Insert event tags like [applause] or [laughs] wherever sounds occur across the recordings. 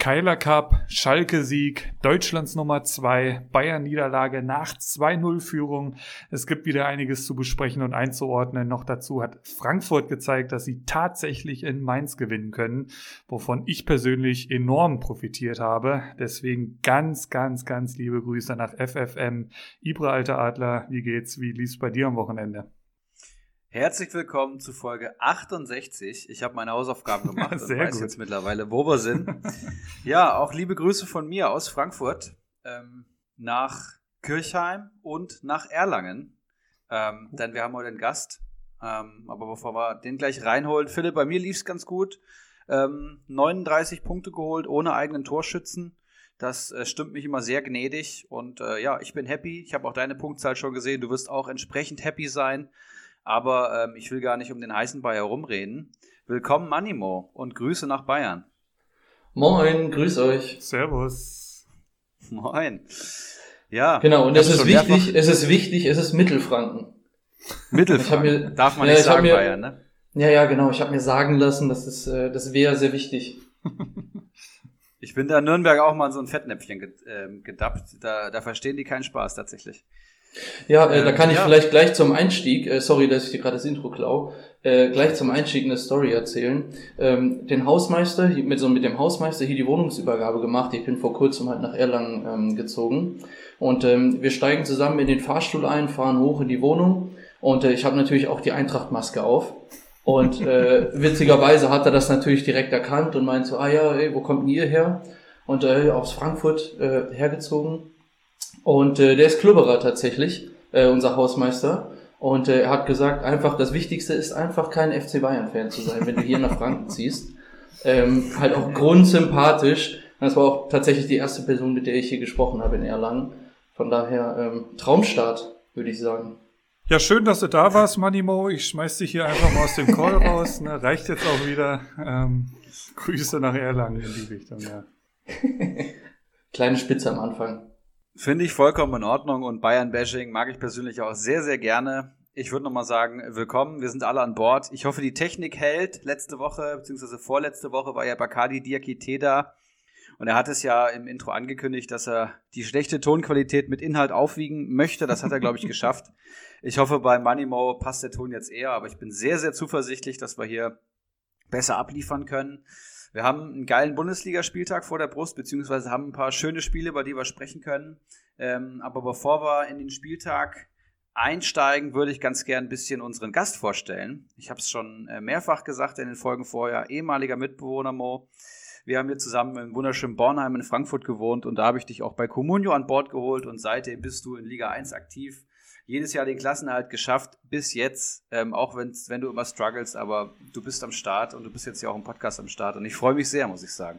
Keiler Cup, Schalke-Sieg, Deutschlands Nummer 2, Bayern-Niederlage nach 2-0-Führung. Es gibt wieder einiges zu besprechen und einzuordnen. Noch dazu hat Frankfurt gezeigt, dass sie tatsächlich in Mainz gewinnen können, wovon ich persönlich enorm profitiert habe. Deswegen ganz, ganz, ganz liebe Grüße nach FFM. Ibra, alter Adler, wie geht's? Wie lief's bei dir am Wochenende? Herzlich willkommen zu Folge 68. Ich habe meine Hausaufgaben [laughs] gemacht und weiß gut. jetzt mittlerweile, wo wir sind. [laughs] ja, auch liebe Grüße von mir aus Frankfurt ähm, nach Kirchheim und nach Erlangen. Ähm, denn wir haben heute einen Gast. Ähm, aber bevor wir den gleich reinholen, Philipp, bei mir lief es ganz gut. Ähm, 39 Punkte geholt, ohne eigenen Torschützen. Das äh, stimmt mich immer sehr gnädig. Und äh, ja, ich bin happy. Ich habe auch deine Punktzahl schon gesehen. Du wirst auch entsprechend happy sein. Aber ähm, ich will gar nicht um den heißen Brei herumreden. Willkommen, Manimo, und Grüße nach Bayern. Moin, grüß euch. Servus. Moin. Ja. Genau, und ich es ist wichtig, es ist wichtig, es ist Mittelfranken. Mittelfranken. Mir- Darf man Ja, nicht sagen, mir- Bayern, ne? Ja, ja, genau, ich habe mir sagen lassen, das ist, äh, das wäre sehr wichtig. Ich bin da in Nürnberg auch mal in so ein Fettnäpfchen ge ähm, gedappt. Da, da verstehen die keinen Spaß tatsächlich. Ja, äh, da Ähm, kann ich ja. vielleicht gleich zum Einstieg, äh, sorry, dass ich dir gerade das Intro klau, äh, gleich zum Einstieg eine Story erzählen. Ähm, den Hausmeister, mit so mit dem Hausmeister hier die Wohnungsübergabe gemacht. Ich bin vor kurzem halt nach Erlangen ähm, gezogen. Und ähm, wir steigen zusammen in den Fahrstuhl ein, fahren hoch in die Wohnung. Und äh, ich habe natürlich auch die Eintrachtmaske auf. Und äh, [laughs] witzigerweise hat er das natürlich direkt erkannt und meint so, ah ja, ey, wo kommt denn ihr her? Und äh, aus Frankfurt äh, hergezogen. Und äh, der ist Klubberer tatsächlich, äh, unser Hausmeister. Und äh, er hat gesagt, einfach das Wichtigste ist einfach kein FC Bayern-Fan zu sein, wenn du hier nach Franken [laughs] ziehst. Ähm, halt auch grundsympathisch. Das war auch tatsächlich die erste Person, mit der ich hier gesprochen habe in Erlangen. Von daher ähm, Traumstart, würde ich sagen. Ja, schön, dass du da warst, Manimo. Ich schmeiß dich hier einfach mal aus dem Call [laughs] raus. Ne? Reicht jetzt auch wieder. Ähm, Grüße nach Erlangen in die Richtung, ja. [laughs] Kleine Spitze am Anfang. Finde ich vollkommen in Ordnung und Bayern-Bashing mag ich persönlich auch sehr, sehr gerne. Ich würde nochmal sagen, willkommen, wir sind alle an Bord. Ich hoffe, die Technik hält. Letzte Woche, beziehungsweise vorletzte Woche war ja Bakadi Diakite da. Und er hat es ja im Intro angekündigt, dass er die schlechte Tonqualität mit Inhalt aufwiegen möchte. Das hat er, glaube ich, geschafft. Ich hoffe, bei Moneymo passt der Ton jetzt eher, aber ich bin sehr, sehr zuversichtlich, dass wir hier besser abliefern können. Wir haben einen geilen Bundesligaspieltag vor der Brust, beziehungsweise haben ein paar schöne Spiele, über die wir sprechen können. Ähm, aber bevor wir in den Spieltag einsteigen, würde ich ganz gern ein bisschen unseren Gast vorstellen. Ich habe es schon äh, mehrfach gesagt in den Folgen vorher, ehemaliger Mitbewohner Mo. Wir haben hier zusammen im wunderschönen Bornheim in Frankfurt gewohnt und da habe ich dich auch bei Comunio an Bord geholt und seitdem bist du in Liga 1 aktiv. Jedes Jahr den Klassenerhalt geschafft, bis jetzt, ähm, auch wenn's, wenn du immer struggles, aber du bist am Start und du bist jetzt ja auch im Podcast am Start und ich freue mich sehr, muss ich sagen.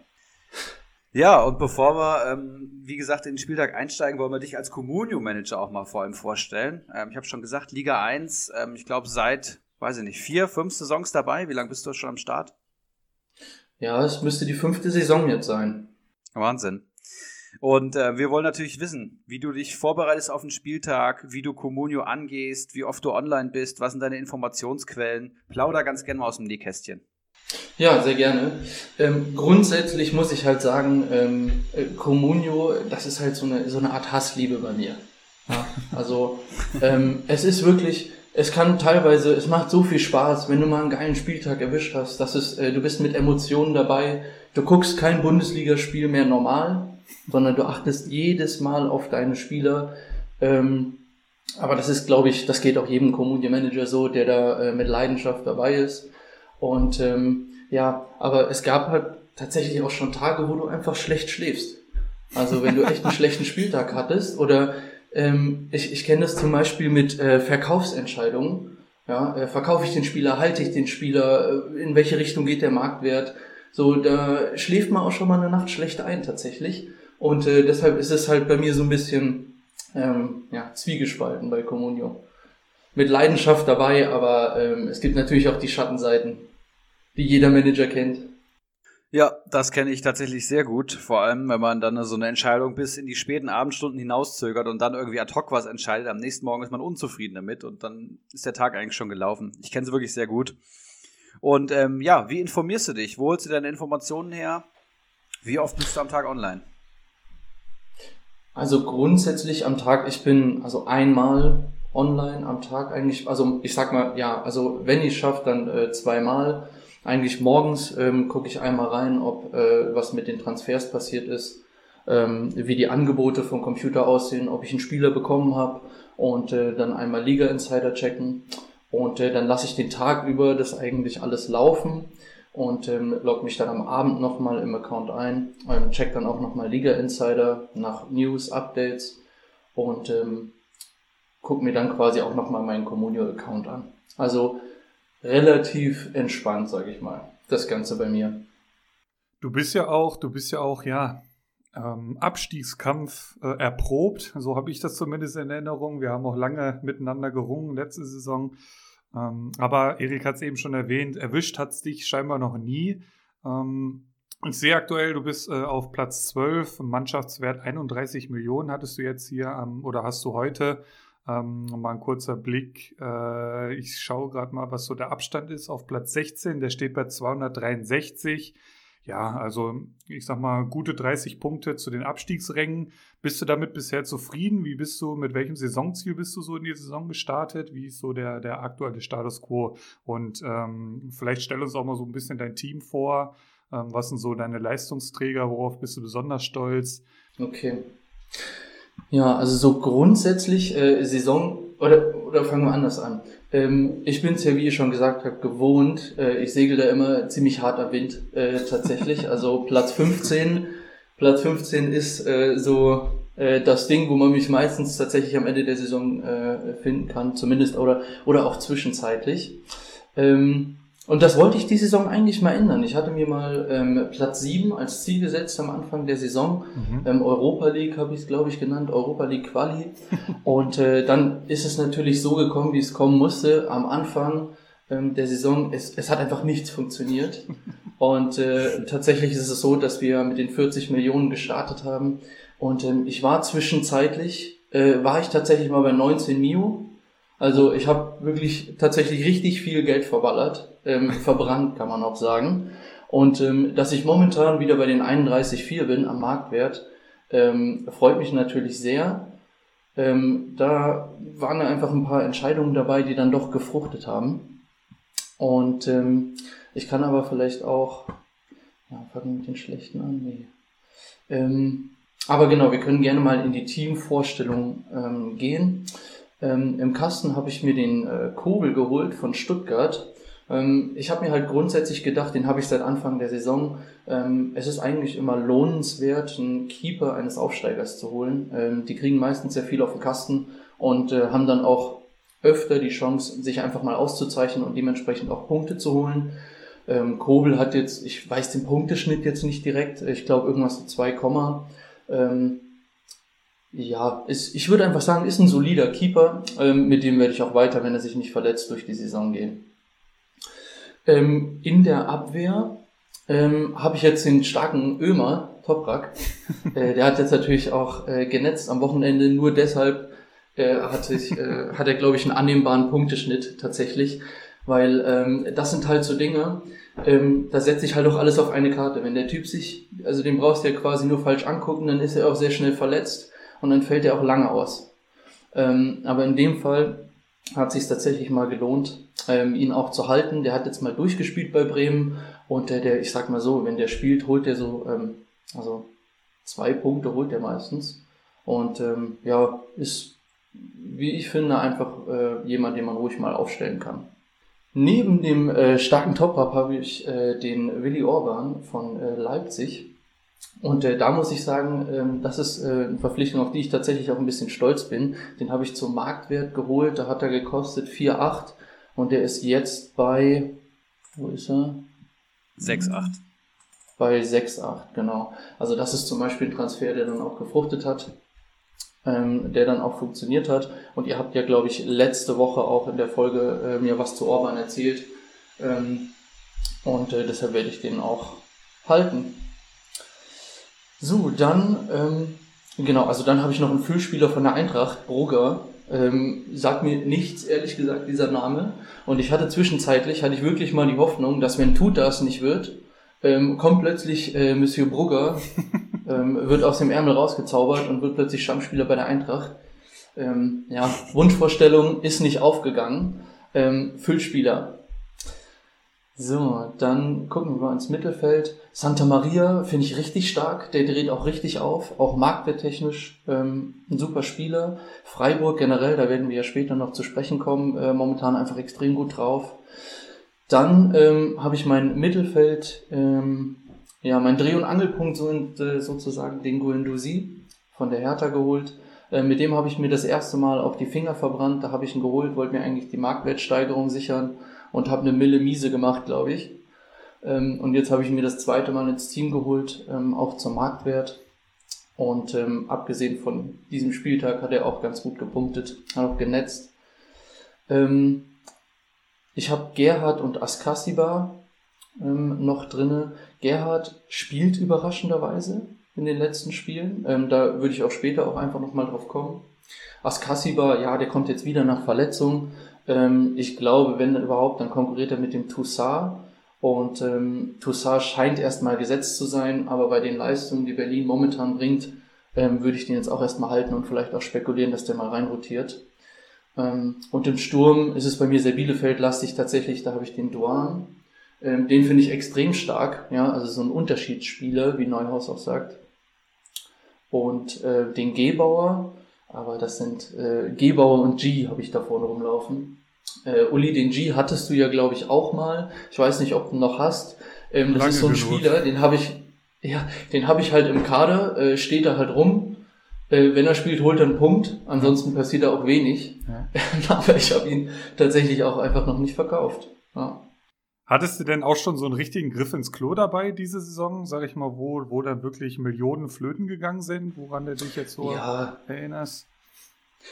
Ja, und bevor wir, ähm, wie gesagt, in den Spieltag einsteigen, wollen wir dich als Communio-Manager auch mal vor allem vorstellen. Ähm, ich habe schon gesagt, Liga 1, ähm, ich glaube seit, weiß ich nicht, vier, fünf Saisons dabei. Wie lange bist du schon am Start? Ja, es müsste die fünfte Saison jetzt sein. Wahnsinn. Und äh, wir wollen natürlich wissen, wie du dich vorbereitest auf den Spieltag, wie du Communio angehst, wie oft du online bist, was sind deine Informationsquellen. Plauder ganz gerne mal aus dem Nähkästchen. Ja, sehr gerne. Ähm, grundsätzlich muss ich halt sagen, ähm, äh, Comunio, das ist halt so eine, so eine Art Hassliebe bei mir. Ja, also [laughs] ähm, es ist wirklich, es kann teilweise, es macht so viel Spaß, wenn du mal einen geilen Spieltag erwischt hast. Das ist, äh, du bist mit Emotionen dabei. Du guckst kein Bundesligaspiel mehr normal, sondern du achtest jedes Mal auf deine Spieler. Ähm, aber das ist, glaube ich, das geht auch jedem Communio Manager so, der da äh, mit Leidenschaft dabei ist. Und ähm, ja, aber es gab halt tatsächlich auch schon Tage, wo du einfach schlecht schläfst. Also wenn du echt einen [laughs] schlechten Spieltag hattest oder ähm, ich, ich kenne das zum Beispiel mit äh, Verkaufsentscheidungen. Ja, äh, verkaufe ich den Spieler, halte ich den Spieler, äh, in welche Richtung geht der Marktwert? So, da schläft man auch schon mal eine Nacht schlecht ein tatsächlich. Und äh, deshalb ist es halt bei mir so ein bisschen ähm, ja, zwiegespalten bei Comunio. Mit Leidenschaft dabei, aber ähm, es gibt natürlich auch die Schattenseiten, die jeder Manager kennt. Ja, das kenne ich tatsächlich sehr gut. Vor allem, wenn man dann so eine Entscheidung bis in die späten Abendstunden hinauszögert und dann irgendwie ad hoc was entscheidet. Am nächsten Morgen ist man unzufrieden damit und dann ist der Tag eigentlich schon gelaufen. Ich kenne es wirklich sehr gut. Und ähm, ja, wie informierst du dich? Wo holst du deine Informationen her? Wie oft bist du am Tag online? Also grundsätzlich am Tag, ich bin also einmal online am Tag eigentlich, also ich sag mal, ja, also wenn ich schaffe, dann äh, zweimal. Eigentlich morgens ähm, gucke ich einmal rein, ob äh, was mit den Transfers passiert ist, ähm, wie die Angebote vom Computer aussehen, ob ich einen Spieler bekommen habe und äh, dann einmal Liga Insider checken und äh, dann lasse ich den Tag über das eigentlich alles laufen und ähm, log mich dann am Abend nochmal im Account ein, ähm, check dann auch nochmal Liga Insider nach News, Updates und ähm, gucke mir dann quasi auch nochmal meinen Communio-Account an. Also relativ entspannt, sage ich mal, das Ganze bei mir. Du bist ja auch, du bist ja auch, ja, ähm, Abstiegskampf äh, erprobt. So habe ich das zumindest in Erinnerung. Wir haben auch lange miteinander gerungen letzte Saison. Ähm, aber Erik hat es eben schon erwähnt, erwischt hat es dich scheinbar noch nie. Ähm, ich sehe aktuell, du bist äh, auf Platz 12, Mannschaftswert 31 Millionen hattest du jetzt hier ähm, oder hast du heute. Ähm, mal ein kurzer Blick. Äh, ich schaue gerade mal, was so der Abstand ist auf Platz 16. Der steht bei 263. Ja, also ich sag mal, gute 30 Punkte zu den Abstiegsrängen. Bist du damit bisher zufrieden? Wie bist du, mit welchem Saisonziel bist du so in die Saison gestartet? Wie ist so der, der aktuelle Status quo? Und ähm, vielleicht stell uns auch mal so ein bisschen dein Team vor. Ähm, was sind so deine Leistungsträger? Worauf bist du besonders stolz? Okay. Ja, also so grundsätzlich äh, Saison, oder, oder fangen wir anders an. Ähm, ich bin es ja, wie ich schon gesagt habe, gewohnt. Äh, ich segel da immer ziemlich hart am Wind äh, tatsächlich. Also Platz 15. Platz 15 ist äh, so äh, das Ding, wo man mich meistens tatsächlich am Ende der Saison äh, finden kann, zumindest oder, oder auch zwischenzeitlich. Ähm, und das wollte ich die Saison eigentlich mal ändern. Ich hatte mir mal ähm, Platz 7 als Ziel gesetzt am Anfang der Saison. Mhm. Ähm, Europa League habe ich es, glaube ich, genannt, Europa League Quali. [laughs] und äh, dann ist es natürlich so gekommen, wie es kommen musste. Am Anfang ähm, der Saison, es, es hat einfach nichts funktioniert. [laughs] Und äh, tatsächlich ist es so, dass wir mit den 40 Millionen gestartet haben. Und ähm, ich war zwischenzeitlich, äh, war ich tatsächlich mal bei 19 Mio also ich habe wirklich tatsächlich richtig viel Geld verballert, ähm, [laughs] verbrannt kann man auch sagen. Und ähm, dass ich momentan wieder bei den 31,4 bin am Marktwert, ähm, freut mich natürlich sehr. Ähm, da waren einfach ein paar Entscheidungen dabei, die dann doch gefruchtet haben. Und ähm, ich kann aber vielleicht auch, ja, fangen mit den schlechten an, nee. Ähm, aber genau, wir können gerne mal in die Teamvorstellung ähm, gehen. Ähm, Im Kasten habe ich mir den äh, Kobel geholt von Stuttgart. Ähm, ich habe mir halt grundsätzlich gedacht, den habe ich seit Anfang der Saison. Ähm, es ist eigentlich immer lohnenswert, einen Keeper eines Aufsteigers zu holen. Ähm, die kriegen meistens sehr viel auf den Kasten und äh, haben dann auch öfter die Chance, sich einfach mal auszuzeichnen und dementsprechend auch Punkte zu holen. Ähm, Kobel hat jetzt, ich weiß den Punkteschnitt jetzt nicht direkt, ich glaube irgendwas 2, ähm, ja, ist, ich würde einfach sagen, ist ein solider Keeper. Ähm, mit dem werde ich auch weiter, wenn er sich nicht verletzt, durch die Saison gehen. Ähm, in der Abwehr ähm, habe ich jetzt den starken Ömer, Toprak. [laughs] äh, der hat jetzt natürlich auch äh, genetzt am Wochenende. Nur deshalb äh, hat, ich, äh, hat er, glaube ich, einen annehmbaren Punkteschnitt tatsächlich. Weil ähm, das sind halt so Dinge, ähm, da setze ich halt auch alles auf eine Karte. Wenn der Typ sich, also den brauchst du ja quasi nur falsch angucken, dann ist er auch sehr schnell verletzt und dann fällt er auch lange aus. Ähm, aber in dem Fall hat es sich tatsächlich mal gelohnt, ähm, ihn auch zu halten. Der hat jetzt mal durchgespielt bei Bremen und der, der ich sag mal so, wenn der spielt, holt er so, ähm, also zwei Punkte holt er meistens. Und ähm, ja, ist, wie ich finde, einfach äh, jemand, den man ruhig mal aufstellen kann. Neben dem äh, starken Top-Up habe ich äh, den Willi Orban von äh, Leipzig. Und äh, da muss ich sagen, ähm, das ist äh, eine Verpflichtung, auf die ich tatsächlich auch ein bisschen stolz bin. Den habe ich zum Marktwert geholt, da hat er gekostet 4,8 und der ist jetzt bei, wo ist er? 6,8. Bei 6,8, genau. Also das ist zum Beispiel ein Transfer, der dann auch gefruchtet hat, ähm, der dann auch funktioniert hat. Und ihr habt ja, glaube ich, letzte Woche auch in der Folge äh, mir was zu Orban erzählt. Ähm, und äh, deshalb werde ich den auch halten. So, dann, ähm, genau, also dann habe ich noch einen Füllspieler von der Eintracht, Brugger. Ähm, sagt mir nichts, ehrlich gesagt, dieser Name. Und ich hatte zwischenzeitlich, hatte ich wirklich mal die Hoffnung, dass wenn Tut das nicht wird, ähm, kommt plötzlich äh, Monsieur Brugger, [laughs] ähm, wird aus dem Ärmel rausgezaubert und wird plötzlich Stammspieler bei der Eintracht. Ähm, ja, Wunschvorstellung ist nicht aufgegangen. Ähm, Füllspieler. So, dann gucken wir mal ins Mittelfeld. Santa Maria finde ich richtig stark, der dreht auch richtig auf, auch marktwerttechnisch ähm, ein super Spieler. Freiburg generell, da werden wir ja später noch zu sprechen kommen, äh, momentan einfach extrem gut drauf. Dann ähm, habe ich mein Mittelfeld, ähm, ja, mein Dreh- und Angelpunkt so, äh, sozusagen den Guendouzi von der Hertha geholt. Äh, mit dem habe ich mir das erste Mal auch die Finger verbrannt. Da habe ich ihn geholt, wollte mir eigentlich die Marktwertsteigerung sichern und habe eine Mille Miese gemacht, glaube ich. Ähm, und jetzt habe ich mir das zweite Mal ins Team geholt, ähm, auch zum Marktwert. Und ähm, abgesehen von diesem Spieltag hat er auch ganz gut gepunktet, hat auch genetzt. Ähm, ich habe Gerhard und Askasiba noch drinne. Gerhard spielt überraschenderweise in den letzten Spielen. Da würde ich auch später auch einfach nochmal drauf kommen. Askasiba, ja, der kommt jetzt wieder nach Verletzung. Ich glaube, wenn überhaupt, dann konkurriert er mit dem Toussaint. Und ähm, Toussaint scheint erstmal gesetzt zu sein, aber bei den Leistungen, die Berlin momentan bringt, ähm, würde ich den jetzt auch erstmal halten und vielleicht auch spekulieren, dass der mal reinrotiert. Ähm, und im Sturm ist es bei mir sehr Bielefeld-lastig tatsächlich, da habe ich den Duan. Ähm, den finde ich extrem stark, ja, also so ein Unterschiedsspieler, wie Neuhaus auch sagt. Und äh, den Gebauer, aber das sind äh, Gebauer und G habe ich da vorne rumlaufen. Äh, Uli, den G hattest du ja, glaube ich, auch mal. Ich weiß nicht, ob du noch hast. Ähm, das Lange ist so ein genug. Spieler, den habe ich, ja, den habe ich halt im Kader, äh, steht da halt rum. Äh, wenn er spielt, holt er einen Punkt. Ansonsten passiert da auch wenig. Ja. [laughs] Aber ich habe ihn tatsächlich auch einfach noch nicht verkauft. Ja. Hattest du denn auch schon so einen richtigen Griff ins Klo dabei diese Saison, sag ich mal, wo, wo dann wirklich Millionen Flöten gegangen sind, woran du dich jetzt so ja, erinnerst?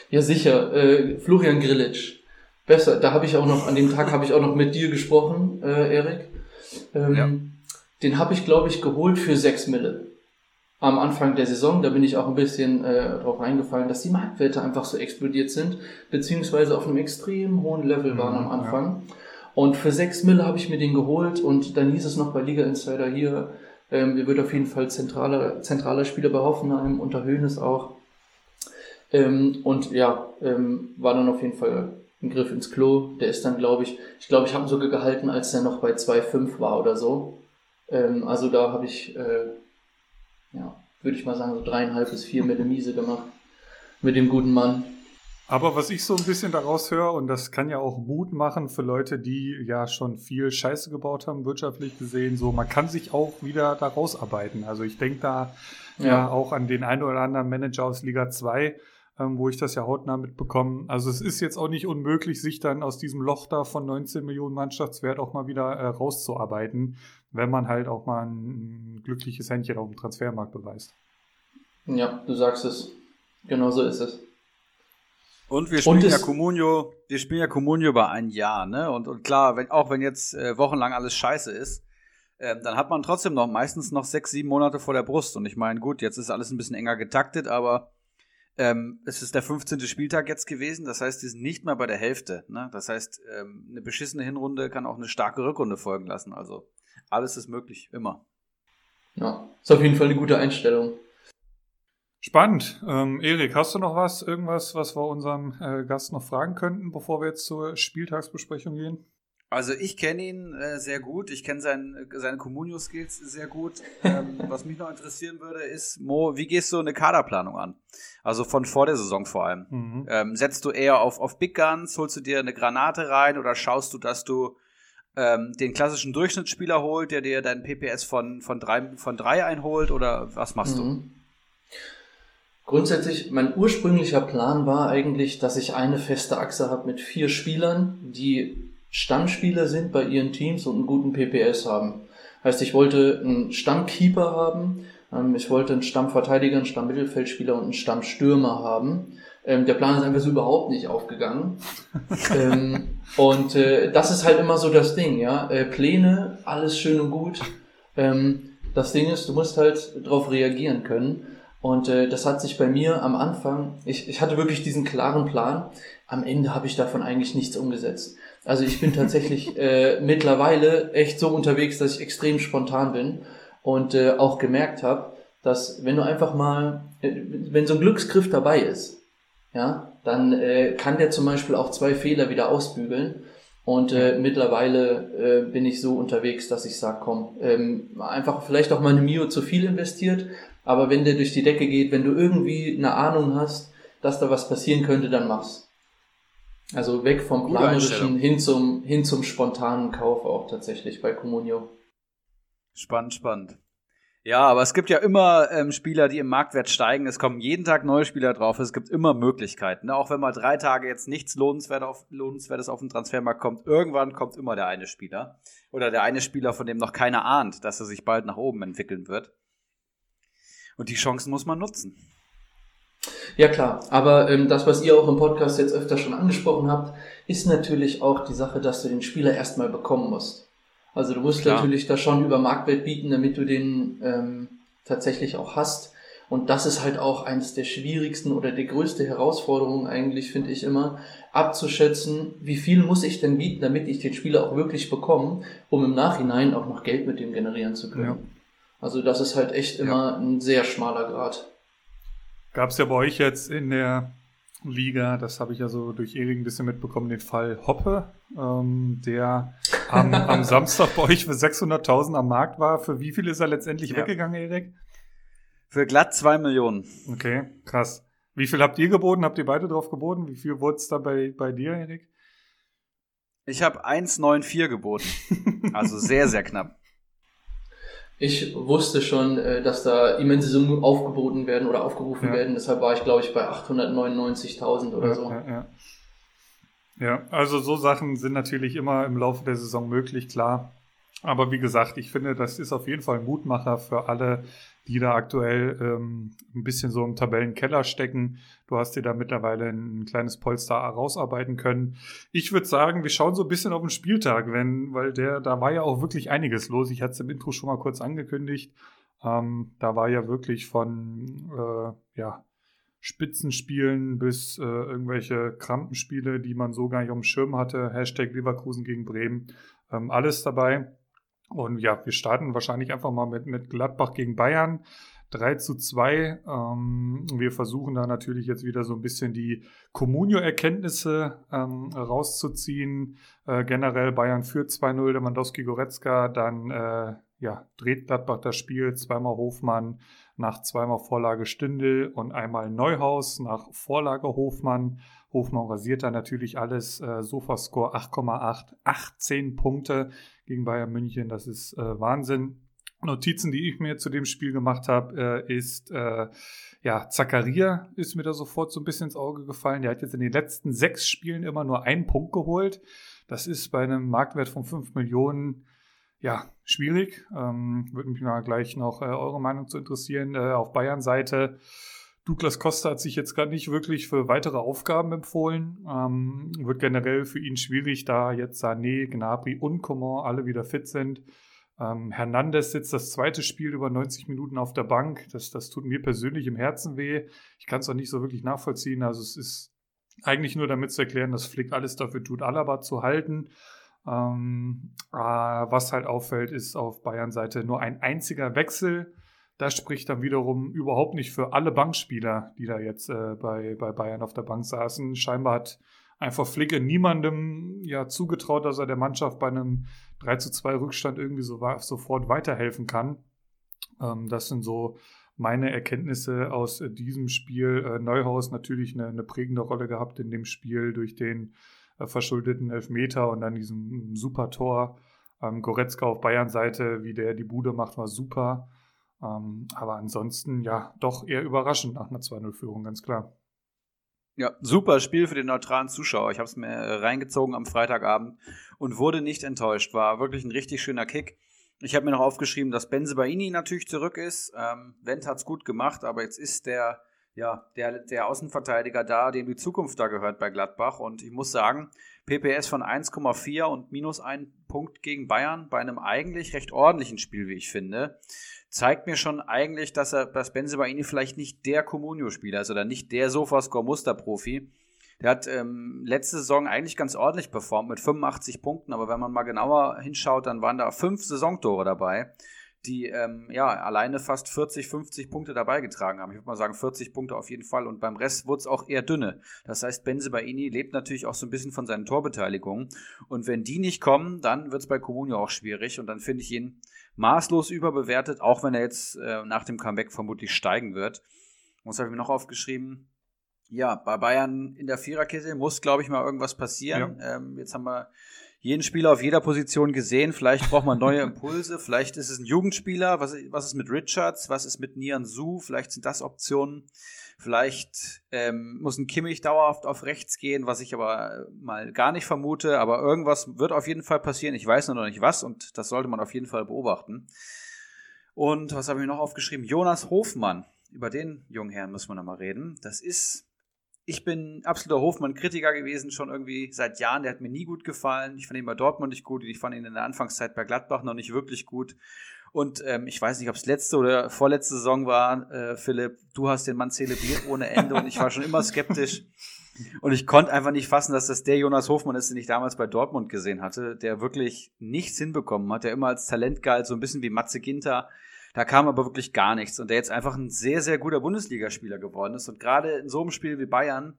Ja, sicher. Äh, Florian Grillitsch. Besser. Da habe ich auch noch, an dem Tag habe ich auch noch mit dir gesprochen, äh, Erik. Ähm, Ja. Den habe ich, glaube ich, geholt für 6 Mille. Am Anfang der Saison, da bin ich auch ein bisschen äh, drauf reingefallen, dass die Marktwerte einfach so explodiert sind, beziehungsweise auf einem extrem hohen Level waren Mhm, am Anfang. Und für 6 Mille habe ich mir den geholt und dann hieß es noch bei Liga Insider hier, ähm, er wird auf jeden Fall zentraler, zentraler Spieler bei Hoffenheim, unter Höhnes auch. Ähm, und ja, ähm, war dann auf jeden Fall ein Griff ins Klo. Der ist dann, glaube ich, ich glaube, ich habe ihn sogar gehalten, als er noch bei 2,5 war oder so. Ähm, also da habe ich, äh, ja, würde ich mal sagen, so dreieinhalb bis vier Miese gemacht mit dem guten Mann. Aber was ich so ein bisschen daraus höre, und das kann ja auch Mut machen für Leute, die ja schon viel Scheiße gebaut haben, wirtschaftlich gesehen, so man kann sich auch wieder da rausarbeiten. Also ich denke da ja. Ja. auch an den einen oder anderen Manager aus Liga 2, ähm, wo ich das ja hautnah mitbekomme. Also es ist jetzt auch nicht unmöglich, sich dann aus diesem Loch da von 19 Millionen Mannschaftswert auch mal wieder äh, rauszuarbeiten, wenn man halt auch mal ein, glückliches Händchen auf dem Transfermarkt beweist. Ja, du sagst es. Genau so ist es. Und wir spielen Und ja Comunio, wir spielen ja Comunio über ein Jahr, ne? Und, und klar, wenn, auch wenn jetzt äh, wochenlang alles scheiße ist, ähm, dann hat man trotzdem noch meistens noch sechs, sieben Monate vor der Brust. Und ich meine, gut, jetzt ist alles ein bisschen enger getaktet, aber ähm, es ist der 15. Spieltag jetzt gewesen. Das heißt, die sind nicht mal bei der Hälfte. Ne? Das heißt, ähm, eine beschissene Hinrunde kann auch eine starke Rückrunde folgen lassen. Also alles ist möglich, immer. Ja, ist auf jeden Fall eine gute Einstellung. Spannend. Ähm, Erik, hast du noch was, irgendwas, was wir unserem äh, Gast noch fragen könnten, bevor wir jetzt zur Spieltagsbesprechung gehen? Also ich kenne ihn äh, sehr gut, ich kenne sein, seine Communio-Skills sehr gut. Ähm, [laughs] was mich noch interessieren würde, ist, Mo, wie gehst du eine Kaderplanung an? Also von vor der Saison vor allem. Mhm. Ähm, setzt du eher auf, auf Big Guns, holst du dir eine Granate rein oder schaust du, dass du ähm, den klassischen Durchschnittsspieler holt, der dir deinen PPS von, von, drei, von drei einholt oder was machst du? Mhm. Grundsätzlich, mein ursprünglicher Plan war eigentlich, dass ich eine feste Achse habe mit vier Spielern, die Stammspieler sind bei ihren Teams und einen guten PPS haben. Heißt, ich wollte einen Stammkeeper haben, ähm, ich wollte einen Stammverteidiger, einen Stammmittelfeldspieler und einen Stammstürmer haben. Ähm, der Plan ist einfach so überhaupt nicht aufgegangen. [laughs] ähm, und äh, das ist halt immer so das Ding, ja. Äh, Pläne, alles schön und gut. Das Ding ist, du musst halt darauf reagieren können. Und äh, das hat sich bei mir am Anfang, ich, ich hatte wirklich diesen klaren Plan. Am Ende habe ich davon eigentlich nichts umgesetzt. Also ich bin tatsächlich [laughs] äh, mittlerweile echt so unterwegs, dass ich extrem spontan bin und äh, auch gemerkt habe, dass wenn du einfach mal, äh, wenn so ein Glücksgriff dabei ist, ja, dann äh, kann der zum Beispiel auch zwei Fehler wieder ausbügeln. Und äh, mittlerweile äh, bin ich so unterwegs, dass ich sage, komm, ähm, einfach vielleicht auch mal eine Mio zu viel investiert, aber wenn der durch die Decke geht, wenn du irgendwie eine Ahnung hast, dass da was passieren könnte, dann mach's. Also weg vom planerischen hin zum, hin zum spontanen Kauf auch tatsächlich bei Comunio. Spannend, spannend. Ja, aber es gibt ja immer ähm, Spieler, die im Marktwert steigen. Es kommen jeden Tag neue Spieler drauf. Es gibt immer Möglichkeiten. Ne? Auch wenn mal drei Tage jetzt nichts Lohnenswert auf, Lohnenswertes auf den Transfermarkt kommt, irgendwann kommt immer der eine Spieler. Oder der eine Spieler, von dem noch keiner ahnt, dass er sich bald nach oben entwickeln wird. Und die Chancen muss man nutzen. Ja klar, aber ähm, das, was ihr auch im Podcast jetzt öfter schon angesprochen habt, ist natürlich auch die Sache, dass du den Spieler erstmal bekommen musst. Also du musst klar. natürlich da schon über Marktwert bieten, damit du den ähm, tatsächlich auch hast. Und das ist halt auch eines der schwierigsten oder die größte Herausforderung eigentlich, finde ich immer, abzuschätzen, wie viel muss ich denn bieten, damit ich den Spieler auch wirklich bekomme, um im Nachhinein auch noch Geld mit dem generieren zu können. Ja. Also das ist halt echt immer ja. ein sehr schmaler Grad. Gab es ja bei euch jetzt in der Liga, das habe ich ja so durch Erik ein bisschen mitbekommen, den Fall Hoppe, ähm, der am, [laughs] am Samstag bei euch für 600.000 am Markt war. Für wie viel ist er letztendlich ja. weggegangen, Erik? Für glatt zwei Millionen. Okay, krass. Wie viel habt ihr geboten? Habt ihr beide drauf geboten? Wie viel wurde es da bei, bei dir, Erik? Ich habe 1,94 geboten. also sehr, sehr knapp. Ich wusste schon, äh, dass da immense Summen aufgeboten werden oder aufgerufen ja. werden. Deshalb war ich, glaube ich, bei 899.000 oder ja, so. Ja, ja. ja, also so Sachen sind natürlich immer im Laufe der Saison möglich, klar. Aber wie gesagt, ich finde, das ist auf jeden Fall ein Mutmacher für alle, die da aktuell ähm, ein bisschen so im Tabellenkeller stecken. Du hast dir da mittlerweile ein kleines Polster rausarbeiten können. Ich würde sagen, wir schauen so ein bisschen auf den Spieltag, wenn, weil der, da war ja auch wirklich einiges los. Ich hatte es im Intro schon mal kurz angekündigt. Ähm, da war ja wirklich von äh, ja, Spitzenspielen bis äh, irgendwelche Krampenspiele, die man so gar nicht auf dem Schirm hatte. Hashtag Leverkusen gegen Bremen. Ähm, alles dabei. Und ja, wir starten wahrscheinlich einfach mal mit, mit Gladbach gegen Bayern. 3 zu 2. Ähm, wir versuchen da natürlich jetzt wieder so ein bisschen die Comunio-Erkenntnisse ähm, rauszuziehen. Äh, generell Bayern führt 2-0, Lewandowski-Goretzka, dann äh, ja, dreht Gladbach das Spiel, zweimal Hofmann nach zweimal Vorlage Stündel und einmal Neuhaus nach Vorlage Hofmann. Hofmann rasiert da natürlich alles. Äh, Sofascore 8,8, 18 Punkte gegen Bayern München. Das ist äh, Wahnsinn. Notizen, die ich mir zu dem Spiel gemacht habe, äh, ist, äh, ja, Zakaria ist mir da sofort so ein bisschen ins Auge gefallen. Der hat jetzt in den letzten sechs Spielen immer nur einen Punkt geholt. Das ist bei einem Marktwert von 5 Millionen, ja, schwierig. Ähm, Würde mich mal gleich noch äh, eure Meinung zu interessieren. Äh, auf Bayern-Seite Douglas Costa hat sich jetzt gerade nicht wirklich für weitere Aufgaben empfohlen. Ähm, wird generell für ihn schwierig, da jetzt Sané, Gnabry und Coman alle wieder fit sind. Ähm, Hernandez sitzt das zweite Spiel über 90 Minuten auf der Bank. Das, das tut mir persönlich im Herzen weh. Ich kann es auch nicht so wirklich nachvollziehen. Also es ist eigentlich nur damit zu erklären, dass Flick alles dafür tut, Alaba zu halten. Ähm, äh, was halt auffällt, ist auf Bayern-Seite nur ein einziger Wechsel das spricht dann wiederum überhaupt nicht für alle Bankspieler, die da jetzt äh, bei, bei Bayern auf der Bank saßen. Scheinbar hat einfach Flicke niemandem ja zugetraut, dass er der Mannschaft bei einem 3 zu 2 Rückstand irgendwie so sofort weiterhelfen kann. Ähm, das sind so meine Erkenntnisse aus äh, diesem Spiel. Äh, Neuhaus natürlich eine, eine, prägende Rolle gehabt in dem Spiel durch den äh, verschuldeten Elfmeter und dann diesem super Tor. Ähm, Goretzka auf Bayern-Seite, wie der die Bude macht, war super. Ähm, aber ansonsten, ja, doch eher überraschend nach einer 2-0-Führung, ganz klar. Ja, super Spiel für den neutralen Zuschauer. Ich habe es mir reingezogen am Freitagabend und wurde nicht enttäuscht. War wirklich ein richtig schöner Kick. Ich habe mir noch aufgeschrieben, dass Benzebaini natürlich zurück ist. Ähm, Wendt hat's gut gemacht, aber jetzt ist der, ja, der, der Außenverteidiger da, dem die Zukunft da gehört bei Gladbach. Und ich muss sagen, PPS von 1,4 und minus ein Punkt gegen Bayern bei einem eigentlich recht ordentlichen Spiel, wie ich finde, zeigt mir schon eigentlich, dass er, dass Benzebaini vielleicht nicht der Comunio-Spieler ist oder nicht der Sofascore-Muster-Profi. Der hat ähm, letzte Saison eigentlich ganz ordentlich performt mit 85 Punkten, aber wenn man mal genauer hinschaut, dann waren da fünf Saisontore dabei die ähm, ja alleine fast 40, 50 Punkte dabei getragen haben. Ich würde mal sagen 40 Punkte auf jeden Fall und beim Rest wurde es auch eher dünne. Das heißt, Benze Baini lebt natürlich auch so ein bisschen von seinen Torbeteiligungen und wenn die nicht kommen, dann wird es bei Comunio auch schwierig und dann finde ich ihn maßlos überbewertet, auch wenn er jetzt äh, nach dem Comeback vermutlich steigen wird. Und was habe ich mir noch aufgeschrieben? Ja, bei Bayern in der Viererkette muss, glaube ich, mal irgendwas passieren. Ja. Ähm, jetzt haben wir jeden Spieler auf jeder Position gesehen. Vielleicht braucht man neue [laughs] Impulse. Vielleicht ist es ein Jugendspieler. Was, was ist mit Richards? Was ist mit Nian Su? Vielleicht sind das Optionen. Vielleicht ähm, muss ein Kimmich dauerhaft auf rechts gehen, was ich aber mal gar nicht vermute. Aber irgendwas wird auf jeden Fall passieren. Ich weiß nur noch nicht was und das sollte man auf jeden Fall beobachten. Und was habe ich noch aufgeschrieben? Jonas Hofmann. Über den jungen Herrn müssen wir noch mal reden. Das ist ich bin absoluter Hofmann-Kritiker gewesen, schon irgendwie seit Jahren. Der hat mir nie gut gefallen. Ich fand ihn bei Dortmund nicht gut. Ich fand ihn in der Anfangszeit bei Gladbach noch nicht wirklich gut. Und ähm, ich weiß nicht, ob es letzte oder vorletzte Saison war, äh, Philipp, du hast den Mann zelebriert ohne Ende und ich war schon immer skeptisch. Und ich konnte einfach nicht fassen, dass das der Jonas Hofmann ist, den ich damals bei Dortmund gesehen hatte, der wirklich nichts hinbekommen hat, der immer als Talent galt, so ein bisschen wie Matze Ginter, da kam aber wirklich gar nichts und der jetzt einfach ein sehr, sehr guter Bundesligaspieler geworden ist. Und gerade in so einem Spiel wie Bayern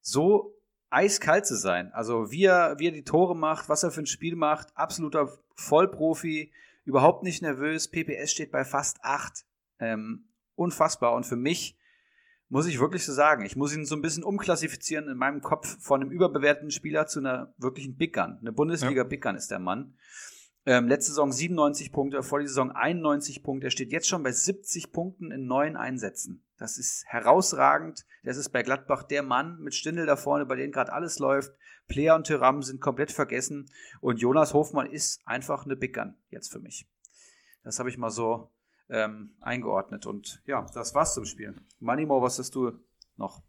so eiskalt zu sein. Also wie er, wie er die Tore macht, was er für ein Spiel macht, absoluter Vollprofi, überhaupt nicht nervös. PPS steht bei fast acht. Ähm, unfassbar. Und für mich muss ich wirklich so sagen, ich muss ihn so ein bisschen umklassifizieren in meinem Kopf von einem überbewerteten Spieler zu einer wirklichen Big Gun. Eine Bundesliga ja. Big Gun ist der Mann. Ähm, letzte Saison 97 Punkte, vor die Saison 91 Punkte. Er steht jetzt schon bei 70 Punkten in neun Einsätzen. Das ist herausragend. Das ist bei Gladbach der Mann mit Stindel da vorne, bei dem gerade alles läuft. Player und Tyram sind komplett vergessen. Und Jonas Hofmann ist einfach eine Big Gun jetzt für mich. Das habe ich mal so ähm, eingeordnet. Und ja, das war's zum Spiel. Manimo, was hast du noch?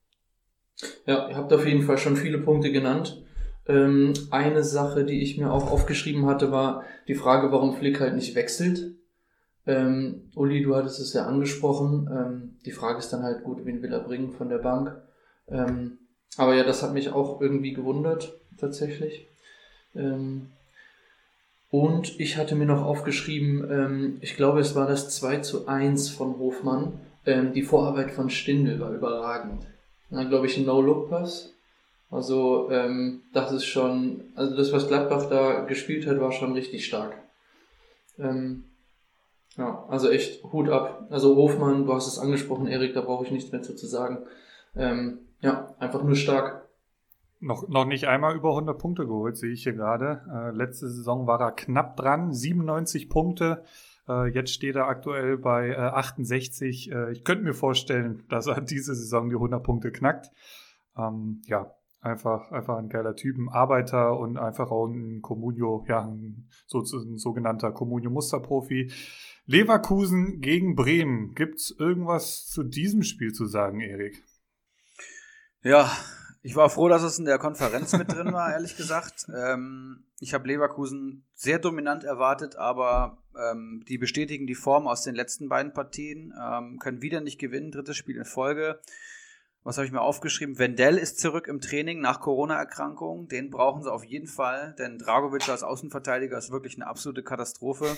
Ja, ihr habt auf jeden Fall schon viele Punkte genannt. Ähm, eine Sache, die ich mir auch aufgeschrieben hatte, war die Frage, warum Flick halt nicht wechselt. Ähm, Uli, du hattest es ja angesprochen. Ähm, die Frage ist dann halt gut, wen will er bringen von der Bank. Ähm, aber ja, das hat mich auch irgendwie gewundert, tatsächlich. Ähm, und ich hatte mir noch aufgeschrieben, ähm, ich glaube, es war das 2 zu 1 von Hofmann. Ähm, die Vorarbeit von Stindl war überragend. Dann glaube ich ein No-Look-Pass also ähm, das ist schon, also das, was Gladbach da gespielt hat, war schon richtig stark. Ähm, ja, also echt Hut ab. Also Hofmann, du hast es angesprochen, Erik, da brauche ich nichts mehr zu, zu sagen. Ja, einfach nur stark. Noch, noch nicht einmal über 100 Punkte geholt, sehe ich hier gerade. Äh, letzte Saison war er knapp dran, 97 Punkte. Äh, jetzt steht er aktuell bei äh, 68. Äh, ich könnte mir vorstellen, [laughs] dass er diese Saison die 100 Punkte knackt. Ähm, ja, Einfach, einfach ein geiler Typ, ein Arbeiter und einfach auch ein Comunio, ja, ein, so, ein sogenannter Comunio-Musterprofi. Leverkusen gegen Bremen. Gibt's irgendwas zu diesem Spiel zu sagen, Erik? Ja, ich war froh, dass es in der Konferenz mit drin war, ehrlich gesagt. [laughs] Ähm, ich habe Leverkusen sehr dominant erwartet, aber ähm, die bestätigen die Form aus den letzten beiden Partien, ähm, können wieder nicht gewinnen, drittes Spiel in Folge was habe ich mir aufgeschrieben? Wendell ist zurück im Training nach Corona-Erkrankung. Den brauchen sie auf jeden Fall, denn Dragovic als Außenverteidiger ist wirklich eine absolute Katastrophe.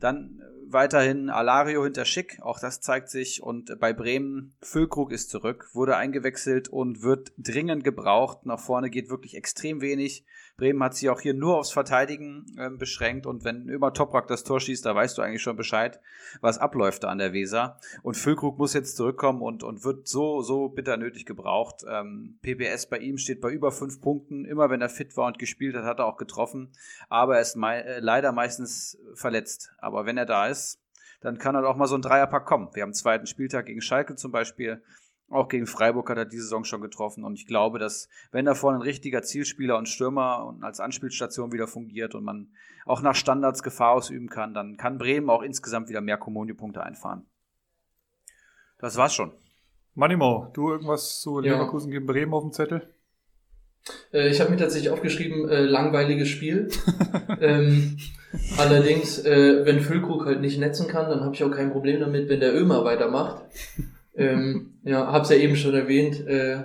Dann äh, weiterhin Alario hinter Schick, auch das zeigt sich. Und bei Bremen, Füllkrug ist zurück, wurde eingewechselt und wird dringend gebraucht. Nach vorne geht wirklich extrem wenig. Bremen hat sich auch hier nur aufs Verteidigen äh, beschränkt und wenn immer Toprak das Tor schießt, da weißt du eigentlich schon Bescheid, was abläuft da an der Weser. Und Füllkrug muss jetzt zurückkommen und, und wird so, so bitter nötig gebraucht. Ähm, PPS bei ihm steht bei über fünf Punkten. Immer wenn er fit war und gespielt hat, hat er auch getroffen. Aber er ist mei äh, leider meistens verletzt. Aber wenn er da ist, dann kann halt auch mal so ein Dreierpack kommen. Wir haben einen zweiten Spieltag gegen Schalke zum Beispiel. Auch gegen Freiburg hat er diese Saison schon getroffen. Und ich glaube, dass, wenn da vorne ein richtiger Zielspieler und Stürmer und als Anspielstation wieder fungiert und man auch nach Standards Gefahr ausüben kann, dann kann Bremen auch insgesamt wieder mehr Kommunio-Punkte einfahren. Das war's schon. Manimo, du irgendwas zu Leverkusen gegen Bremen auf dem Zettel? Äh, ich habe mir tatsächlich aufgeschrieben, äh, langweiliges Spiel. [laughs] ähm, allerdings, äh, wenn Füllkrug halt nicht netzen kann, dann habe ich auch kein Problem damit, wenn der Ömer weitermacht. Ähm, ja, hab's ja eben schon erwähnt. Äh,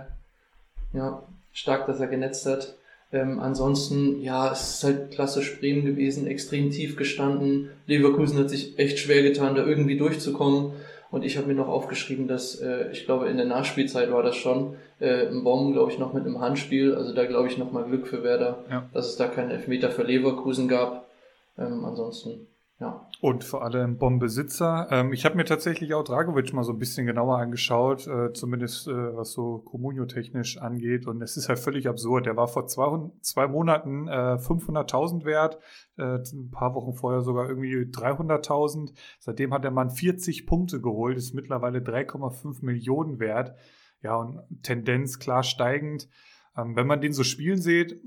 ja, stark, dass er genetzt hat. Ähm, ansonsten, ja, es ist halt klassisch Bremen gewesen, extrem tief gestanden. Leverkusen hat sich echt schwer getan, da irgendwie durchzukommen. Und ich habe mir noch aufgeschrieben, dass äh, ich glaube, in der Nachspielzeit war das schon, äh, ein Bomben, glaube ich, noch mit einem Handspiel. Also da glaube ich nochmal Glück für Werder, ja. dass es da keinen Elfmeter für Leverkusen gab. Ähm, ansonsten ja. Und vor allem Bombesitzer. Ähm, ich habe mir tatsächlich auch Dragovic mal so ein bisschen genauer angeschaut, äh, zumindest äh, was so Comunio-technisch angeht. Und es ist halt völlig absurd. Der war vor zwei, zwei Monaten äh, 500.000 wert, äh, ein paar Wochen vorher sogar irgendwie 300.000. Seitdem hat der Mann 40 Punkte geholt, ist mittlerweile 3,5 Millionen wert. Ja, und Tendenz klar steigend. Ähm, wenn man den so spielen sieht,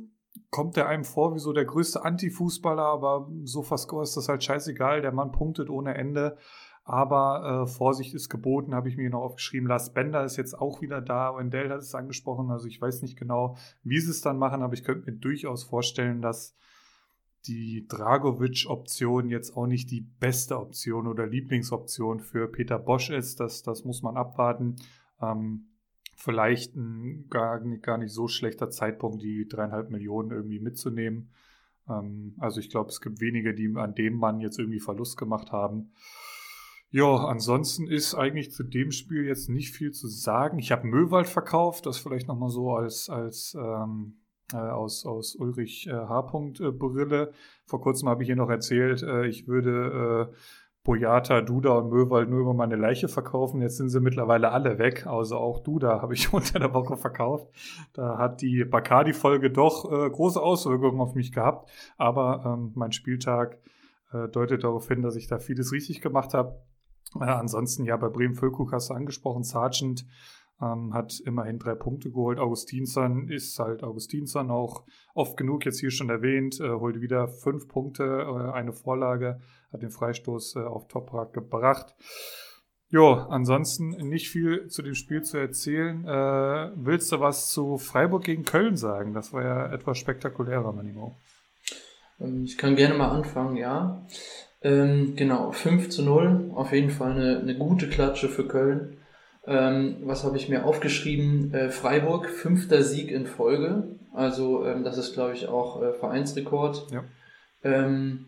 kommt er einem vor wie so der größte Anti-Fußballer, aber so Score ist das halt scheißegal. Der Mann punktet ohne Ende. Aber äh, Vorsicht ist geboten, habe ich mir noch aufgeschrieben. Lars Bender ist jetzt auch wieder da. Wendell hat es angesprochen. Also ich weiß nicht genau, wie sie es dann machen, aber ich könnte mir durchaus vorstellen, dass die Dragovic-Option jetzt auch nicht die beste Option oder Lieblingsoption für Peter Bosch ist. Das, das muss man abwarten. Ähm, vielleicht ein gar, gar nicht so schlechter Zeitpunkt, die dreieinhalb Millionen irgendwie mitzunehmen. Ähm, also ich glaube, es gibt wenige, die an dem Mann jetzt irgendwie Verlust gemacht haben. Ja, ansonsten ist eigentlich zu dem Spiel jetzt nicht viel zu sagen. Ich habe Möwald verkauft, das vielleicht nochmal so als, als ähm, äh, aus, aus Ulrich äh, H. Äh, Brille. Vor kurzem habe ich hier noch erzählt, äh, ich würde äh, Boyata, Duda und Möwald nur über meine Leiche verkaufen. Jetzt sind sie mittlerweile alle weg. Also auch Duda habe ich [laughs] unter der Woche verkauft. Da hat die Bacardi-Folge doch äh, große Auswirkungen auf mich gehabt. Aber ähm, mein Spieltag äh, deutet darauf hin, dass ich da vieles richtig gemacht habe. Äh, ansonsten, ja, bei Bremen Füllkrug hast du angesprochen, Sargent ähm, hat immerhin drei Punkte geholt. Augustinsson ist halt Augustinsson auch oft genug jetzt hier schon erwähnt, äh, holt wieder fünf Punkte, äh, eine Vorlage, hat den Freistoß äh, auf Toprak gebracht. Jo, ansonsten nicht viel zu dem Spiel zu erzählen. Äh, willst du was zu Freiburg gegen Köln sagen? Das war ja etwas spektakulärer, Manimo. Ähm, ich kann gerne mal anfangen, ja. Ähm, genau, 5 zu 0, auf jeden Fall eine, eine gute Klatsche für Köln. Ähm, was habe ich mir aufgeschrieben? Äh, Freiburg, fünfter Sieg in Folge. Also ähm, das ist, glaube ich, auch äh, Vereinsrekord. Ja. Ähm,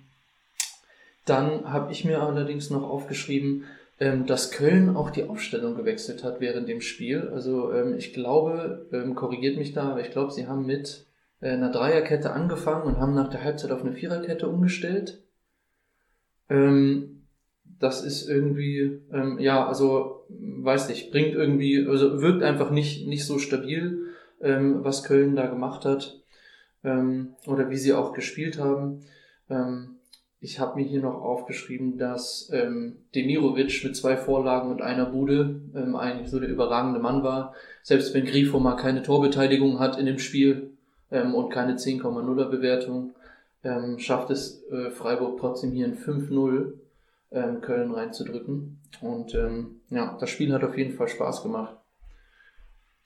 dann habe ich mir allerdings noch aufgeschrieben, ähm, dass Köln auch die Aufstellung gewechselt hat während dem Spiel. Also ähm, ich glaube, ähm, korrigiert mich da, aber ich glaube, sie haben mit äh, einer Dreierkette angefangen und haben nach der Halbzeit auf eine Viererkette umgestellt. Ähm, das ist irgendwie, ähm, ja, also weiß nicht, bringt irgendwie, also wirkt einfach nicht, nicht so stabil, ähm, was Köln da gemacht hat ähm, oder wie sie auch gespielt haben. Ähm, ich habe mir hier noch aufgeschrieben, dass ähm, Demirovic mit zwei Vorlagen und einer Bude ähm, eigentlich so der überragende Mann war. Selbst wenn Grifo mal keine Torbeteiligung hat in dem Spiel ähm, und keine 10,0er Bewertung, ähm, schafft es äh, Freiburg trotzdem hier ein 5-0 ähm, Köln reinzudrücken. Und ähm, ja, das Spiel hat auf jeden Fall Spaß gemacht.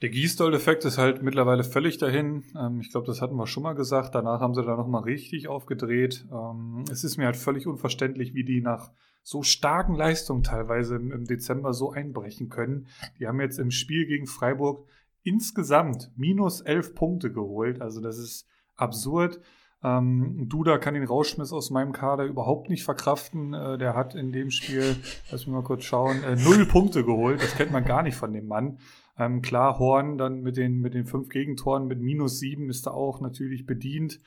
Der Gießdoll-Effekt ist halt mittlerweile völlig dahin. Ähm, ich glaube, das hatten wir schon mal gesagt. Danach haben sie da nochmal richtig aufgedreht. Ähm, es ist mir halt völlig unverständlich, wie die nach so starken Leistungen teilweise im, im Dezember so einbrechen können. Die haben jetzt im Spiel gegen Freiburg insgesamt minus elf Punkte geholt. Also das ist absurd. Ähm, Duda kann den Rauschmiss aus meinem Kader überhaupt nicht verkraften. Äh, der hat in dem Spiel, lass mich mal kurz schauen, äh, null Punkte geholt. Das kennt man gar nicht von dem Mann. Ähm, klar, Horn dann mit den, mit den fünf Gegentoren mit minus sieben ist da auch natürlich bedient.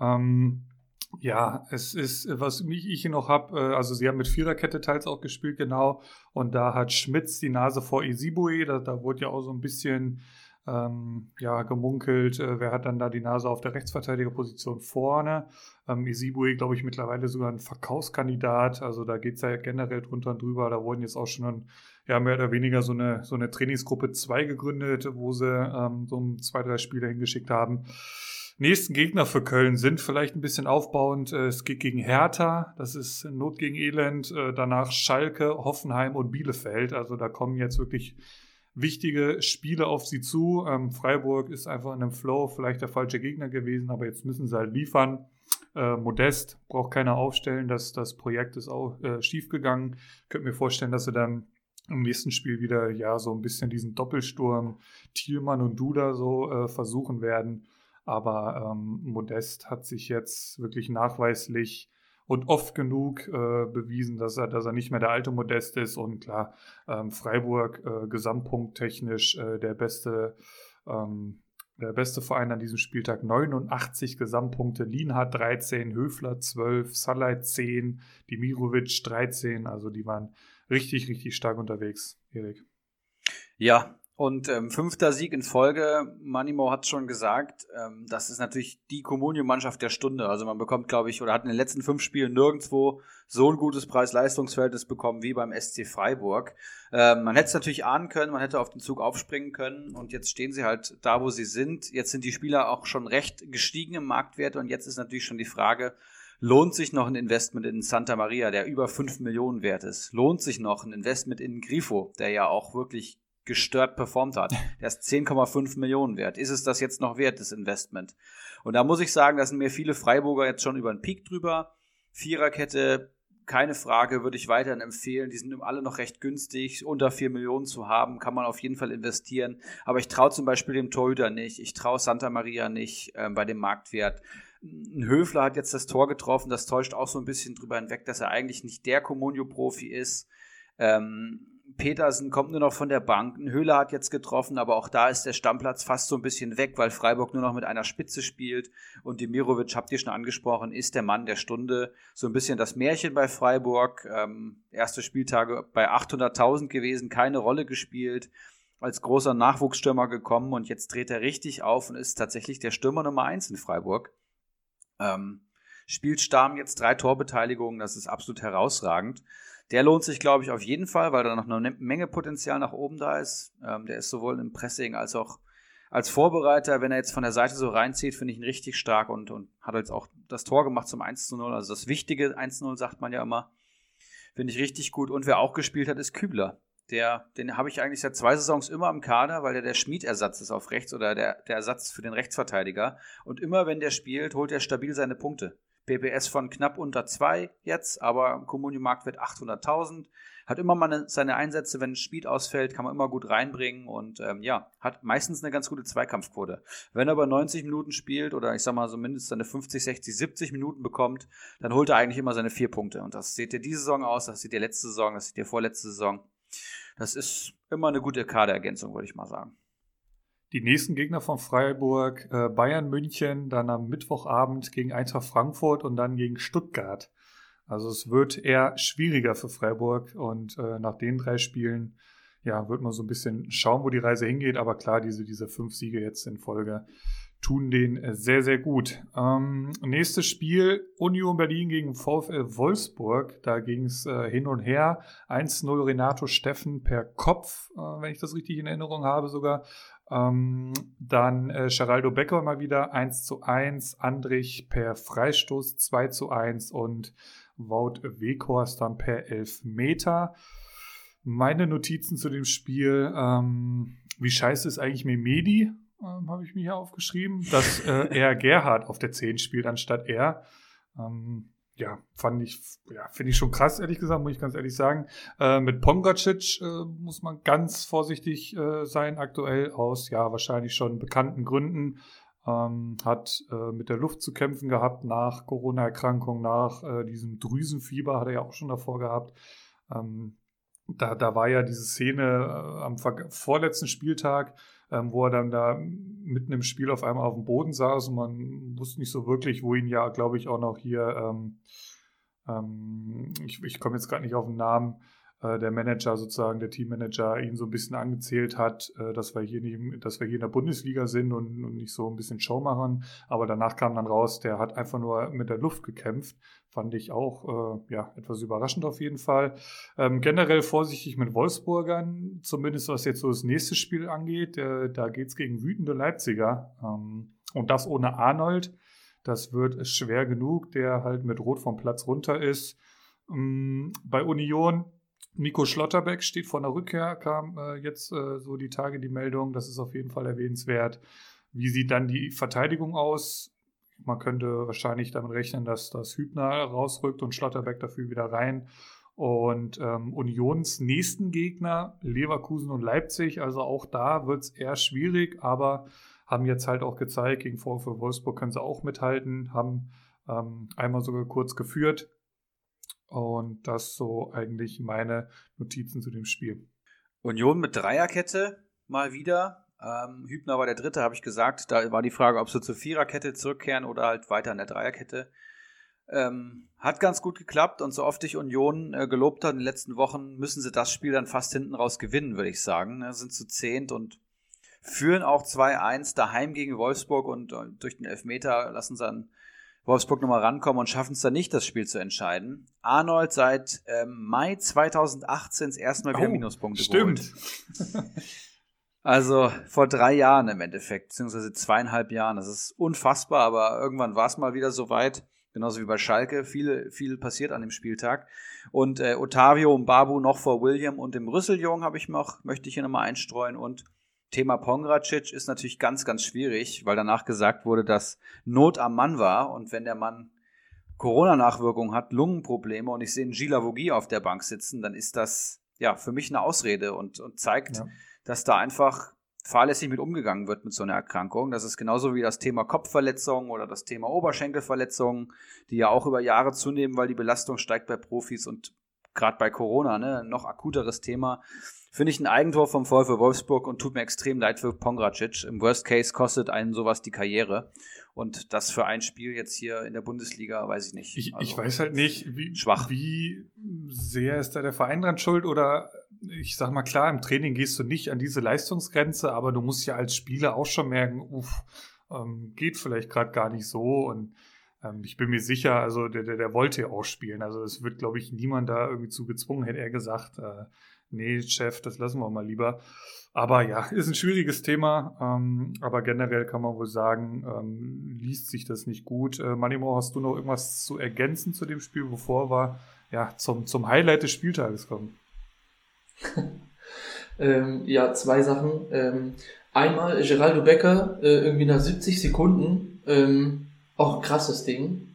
Ähm, ja, es ist, was mich ich hier noch habe, äh, also sie haben mit Viererkette teils auch gespielt, genau. Und da hat Schmitz die Nase vor Isibue, da, da wurde ja auch so ein bisschen ähm, ja, gemunkelt, äh, wer hat dann da die Nase auf der Rechtsverteidigerposition vorne. Ähm, Isibue, glaube ich, mittlerweile sogar ein Verkaufskandidat. Also da geht es ja generell drunter und drüber. Da wurden jetzt auch schon ein, ja, mehr oder weniger so eine, so eine Trainingsgruppe 2 gegründet, wo sie ähm, so zwei, drei Spieler hingeschickt haben. Nächsten Gegner für Köln sind vielleicht ein bisschen aufbauend. Äh, es geht gegen Hertha, das ist Not gegen Elend. Äh, danach Schalke, Hoffenheim und Bielefeld. Also da kommen jetzt wirklich wichtige Spiele auf sie zu. Ähm, Freiburg ist einfach in einem Flow, vielleicht der falsche Gegner gewesen, aber jetzt müssen sie halt liefern. Äh, Modest braucht keiner aufstellen, das, das Projekt ist auch äh, schief gegangen. Könnt mir vorstellen, dass sie dann im nächsten Spiel wieder ja so ein bisschen diesen Doppelsturm Thielmann und Duda so äh, versuchen werden. Aber ähm, Modest hat sich jetzt wirklich nachweislich und oft genug äh, bewiesen, dass er, dass er nicht mehr der alte Modest ist. Und klar, ähm, Freiburg äh, gesamtpunkttechnisch äh, der beste ähm, der beste Verein an diesem Spieltag 89 Gesamtpunkte, Lienhardt 13, Höfler 12, Salai 10, Dimirovic 13, also die waren richtig, richtig stark unterwegs, Erik. Ja, und ähm, fünfter Sieg in Folge, Manimo hat schon gesagt, ähm, das ist natürlich die Kommunio-Mannschaft der Stunde. Also man bekommt, glaube ich, oder hat in den letzten fünf Spielen nirgendwo so ein gutes Preis-Leistungsverhältnis bekommen wie beim SC Freiburg. Ähm, man hätte es natürlich ahnen können, man hätte auf den Zug aufspringen können und jetzt stehen sie halt da, wo sie sind. Jetzt sind die Spieler auch schon recht gestiegen im Marktwert und jetzt ist natürlich schon die Frage, lohnt sich noch ein Investment in Santa Maria, der über fünf Millionen wert ist? Lohnt sich noch ein Investment in Grifo, der ja auch wirklich gestört performt hat. Der ist 10,5 Millionen wert. Ist es das jetzt noch wert, das Investment? Und da muss ich sagen, da sind mir viele Freiburger jetzt schon über den Peak drüber. Viererkette, keine Frage, würde ich weiterhin empfehlen. Die sind alle noch recht günstig. Unter 4 Millionen zu haben, kann man auf jeden Fall investieren. Aber ich traue zum Beispiel dem Torhüter nicht. Ich traue Santa Maria nicht äh, bei dem Marktwert. Ein Höfler hat jetzt das Tor getroffen. Das täuscht auch so ein bisschen drüber hinweg, dass er eigentlich nicht der Comunio-Profi ist. Ähm, Petersen kommt nur noch von der Bank. Ein Höhler hat jetzt getroffen, aber auch da ist der Stammplatz fast so ein bisschen weg, weil Freiburg nur noch mit einer Spitze spielt. Und Demirovic, habt ihr schon angesprochen, ist der Mann der Stunde. So ein bisschen das Märchen bei Freiburg. Ähm, erste Spieltage bei 800.000 gewesen, keine Rolle gespielt. Als großer Nachwuchsstürmer gekommen und jetzt dreht er richtig auf und ist tatsächlich der Stürmer Nummer eins in Freiburg. Ähm, spielt Stamm jetzt drei Torbeteiligungen, das ist absolut herausragend. Der lohnt sich, glaube ich, auf jeden Fall, weil da noch eine Menge Potenzial nach oben da ist. Ähm, der ist sowohl im Pressing als auch als Vorbereiter, wenn er jetzt von der Seite so reinzieht, finde ich ihn richtig stark und, und hat jetzt auch das Tor gemacht zum 1 zu 0. Also das wichtige 1 zu 0 sagt man ja immer. Finde ich richtig gut. Und wer auch gespielt hat, ist Kübler. Der, den habe ich eigentlich seit zwei Saisons immer im Kader, weil der der Schmiedersatz ist auf rechts oder der, der Ersatz für den Rechtsverteidiger. Und immer wenn der spielt, holt er stabil seine Punkte. BBS von knapp unter 2 jetzt, aber Communio Marktwert 800.000. Hat immer mal eine, seine Einsätze, wenn Speed ausfällt, kann man immer gut reinbringen und ähm, ja, hat meistens eine ganz gute Zweikampfquote. Wenn er aber 90 Minuten spielt oder ich sag mal so mindestens seine 50, 60, 70 Minuten bekommt, dann holt er eigentlich immer seine vier Punkte. Und das seht ihr diese Saison aus, das seht ihr letzte Saison, das seht ihr vorletzte Saison. Das ist immer eine gute Kaderergänzung, würde ich mal sagen. Die nächsten Gegner von Freiburg, äh, Bayern München, dann am Mittwochabend gegen Eintracht Frankfurt und dann gegen Stuttgart. Also es wird eher schwieriger für Freiburg und äh, nach den drei Spielen ja, wird man so ein bisschen schauen, wo die Reise hingeht. Aber klar, diese, diese fünf Siege jetzt in Folge tun den äh, sehr, sehr gut. Ähm, nächstes Spiel, Union Berlin gegen VfL Wolfsburg. Da ging es äh, hin und her. 1-0 Renato Steffen per Kopf, äh, wenn ich das richtig in Erinnerung habe sogar. Ähm, dann äh, Geraldo Becker mal wieder 1 zu 1, Andrich per Freistoß 2 zu 1 und Wout Weghorst dann per Elfmeter. Meine Notizen zu dem Spiel, ähm, wie scheiße ist eigentlich Memedi, ähm, habe ich mir hier aufgeschrieben, dass äh, er Gerhard auf der 10 spielt anstatt er. Ähm, ja, fand ich, ja, finde ich schon krass, ehrlich gesagt, muss ich ganz ehrlich sagen. Äh, mit Pongacic äh, muss man ganz vorsichtig äh, sein, aktuell aus, ja, wahrscheinlich schon bekannten Gründen. Ähm, hat äh, mit der Luft zu kämpfen gehabt nach Corona-Erkrankung, nach äh, diesem Drüsenfieber, hat er ja auch schon davor gehabt. Ähm, da, da war ja diese Szene äh, am vorletzten Spieltag, ähm, wo er dann da mitten im Spiel auf einmal auf dem Boden saß und man wusste nicht so wirklich, wo ihn ja, glaube ich, auch noch hier, ähm, ähm, ich, ich komme jetzt gerade nicht auf den Namen, äh, der Manager sozusagen, der Teammanager ihn so ein bisschen angezählt hat, äh, dass wir hier nicht, dass wir hier in der Bundesliga sind und, und nicht so ein bisschen Show machen. Aber danach kam dann raus, der hat einfach nur mit der Luft gekämpft. Fand ich auch äh, ja, etwas überraschend auf jeden Fall. Ähm, generell vorsichtig mit Wolfsburgern, zumindest was jetzt so das nächste Spiel angeht. Äh, da es gegen wütende Leipziger. Ähm, und das ohne Arnold. Das wird schwer genug, der halt mit Rot vom Platz runter ist. Ähm, bei Union Nico Schlotterbeck steht vor der Rückkehr, kam äh, jetzt äh, so die Tage die Meldung. Das ist auf jeden Fall erwähnenswert. Wie sieht dann die Verteidigung aus? Man könnte wahrscheinlich damit rechnen, dass das Hübner rausrückt und Schlotterbeck dafür wieder rein. Und ähm, Unions nächsten Gegner, Leverkusen und Leipzig, also auch da wird es eher schwierig, aber haben jetzt halt auch gezeigt, gegen VfL Wolfsburg können sie auch mithalten, haben ähm, einmal sogar kurz geführt. Und das so eigentlich meine Notizen zu dem Spiel. Union mit Dreierkette mal wieder. Ähm, Hübner war der Dritte, habe ich gesagt. Da war die Frage, ob sie zur Viererkette zurückkehren oder halt weiter an der Dreierkette. Ähm, hat ganz gut geklappt und so oft ich Union äh, gelobt hat in den letzten Wochen, müssen sie das Spiel dann fast hinten raus gewinnen, würde ich sagen. Ne? Sind zu zehnt und führen auch 2-1 daheim gegen Wolfsburg und äh, durch den Elfmeter lassen sie dann Wolfsburg nochmal rankommen und schaffen es dann nicht, das Spiel zu entscheiden. Arnold seit ähm, Mai 2018 das erste Mal wieder oh, Minuspunkte stimmt. geholt. [laughs] Also vor drei Jahren im Endeffekt, beziehungsweise zweieinhalb Jahren. Das ist unfassbar, aber irgendwann war es mal wieder soweit. Genauso wie bei Schalke. Viel, viel passiert an dem Spieltag. Und äh, Otavio und Babu noch vor William und dem Rüsseljung habe ich noch, möchte ich hier nochmal einstreuen. Und Thema Pongracic ist natürlich ganz, ganz schwierig, weil danach gesagt wurde, dass Not am Mann war. Und wenn der Mann Corona-Nachwirkungen hat, Lungenprobleme und ich sehe einen Gila Vogie auf der Bank sitzen, dann ist das ja für mich eine Ausrede und, und zeigt, ja dass da einfach fahrlässig mit umgegangen wird mit so einer Erkrankung. Das ist genauso wie das Thema Kopfverletzungen oder das Thema Oberschenkelverletzungen, die ja auch über Jahre zunehmen, weil die Belastung steigt bei Profis und gerade bei Corona, ne, noch akuteres Thema. Finde ich ein Eigentor vom VfL Wolfsburg und tut mir extrem leid für Pongracic. Im Worst Case kostet einen sowas die Karriere. Und das für ein Spiel jetzt hier in der Bundesliga, weiß ich nicht. Ich, also, ich weiß halt nicht, wie, schwach. wie sehr ist da der Verein dran schuld oder ich sag mal klar, im Training gehst du nicht an diese Leistungsgrenze, aber du musst ja als Spieler auch schon merken, uff, ähm, geht vielleicht gerade gar nicht so und ähm, ich bin mir sicher, also der, der, der wollte ja auch spielen. Also es wird, glaube ich, niemand da irgendwie zu gezwungen, hätte er gesagt, äh, nee, Chef, das lassen wir mal lieber. Aber ja, [laughs] ist ein schwieriges Thema, ähm, aber generell kann man wohl sagen, ähm, liest sich das nicht gut. Äh, Manimo, hast du noch irgendwas zu ergänzen zu dem Spiel, bevor wir ja, zum, zum Highlight des Spieltages kommen? [laughs] ähm, ja, zwei Sachen. Ähm, einmal Geraldo Becker, äh, irgendwie nach 70 Sekunden, ähm, auch ein krasses Ding.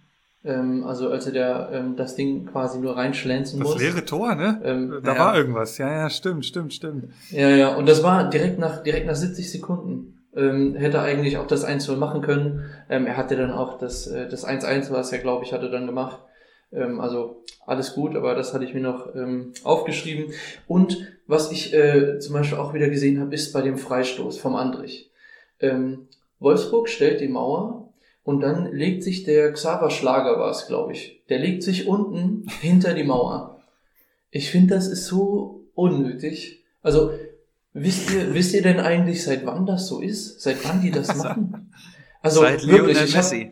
Ähm, also als er der, ähm, das Ding quasi nur reinschlänzen das muss. Das leere Tor, ne? Ähm, da ja. war irgendwas. Ja, ja, stimmt, stimmt, stimmt. Ja, ja, und das war direkt nach, direkt nach 70 Sekunden. Ähm, hätte eigentlich auch das 1-0 machen können. Ähm, er hatte dann auch das, äh, das 1-1, was er, glaube ich, hatte dann gemacht. Ähm, also alles gut, aber das hatte ich mir noch ähm, aufgeschrieben. Und was ich äh, zum Beispiel auch wieder gesehen habe, ist bei dem Freistoß vom Andrich. Ähm, Wolfsburg stellt die Mauer und dann legt sich der Xaver Schlager war es, glaube ich. Der legt sich unten hinter die Mauer. Ich finde, das ist so unnötig. Also, wisst ihr, wisst ihr denn eigentlich, seit wann das so ist? Seit wann die das [laughs] machen? Also, seit wirklich, Lionel Messi.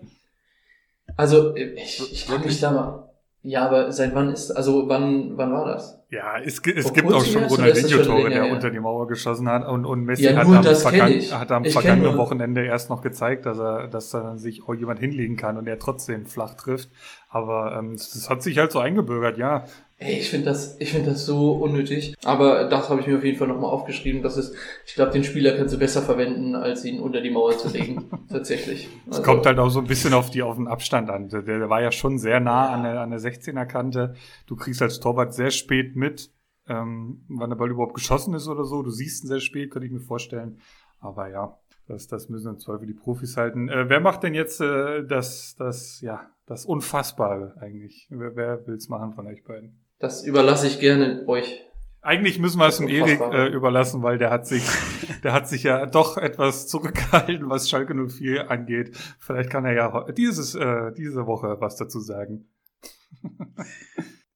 Hab, also, ich, ich kann mich da mal, ja, aber seit wann ist, also wann, wann war das? Ja, es, es gibt auch schon Ronaldinho-Tore, der ja. unter die Mauer geschossen hat und, und Messi ja, hat, am, hat am vergangenen Wochenende erst noch gezeigt, dass er, dass da sich auch jemand hinlegen kann und er trotzdem flach trifft. Aber ähm, das hat sich halt so eingebürgert, ja. Ey, ich finde das, ich finde das so unnötig. Aber das habe ich mir auf jeden Fall nochmal aufgeschrieben. Das ist, ich glaube, den Spieler kannst du besser verwenden, als ihn unter die Mauer zu legen. [laughs] Tatsächlich. Es also, kommt halt auch so ein bisschen auf die, auf den Abstand an. Der, der war ja schon sehr nah ja. an der, an der 16er Kante. Du kriegst als Torwart sehr spät mit, ähm, wann der Ball überhaupt geschossen ist oder so. Du siehst ihn sehr spät, könnte ich mir vorstellen. Aber ja, das, das müssen im Zweifel die Profis halten. Äh, wer macht denn jetzt äh, das, das, ja, das Unfassbare eigentlich? Wer, wer will's machen von euch beiden? Das überlasse ich gerne euch. Eigentlich müssen wir es dem Erik äh, überlassen, weil der hat sich, [laughs] der hat sich ja doch etwas zurückgehalten, was Schalke 04 angeht. Vielleicht kann er ja dieses, äh, diese Woche was dazu sagen.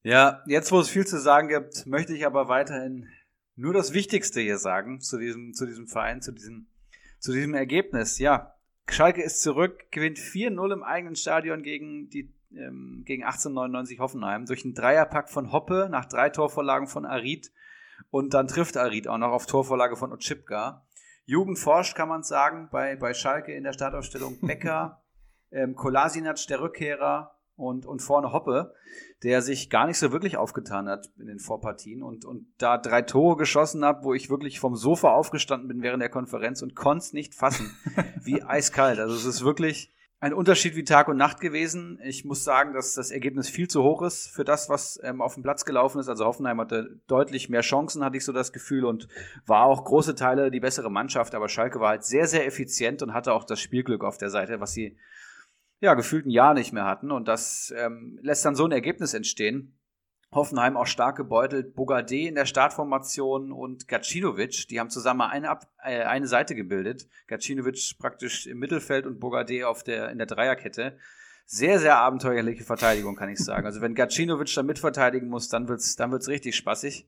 ja, jetzt wo es viel zu sagen gibt, möchte ich aber weiterhin nur das Wichtigste hier sagen zu diesem, zu diesem Verein, zu diesem, zu diesem Ergebnis. Ja, Schalke ist zurück, gewinnt 4-0 im eigenen Stadion gegen die ähm, gegen 1899 Hoffenheim durch einen Dreierpack von Hoppe nach drei Torvorlagen von Arid und dann trifft Arid auch noch auf Torvorlage von Otschipka. Jugend forscht, kann man sagen, bei, bei Schalke in der Startaufstellung. [laughs] Becker, ähm, Kolasinac, der Rückkehrer, und, und vorne Hoppe, der sich gar nicht so wirklich aufgetan hat in den Vorpartien und, und da drei Tore geschossen hat, wo ich wirklich vom Sofa aufgestanden bin während der Konferenz und konnte es nicht fassen. [laughs] Wie eiskalt. Also es ist wirklich ein Unterschied wie Tag und Nacht gewesen. Ich muss sagen, dass das Ergebnis viel zu hoch ist für das, was ähm, auf dem Platz gelaufen ist. Also Hoffenheim hatte deutlich mehr Chancen, hatte ich so das Gefühl, und war auch große Teile die bessere Mannschaft. Aber Schalke war halt sehr, sehr effizient und hatte auch das Spielglück auf der Seite, was sie ja gefühlt ein Jahr nicht mehr hatten. Und das ähm, lässt dann so ein Ergebnis entstehen. Hoffenheim auch stark gebeutelt. Bogarde in der Startformation und Gacinovic, die haben zusammen eine, Ab äh, eine Seite gebildet. Gacinovic praktisch im Mittelfeld und Bogarde auf der, in der Dreierkette. Sehr, sehr abenteuerliche Verteidigung, kann ich sagen. Also wenn Gacinovic da mitverteidigen muss, dann wird's, dann wird's richtig spaßig.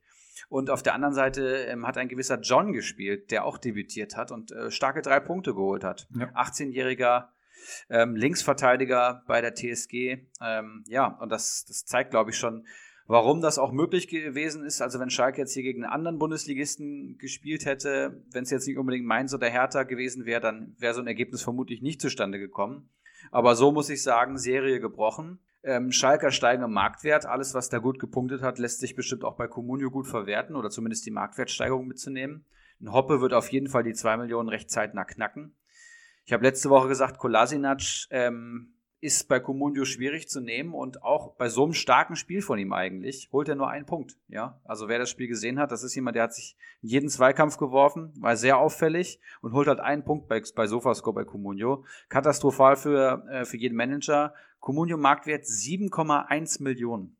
Und auf der anderen Seite ähm, hat ein gewisser John gespielt, der auch debütiert hat und äh, starke drei Punkte geholt hat. Ja. 18-jähriger ähm, Linksverteidiger bei der TSG. Ähm, ja, und das, das zeigt, glaube ich, schon, Warum das auch möglich gewesen ist, also wenn Schalke jetzt hier gegen einen anderen Bundesligisten gespielt hätte, wenn es jetzt nicht unbedingt Mainz oder Hertha gewesen wäre, dann wäre so ein Ergebnis vermutlich nicht zustande gekommen. Aber so muss ich sagen, Serie gebrochen. Ähm, Schalker steigen Marktwert. Alles, was da gut gepunktet hat, lässt sich bestimmt auch bei Comunio gut verwerten oder zumindest die Marktwertsteigerung mitzunehmen. Ein Hoppe wird auf jeden Fall die 2 Millionen recht zeitnah knacken. Ich habe letzte Woche gesagt, Kolasinac ähm, ist bei Comunio schwierig zu nehmen und auch bei so einem starken Spiel von ihm eigentlich holt er nur einen Punkt. Ja, also wer das Spiel gesehen hat, das ist jemand, der hat sich jeden Zweikampf geworfen, war sehr auffällig und holt halt einen Punkt bei, bei Sofascore bei Comunio. Katastrophal für, äh, für jeden Manager. Comunio Marktwert 7,1 Millionen.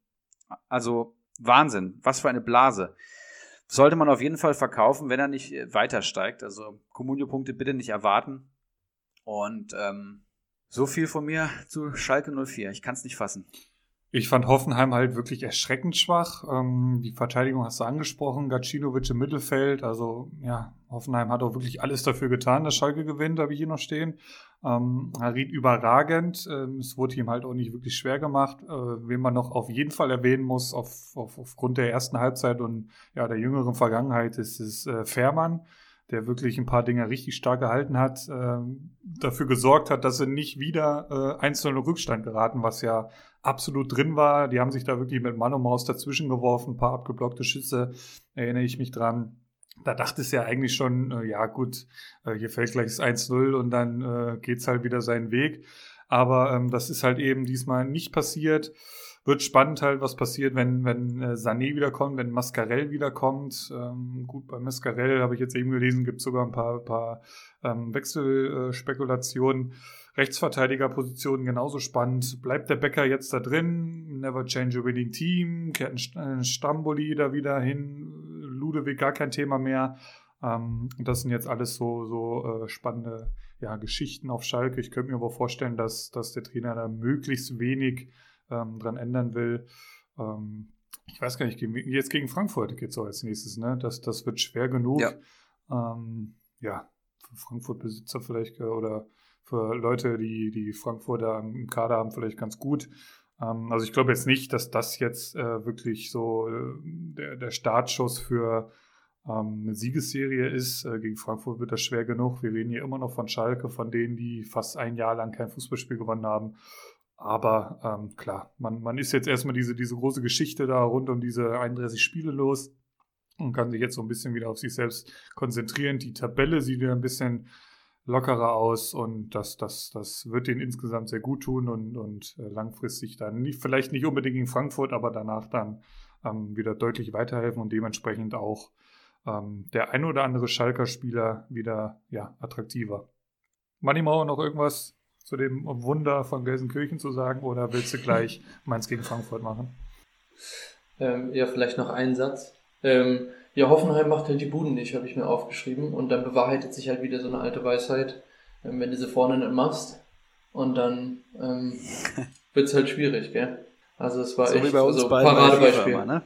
Also Wahnsinn. Was für eine Blase. Sollte man auf jeden Fall verkaufen, wenn er nicht äh, weiter steigt. Also Comunio-Punkte bitte nicht erwarten. Und ähm, so viel von mir zu Schalke 04. Ich kann es nicht fassen. Ich fand Hoffenheim halt wirklich erschreckend schwach. Ähm, die Verteidigung hast du angesprochen, Gacinovic im Mittelfeld. Also ja, Hoffenheim hat auch wirklich alles dafür getan, dass Schalke gewinnt, habe ich hier noch stehen. Ähm, Harid überragend. Ähm, es wurde ihm halt auch nicht wirklich schwer gemacht. Äh, wen man noch auf jeden Fall erwähnen muss, auf, auf, aufgrund der ersten Halbzeit und ja, der jüngeren Vergangenheit, ist es äh, Fährmann der wirklich ein paar Dinge richtig stark gehalten hat, äh, dafür gesorgt hat, dass sie nicht wieder äh, einzelne Rückstand geraten, was ja absolut drin war. Die haben sich da wirklich mit Mann und Maus dazwischen geworfen, ein paar abgeblockte Schüsse, erinnere ich mich dran. Da dachte es ja eigentlich schon, äh, ja gut, äh, hier fällt gleich das 1-0 und dann äh, geht's halt wieder seinen Weg. Aber ähm, das ist halt eben diesmal nicht passiert wird spannend halt, was passiert, wenn, wenn äh, Sané wiederkommt, wenn Mascarell wiederkommt. Ähm, gut, bei Mascarell habe ich jetzt eben gelesen, gibt es sogar ein paar, paar ähm, Wechselspekulationen. Rechtsverteidigerpositionen genauso spannend. Bleibt der Becker jetzt da drin? Never change a winning team. Kehrt ein Stamboli da wieder hin? Ludewig gar kein Thema mehr. Ähm, das sind jetzt alles so, so äh, spannende ja, Geschichten auf Schalke. Ich könnte mir aber vorstellen, dass, dass der Trainer da möglichst wenig ähm, dran ändern will. Ähm, ich weiß gar nicht, jetzt gegen Frankfurt geht es auch als nächstes, ne? Das, das wird schwer genug. Ja, ähm, ja für Frankfurt-Besitzer vielleicht äh, oder für Leute, die die Frankfurter im Kader haben, vielleicht ganz gut. Ähm, also ich glaube jetzt nicht, dass das jetzt äh, wirklich so äh, der, der Startschuss für ähm, eine Siegesserie ist. Äh, gegen Frankfurt wird das schwer genug. Wir reden hier immer noch von Schalke, von denen, die fast ein Jahr lang kein Fußballspiel gewonnen haben. Aber ähm, klar, man, man ist jetzt erstmal diese, diese große Geschichte da rund um diese 31 Spiele los und kann sich jetzt so ein bisschen wieder auf sich selbst konzentrieren. Die Tabelle sieht wieder ein bisschen lockerer aus und das, das, das wird ihnen insgesamt sehr gut tun und, und äh, langfristig dann nicht, vielleicht nicht unbedingt in Frankfurt, aber danach dann ähm, wieder deutlich weiterhelfen und dementsprechend auch ähm, der ein oder andere Schalker-Spieler wieder ja, attraktiver. Manni Mauer noch irgendwas zu dem Wunder von Gelsenkirchen zu sagen oder willst du gleich [laughs] Mainz gegen Frankfurt machen? Ähm, ja, vielleicht noch einen Satz. Ähm, ja, Hoffenheim macht halt die Buden nicht, habe ich mir aufgeschrieben. Und dann bewahrheitet sich halt wieder so eine alte Weisheit, ähm, wenn du sie vorne nicht machst. Und dann ähm, [laughs] wird es halt schwierig, gell? Also es war so echt wie bei uns so Paradebeispiel. Immer, ne?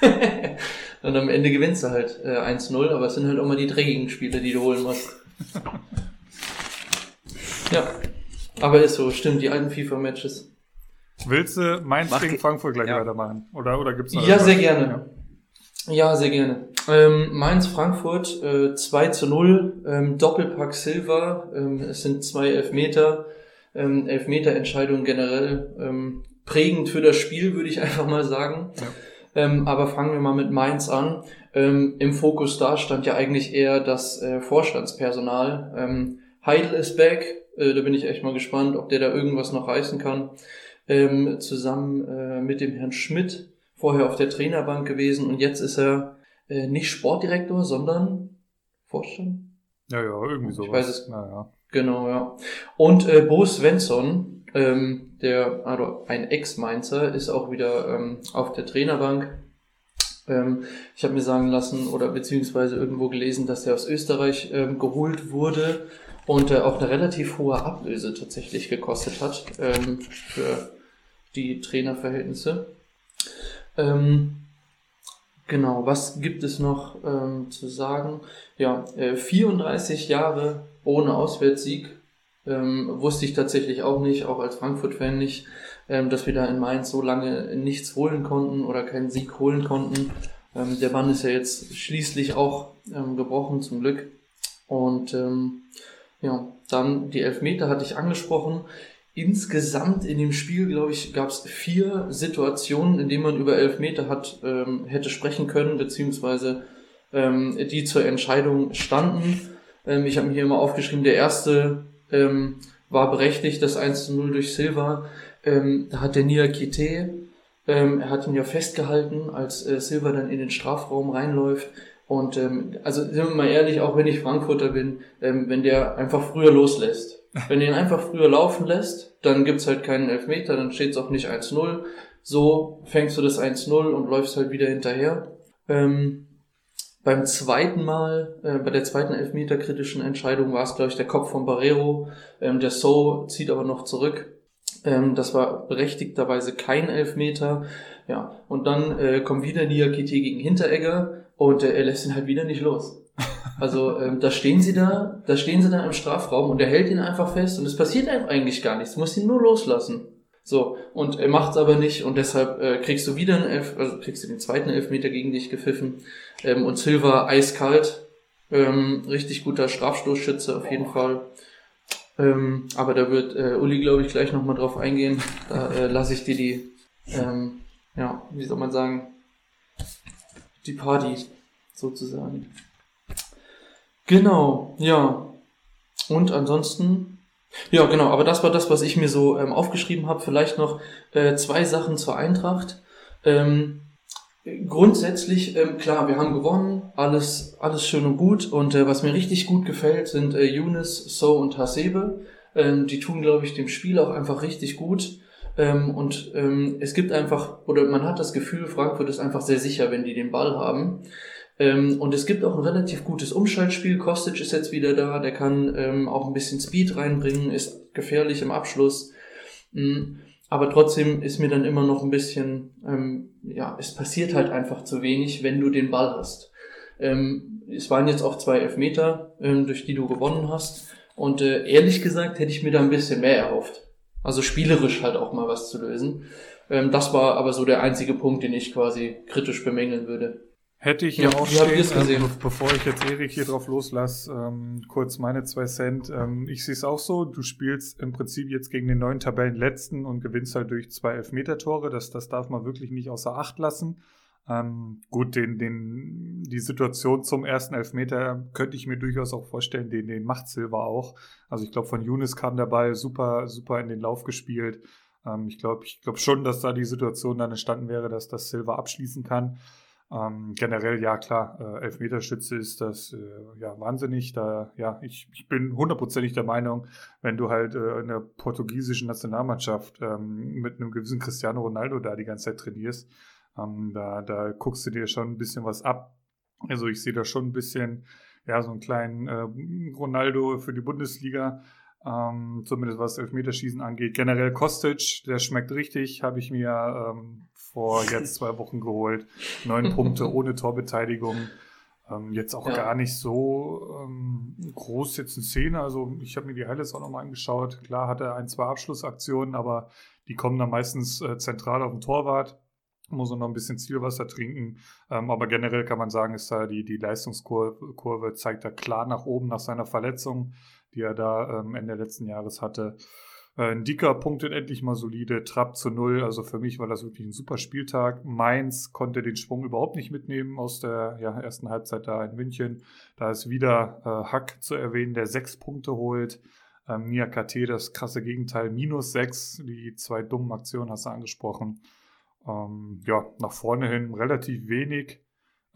[laughs] und am Ende gewinnst du halt äh, 1-0, aber es sind halt auch mal die dreckigen Spiele, die du holen musst. Ja, aber ist so, stimmt, die alten FIFA-Matches. Willst du Mainz Mach gegen Frankfurt gleich ja. weitermachen? Oder, oder gibt's noch Ja, sehr gerne. Ja. ja, sehr gerne. Ähm, Mainz-Frankfurt äh, 2 zu 0, ähm, Doppelpack Silver, ähm, es sind zwei Elfmeter. Ähm, Elfmeterentscheidungen generell ähm, prägend für das Spiel, würde ich [laughs] einfach mal sagen. Ja. Ähm, aber fangen wir mal mit Mainz an. Ähm, Im Fokus da stand ja eigentlich eher das äh, Vorstandspersonal. Ähm, Heidel ist back. Äh, da bin ich echt mal gespannt, ob der da irgendwas noch reißen kann. Ähm, zusammen äh, mit dem Herrn Schmidt, vorher auf der Trainerbank gewesen und jetzt ist er äh, nicht Sportdirektor, sondern Vorstand? Ja, ja, irgendwie sowas. Ich weiß es. Naja. Genau, ja. Und äh, Bo Svensson, ähm, der, also ein Ex-Mainzer, ist auch wieder ähm, auf der Trainerbank. Ähm, ich habe mir sagen lassen oder beziehungsweise irgendwo gelesen, dass der aus Österreich ähm, geholt wurde und äh, auch eine relativ hohe Ablöse tatsächlich gekostet hat ähm, für die Trainerverhältnisse. Ähm, genau, was gibt es noch ähm, zu sagen? Ja, äh, 34 Jahre ohne Auswärtssieg ähm, wusste ich tatsächlich auch nicht, auch als Frankfurt-Fan nicht, ähm, dass wir da in Mainz so lange nichts holen konnten oder keinen Sieg holen konnten. Ähm, der Bann ist ja jetzt schließlich auch ähm, gebrochen, zum Glück. Und ähm, ja, dann die Elfmeter hatte ich angesprochen. Insgesamt in dem Spiel, glaube ich, gab es vier Situationen, in denen man über Elfmeter hat, ähm, hätte sprechen können, beziehungsweise ähm, die zur Entscheidung standen. Ähm, ich habe mir hier immer aufgeschrieben, der erste ähm, war berechtigt, das 1 zu 0 durch Silva. Ähm, da hat der Nia Kite, ähm, er hat ihn ja festgehalten, als äh, Silva dann in den Strafraum reinläuft. Und ähm, also sind wir mal ehrlich, auch wenn ich Frankfurter bin, ähm, wenn der einfach früher loslässt. [laughs] Wenn er ihn einfach früher laufen lässt, dann gibt's halt keinen Elfmeter, dann steht's auch nicht 1-0. So fängst du das 1-0 und läufst halt wieder hinterher. Ähm, beim zweiten Mal, äh, bei der zweiten Elfmeter-kritischen Entscheidung war es, glaube ich, der Kopf von Barrero. Ähm, der So zieht aber noch zurück. Ähm, das war berechtigterweise kein Elfmeter. Ja, und dann äh, kommt wieder Niakite gegen Hinteregger und äh, er lässt ihn halt wieder nicht los. Also ähm, da stehen sie da, da stehen sie da im Strafraum und er hält ihn einfach fest und es passiert eigentlich gar nichts. Du musst ihn nur loslassen. So, und er macht's aber nicht und deshalb äh, kriegst du wieder einen Elf, also kriegst du den zweiten Elfmeter gegen dich gepfiffen. Ähm, und Silva eiskalt, ähm, richtig guter Strafstoßschütze auf jeden Fall. Ähm, aber da wird äh, Uli, glaube ich, gleich nochmal drauf eingehen. Da äh, lasse ich dir die, ähm, ja, wie soll man sagen, die Party sozusagen. Genau, ja. Und ansonsten ja, genau, aber das war das, was ich mir so ähm, aufgeschrieben habe. Vielleicht noch äh, zwei Sachen zur Eintracht. Ähm, grundsätzlich, ähm, klar, wir haben gewonnen, alles, alles schön und gut. Und äh, was mir richtig gut gefällt, sind äh, Younes, So und Hasebe. Ähm, die tun, glaube ich, dem Spiel auch einfach richtig gut. Ähm, und ähm, es gibt einfach, oder man hat das Gefühl, Frankfurt ist einfach sehr sicher, wenn die den Ball haben. Ähm, und es gibt auch ein relativ gutes Umschaltspiel. Kostic ist jetzt wieder da, der kann ähm, auch ein bisschen Speed reinbringen, ist gefährlich im Abschluss. Mhm. Aber trotzdem ist mir dann immer noch ein bisschen, ähm, ja, es passiert halt einfach zu wenig, wenn du den Ball hast. Ähm, es waren jetzt auch zwei Elfmeter, ähm, durch die du gewonnen hast. Und äh, ehrlich gesagt hätte ich mir da ein bisschen mehr erhofft. Also spielerisch halt auch mal was zu lösen. Ähm, das war aber so der einzige Punkt, den ich quasi kritisch bemängeln würde. Hätte ich ja, auch stehen, ähm, bevor ich jetzt Erik hier drauf loslasse, ähm, kurz meine zwei Cent. Ähm, ich sehe es auch so, du spielst im Prinzip jetzt gegen den neuen Tabellenletzten und gewinnst halt durch zwei Elfmeter-Tore. Das, das darf man wirklich nicht außer Acht lassen. Ähm, gut, den, den, die Situation zum ersten Elfmeter könnte ich mir durchaus auch vorstellen, den, den macht Silva auch. Also ich glaube, von Younes kam der Ball super, super in den Lauf gespielt. Ähm, ich glaube ich glaub schon, dass da die Situation dann entstanden wäre, dass das Silva abschließen kann. Ähm, generell, ja klar, äh, Elfmeterschütze ist das äh, ja wahnsinnig. Da, ja, ich, ich bin hundertprozentig der Meinung, wenn du halt äh, in der portugiesischen Nationalmannschaft ähm, mit einem gewissen Cristiano Ronaldo da die ganze Zeit trainierst, ähm, da, da guckst du dir schon ein bisschen was ab. Also ich sehe da schon ein bisschen, ja, so einen kleinen äh, Ronaldo für die Bundesliga. Ähm, zumindest was Elfmeterschießen angeht. Generell Kostic, der schmeckt richtig, habe ich mir ähm, vor jetzt zwei Wochen geholt. Neun [laughs] Punkte ohne Torbeteiligung. Ähm, jetzt auch ja. gar nicht so ähm, groß jetzt in Szene. Also ich habe mir die Highlights auch nochmal angeschaut. Klar hat er ein, zwei Abschlussaktionen, aber die kommen dann meistens äh, zentral auf den Torwart. Muss er noch ein bisschen Zielwasser trinken. Ähm, aber generell kann man sagen, ist da die, die Leistungskurve zeigt da klar nach oben nach seiner Verletzung, die er da ähm, Ende letzten Jahres hatte. Äh, Dicker punktet endlich mal solide, Trapp zu null. Also für mich war das wirklich ein super Spieltag. Mainz konnte den Schwung überhaupt nicht mitnehmen aus der ja, ersten Halbzeit da in München. Da ist wieder äh, Hack zu erwähnen, der sechs Punkte holt. Ähm, Nia KT, das krasse Gegenteil, minus sechs. Die zwei dummen Aktionen hast du angesprochen. Ähm, ja, nach vorne hin relativ wenig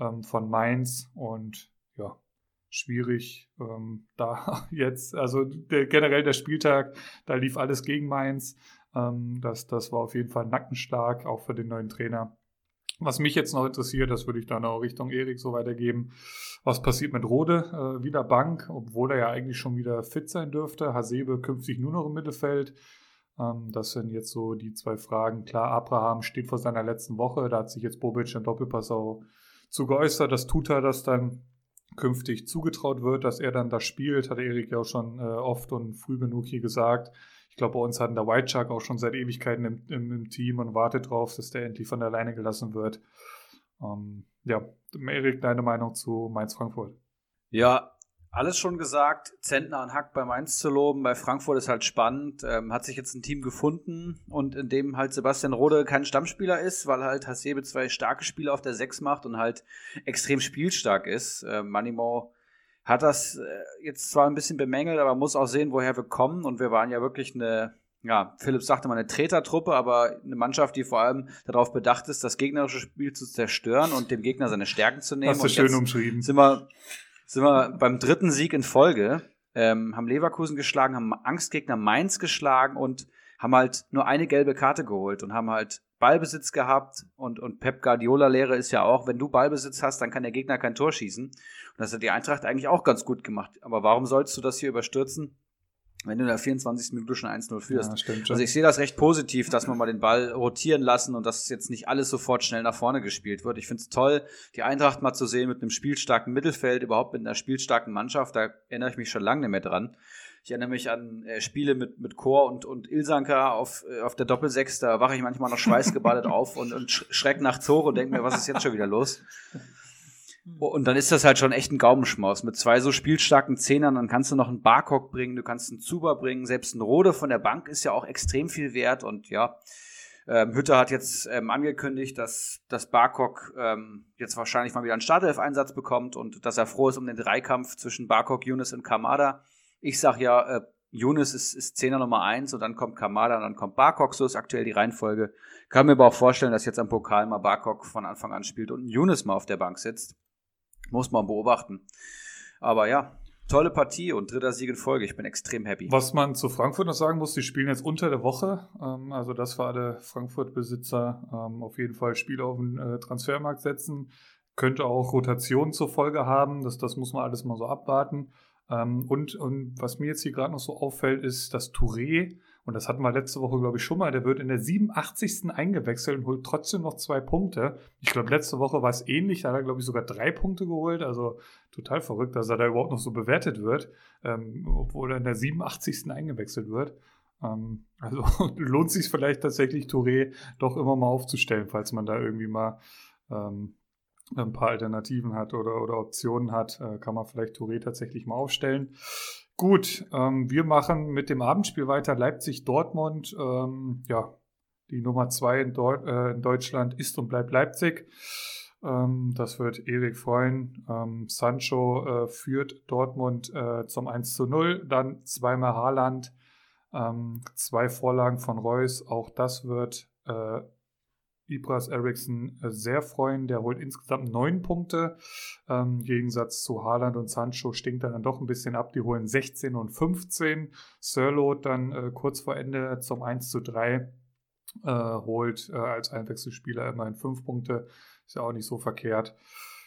ähm, von Mainz und ja, schwierig ähm, [laughs] da jetzt, also der, generell der Spieltag, da lief alles gegen Mainz. Ähm, das, das war auf jeden Fall Nackenstark, auch für den neuen Trainer. Was mich jetzt noch interessiert, das würde ich dann auch Richtung Erik so weitergeben. Was passiert mit Rode? Äh, wieder Bank, obwohl er ja eigentlich schon wieder fit sein dürfte. Hasebe künftig nur noch im Mittelfeld. Ähm, das sind jetzt so die zwei Fragen. Klar, Abraham steht vor seiner letzten Woche. Da hat sich jetzt Bobic in Doppelpass auch zu geäußert. Das tut er, dass dann künftig zugetraut wird, dass er dann das spielt, hat Erik ja auch schon äh, oft und früh genug hier gesagt. Ich glaube, bei uns hatten der White Shark auch schon seit Ewigkeiten im, im, im Team und wartet drauf, dass der endlich von der Leine gelassen wird. Ähm, ja, Erik, deine Meinung zu Mainz-Frankfurt? Ja, alles schon gesagt. Zentner und Hack bei Mainz zu loben. Bei Frankfurt ist halt spannend. Ähm, hat sich jetzt ein Team gefunden und in dem halt Sebastian Rode kein Stammspieler ist, weil halt Hasebe zwei starke Spiele auf der 6 macht und halt extrem spielstark ist. Äh, Manimo hat das äh, jetzt zwar ein bisschen bemängelt, aber muss auch sehen, woher wir kommen. Und wir waren ja wirklich eine, ja, Philipp sagte mal eine Tretertruppe, aber eine Mannschaft, die vor allem darauf bedacht ist, das gegnerische Spiel zu zerstören und dem Gegner seine Stärken zu nehmen. Hast du schön umschrieben. Sind wir sind wir beim dritten Sieg in Folge, ähm, haben Leverkusen geschlagen, haben Angstgegner Mainz geschlagen und haben halt nur eine gelbe Karte geholt und haben halt Ballbesitz gehabt und, und Pep Guardiola Lehre ist ja auch, wenn du Ballbesitz hast, dann kann der Gegner kein Tor schießen. Und das hat die Eintracht eigentlich auch ganz gut gemacht. Aber warum sollst du das hier überstürzen? Wenn du in der 24. Minute schon 1-0 führst. Ja, stimmt schon. Also ich sehe das recht positiv, dass man mal den Ball rotieren lassen und dass jetzt nicht alles sofort schnell nach vorne gespielt wird. Ich finde es toll, die Eintracht mal zu sehen mit einem spielstarken Mittelfeld, überhaupt mit einer spielstarken Mannschaft. Da erinnere ich mich schon lange nicht mehr dran. Ich erinnere mich an äh, Spiele mit, mit Chor und, und Ilsanka auf, äh, auf der Doppelsechs. Da wache ich manchmal noch schweißgebadet [laughs] auf und, und schreck nach Zore und denke mir, was ist jetzt schon wieder los? Oh, und dann ist das halt schon echt ein Gaumenschmaus. Mit zwei so spielstarken Zehnern, dann kannst du noch einen Barcock bringen, du kannst einen Zuber bringen, selbst ein Rode von der Bank ist ja auch extrem viel wert und ja, ähm, Hütter hat jetzt ähm, angekündigt, dass, dass Barcock ähm, jetzt wahrscheinlich mal wieder einen Startelf-Einsatz bekommt und dass er froh ist um den Dreikampf zwischen Barcock, Younes und Kamada. Ich sag ja, äh, Younes ist, ist Zehner Nummer eins und dann kommt Kamada und dann kommt Barcock, so ist aktuell die Reihenfolge. Kann mir aber auch vorstellen, dass jetzt am Pokal mal Barcock von Anfang an spielt und Younes mal auf der Bank sitzt. Muss man beobachten. Aber ja, tolle Partie und dritter Sieg in Folge. Ich bin extrem happy. Was man zu Frankfurt noch sagen muss, die spielen jetzt unter der Woche. Ähm, also das für alle Frankfurt-Besitzer ähm, auf jeden Fall Spiele auf den äh, Transfermarkt setzen. Könnte auch Rotation zur Folge haben. Das, das muss man alles mal so abwarten. Ähm, und, und was mir jetzt hier gerade noch so auffällt, ist, dass Touré und das hatten wir letzte Woche, glaube ich, schon mal. Der wird in der 87. eingewechselt und holt trotzdem noch zwei Punkte. Ich glaube, letzte Woche war es ähnlich. Da hat er, glaube ich, sogar drei Punkte geholt. Also total verrückt, dass er da überhaupt noch so bewertet wird, ähm, obwohl er in der 87. eingewechselt wird. Ähm, also [laughs] lohnt sich vielleicht tatsächlich, Touré doch immer mal aufzustellen, falls man da irgendwie mal ähm, ein paar Alternativen hat oder, oder Optionen hat, äh, kann man vielleicht Touré tatsächlich mal aufstellen. Gut, ähm, wir machen mit dem Abendspiel weiter. Leipzig-Dortmund. Ähm, ja, die Nummer zwei in, äh, in, Deutschland ist und bleibt Leipzig. Ähm, das wird Erik freuen. Ähm, Sancho äh, führt Dortmund äh, zum 1 zu 0. Dann zweimal Haaland. Ähm, zwei Vorlagen von Reus. Auch das wird äh, Ibras Eriksson äh, sehr freuen. Der holt insgesamt neun Punkte. Ähm, Im Gegensatz zu Haaland und Sancho stinkt er dann doch ein bisschen ab. Die holen 16 und 15. Sirlot dann äh, kurz vor Ende zum 1 zu 3 äh, holt äh, als Einwechselspieler immerhin fünf Punkte. Ist ja auch nicht so verkehrt.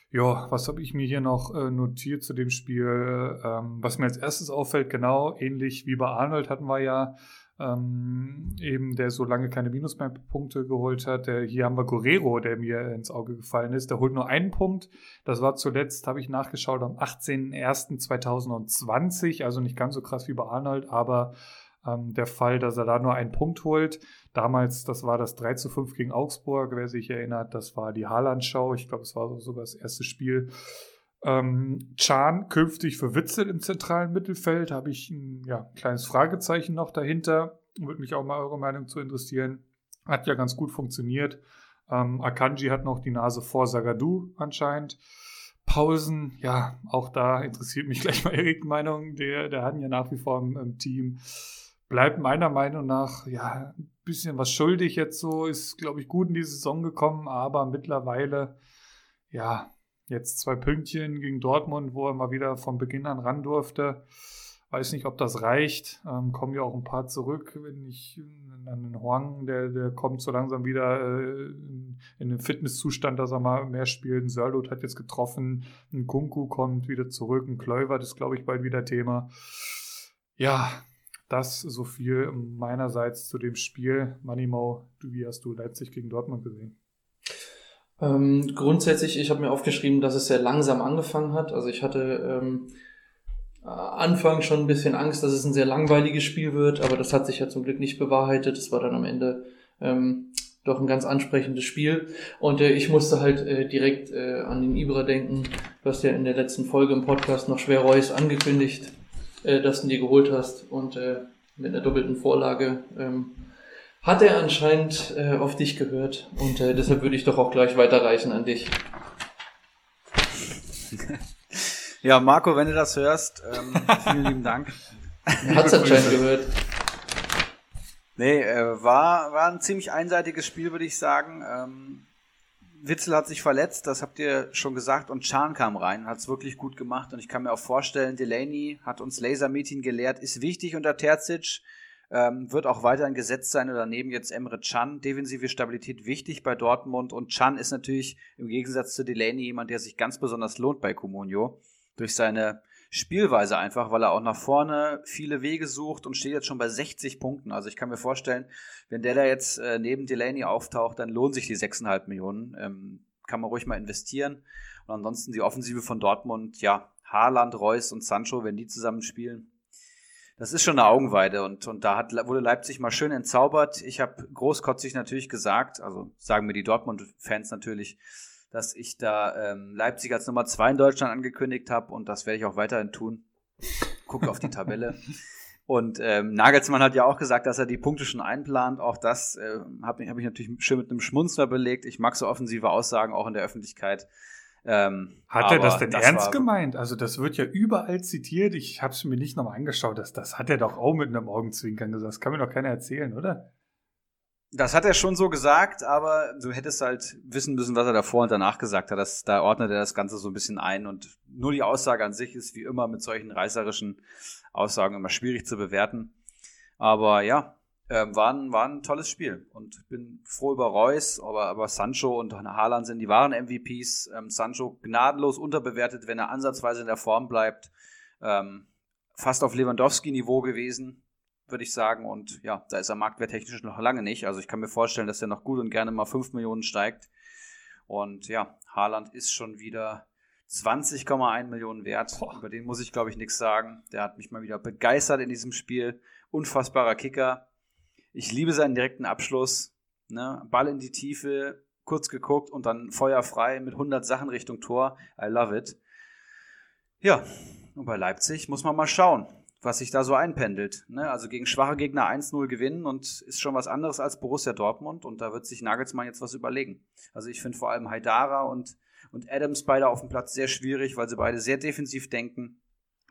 Ja, was habe ich mir hier noch äh, notiert zu dem Spiel? Ähm, was mir als erstes auffällt, genau ähnlich wie bei Arnold hatten wir ja ähm, eben der so lange keine Minuspunkte geholt hat. Der, hier haben wir Guerrero, der mir ins Auge gefallen ist. Der holt nur einen Punkt. Das war zuletzt, habe ich nachgeschaut, am 18.01.2020. Also nicht ganz so krass wie bei Arnold, aber ähm, der Fall, dass er da nur einen Punkt holt. Damals, das war das 3 zu 5 gegen Augsburg, wer sich erinnert, das war die Haaland-Show. Ich glaube, es war sogar das erste Spiel. Ähm, Chan künftig für Witzel im zentralen Mittelfeld habe ich ein ja, kleines Fragezeichen noch dahinter. Würde mich auch mal eure Meinung zu interessieren. Hat ja ganz gut funktioniert. Ähm, Akanji hat noch die Nase vor Sagadu anscheinend. Paulsen, ja, auch da interessiert mich [laughs] gleich mal Erik Meinung. Der, der hat ja nach wie vor im, im Team. Bleibt meiner Meinung nach, ja, ein bisschen was schuldig jetzt so. Ist, glaube ich, gut in die Saison gekommen, aber mittlerweile, ja, jetzt zwei Pünktchen gegen Dortmund, wo er mal wieder von Beginn an ran durfte. Weiß nicht, ob das reicht. Ähm, kommen ja auch ein paar zurück, wenn ich an den Huang, der, der kommt so langsam wieder äh, in, den Fitnesszustand, dass er mal mehr spielt. Ein Sörlot hat jetzt getroffen, ein Kunku kommt wieder zurück, ein Klöver, das ist, glaube ich, bald wieder Thema. Ja, das so viel meinerseits zu dem Spiel. Manimo, wie hast du Leipzig gegen Dortmund gesehen? Ähm, grundsätzlich, ich habe mir aufgeschrieben, dass es sehr langsam angefangen hat. Also ich hatte ähm, äh, Anfang schon ein bisschen Angst, dass es ein sehr langweiliges Spiel wird, aber das hat sich ja zum Glück nicht bewahrheitet. Es war dann am Ende ähm, doch ein ganz ansprechendes Spiel. Und äh, ich musste halt äh, direkt äh, an den Ibra denken. Du hast ja in der letzten Folge im Podcast noch schwer Reus angekündigt, äh, dass du ihn dir geholt hast. Und äh, mit einer doppelten Vorlage ähm, hat er anscheinend äh, auf dich gehört. Und äh, deshalb würde ich doch auch gleich weiterreichen an dich. Ja, Marco, wenn du das hörst, ähm, vielen lieben Dank. Hat es anscheinend gehört. Nee, äh, war, war ein ziemlich einseitiges Spiel, würde ich sagen. Ähm, Witzel hat sich verletzt, das habt ihr schon gesagt, und Chan kam rein, hat es wirklich gut gemacht. Und ich kann mir auch vorstellen, Delaney hat uns Laser-Meeting gelehrt, ist wichtig unter Terzic, ähm, wird auch weiterhin gesetzt sein oder neben jetzt Emre Chan. Defensive Stabilität wichtig bei Dortmund und Chan ist natürlich im Gegensatz zu Delaney jemand, der sich ganz besonders lohnt bei Comunio durch seine Spielweise einfach, weil er auch nach vorne viele Wege sucht und steht jetzt schon bei 60 Punkten. Also ich kann mir vorstellen, wenn der da jetzt äh, neben Delaney auftaucht, dann lohnt sich die 6,5 Millionen. Ähm, kann man ruhig mal investieren. Und ansonsten die Offensive von Dortmund, ja, Haaland, Reus und Sancho, wenn die zusammen spielen, das ist schon eine Augenweide und, und da hat, wurde Leipzig mal schön entzaubert. Ich habe großkotzig natürlich gesagt, also sagen mir die Dortmund-Fans natürlich, dass ich da ähm, Leipzig als Nummer zwei in Deutschland angekündigt habe und das werde ich auch weiterhin tun. Guckt auf die Tabelle. [laughs] Und ähm, Nagelsmann hat ja auch gesagt, dass er die Punkte schon einplant. Auch das äh, habe hab ich natürlich schön mit einem Schmunzler belegt. Ich mag so offensive Aussagen auch in der Öffentlichkeit. Ähm, hat er das denn das ernst gemeint? Also das wird ja überall zitiert. Ich habe es mir nicht nochmal angeschaut. Das, das hat er doch auch mit einem Augenzwinkern gesagt. Das kann mir doch keiner erzählen, oder? Das hat er schon so gesagt, aber du hättest halt wissen müssen, was er davor und danach gesagt hat. Das, da ordnet er das Ganze so ein bisschen ein und nur die Aussage an sich ist wie immer mit solchen reißerischen Aussagen immer schwierig zu bewerten. Aber ja, äh, war, ein, war ein tolles Spiel und bin froh über Reus, aber, aber Sancho und Haaland sind die wahren MVPs. Ähm, Sancho gnadenlos unterbewertet, wenn er ansatzweise in der Form bleibt. Ähm, fast auf Lewandowski-Niveau gewesen würde ich sagen. Und ja, da ist er marktwerttechnisch noch lange nicht. Also ich kann mir vorstellen, dass er noch gut und gerne mal 5 Millionen steigt. Und ja, Haaland ist schon wieder 20,1 Millionen wert. Boah. Über den muss ich, glaube ich, nichts sagen. Der hat mich mal wieder begeistert in diesem Spiel. Unfassbarer Kicker. Ich liebe seinen direkten Abschluss. Ne? Ball in die Tiefe, kurz geguckt und dann feuerfrei mit 100 Sachen Richtung Tor. I love it. Ja, und bei Leipzig muss man mal schauen was sich da so einpendelt. Ne? Also gegen schwache Gegner 1-0 gewinnen und ist schon was anderes als Borussia Dortmund und da wird sich Nagelsmann jetzt was überlegen. Also ich finde vor allem Haidara und, und Adams beide auf dem Platz sehr schwierig, weil sie beide sehr defensiv denken.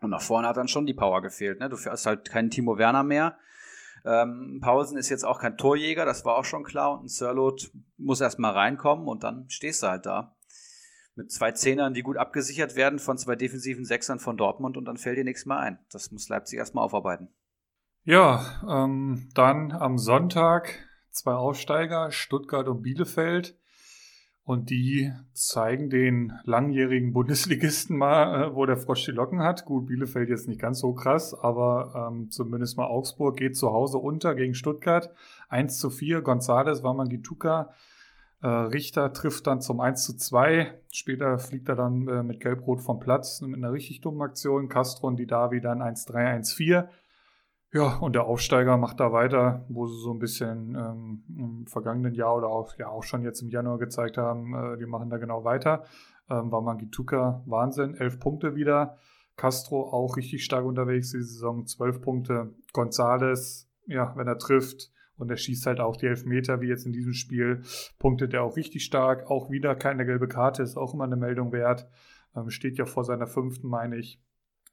Und nach vorne hat dann schon die Power gefehlt. Ne? Du hast halt keinen Timo Werner mehr. Ähm, Paulsen ist jetzt auch kein Torjäger, das war auch schon klar. Und ein Sirlot muss erstmal reinkommen und dann stehst du halt da mit zwei Zehnern, die gut abgesichert werden von zwei defensiven Sechsern von Dortmund und dann fällt dir nichts mehr ein. Das muss Leipzig erstmal aufarbeiten. Ja, ähm, dann am Sonntag zwei Aufsteiger, Stuttgart und Bielefeld. Und die zeigen den langjährigen Bundesligisten mal, äh, wo der Frosch die Locken hat. Gut, Bielefeld jetzt nicht ganz so krass, aber ähm, zumindest mal Augsburg geht zu Hause unter gegen Stuttgart. 1 zu 4, González, Wamangituka äh, Richter trifft dann zum 1 zu 2. Später fliegt er dann äh, mit Gelb-Rot vom Platz mit einer richtig dummen Aktion. Castro und die Davi dann 1-3, 1-4. Ja, und der Aufsteiger macht da weiter, wo sie so ein bisschen ähm, im vergangenen Jahr oder auch, ja, auch schon jetzt im Januar gezeigt haben, äh, die machen da genau weiter. Ähm, war Mangituka Wahnsinn, elf Punkte wieder. Castro auch richtig stark unterwegs die Saison, zwölf Punkte. Gonzales ja, wenn er trifft. Und er schießt halt auch die Elfmeter, wie jetzt in diesem Spiel. Punktet er auch richtig stark. Auch wieder keine gelbe Karte, ist auch immer eine Meldung wert. Ähm, steht ja vor seiner fünften, meine ich.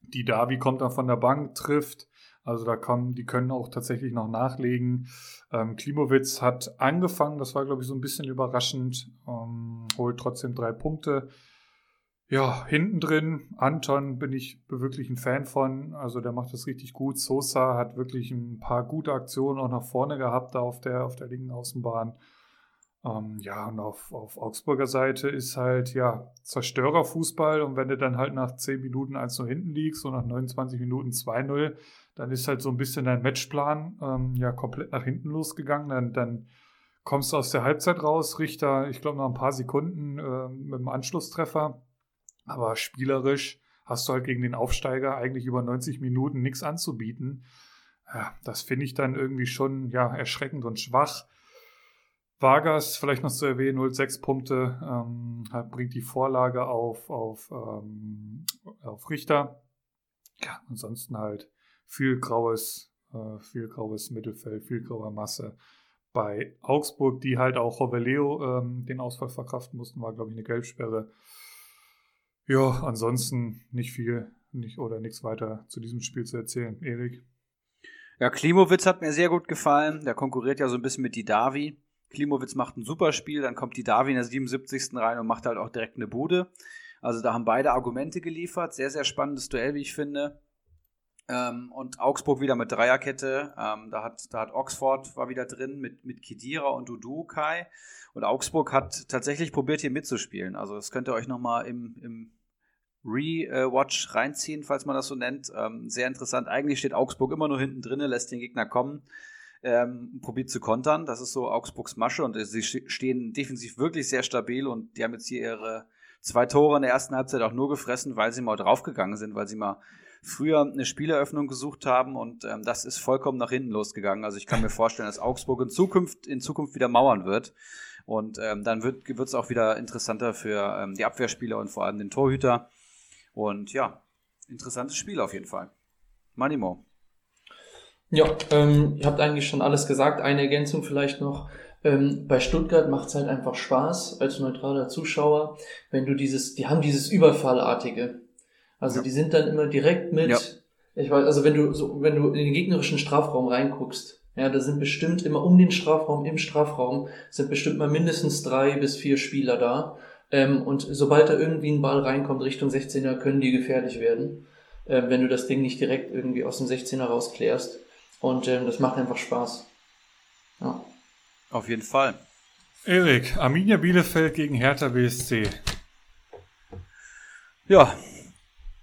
Die Davi kommt dann von der Bank, trifft. Also da kommen, die können auch tatsächlich noch nachlegen. Ähm, Klimowitz hat angefangen, das war, glaube ich, so ein bisschen überraschend, ähm, holt trotzdem drei Punkte. Ja, hinten drin, Anton bin ich wirklich ein Fan von. Also der macht das richtig gut. Sosa hat wirklich ein paar gute Aktionen auch nach vorne gehabt, da auf der, auf der linken Außenbahn. Ähm, ja, und auf, auf Augsburger Seite ist halt, ja, Zerstörerfußball. Und wenn du dann halt nach 10 Minuten 1-0 hinten liegst und nach 29 Minuten 2-0, dann ist halt so ein bisschen dein Matchplan ähm, ja komplett nach hinten losgegangen. Dann, dann kommst du aus der Halbzeit raus, Richter, ich glaube, noch ein paar Sekunden äh, mit dem Anschlusstreffer. Aber spielerisch hast du halt gegen den Aufsteiger eigentlich über 90 Minuten nichts anzubieten. Ja, das finde ich dann irgendwie schon ja, erschreckend und schwach. Vargas, vielleicht noch zu erwähnen, 0,6 Punkte, ähm, bringt die Vorlage auf, auf, ähm, auf Richter. Ja, ansonsten halt viel graues, äh, viel graues Mittelfeld, viel graue Masse. Bei Augsburg, die halt auch Hoveleo ähm, den Ausfall verkraften mussten, war, glaube ich, eine Gelbsperre. Ja, ansonsten nicht viel nicht, oder nichts weiter zu diesem Spiel zu erzählen. Erik? Ja, Klimowitz hat mir sehr gut gefallen. Der konkurriert ja so ein bisschen mit die Davi. Klimowitz macht ein super Spiel, dann kommt die Davi in der 77. rein und macht halt auch direkt eine Bude. Also da haben beide Argumente geliefert. Sehr, sehr spannendes Duell, wie ich finde. Ähm, und Augsburg wieder mit Dreierkette. Ähm, da, hat, da hat Oxford war wieder drin mit, mit Kidira und Dudu Kai. Und Augsburg hat tatsächlich probiert, hier mitzuspielen. Also das könnt ihr euch nochmal im, im Re-Watch reinziehen, falls man das so nennt. Ähm, sehr interessant. Eigentlich steht Augsburg immer nur hinten drin, lässt den Gegner kommen. Ähm, probiert zu kontern. Das ist so Augsburgs Masche und sie stehen defensiv wirklich sehr stabil und die haben jetzt hier ihre zwei Tore in der ersten Halbzeit auch nur gefressen, weil sie mal draufgegangen sind, weil sie mal früher eine Spieleröffnung gesucht haben und ähm, das ist vollkommen nach hinten losgegangen. Also ich kann mir [laughs] vorstellen, dass Augsburg in Zukunft, in Zukunft wieder mauern wird. Und ähm, dann wird es auch wieder interessanter für ähm, die Abwehrspieler und vor allem den Torhüter. Und ja, interessantes Spiel auf jeden Fall. Manimo. Ja, ähm, ihr habt eigentlich schon alles gesagt. Eine Ergänzung vielleicht noch. Ähm, bei Stuttgart macht es halt einfach Spaß als neutraler Zuschauer, wenn du dieses, die haben dieses Überfallartige. Also ja. die sind dann immer direkt mit, ja. ich weiß, also wenn du so, wenn du in den gegnerischen Strafraum reinguckst, ja, da sind bestimmt immer um den Strafraum, im Strafraum, sind bestimmt mal mindestens drei bis vier Spieler da. Ähm, und sobald da irgendwie ein Ball reinkommt Richtung 16er, können die gefährlich werden, äh, wenn du das Ding nicht direkt irgendwie aus dem 16er rausklärst. Und ähm, das macht einfach Spaß. Ja. Auf jeden Fall. Erik, Arminia Bielefeld gegen Hertha BSC. Ja,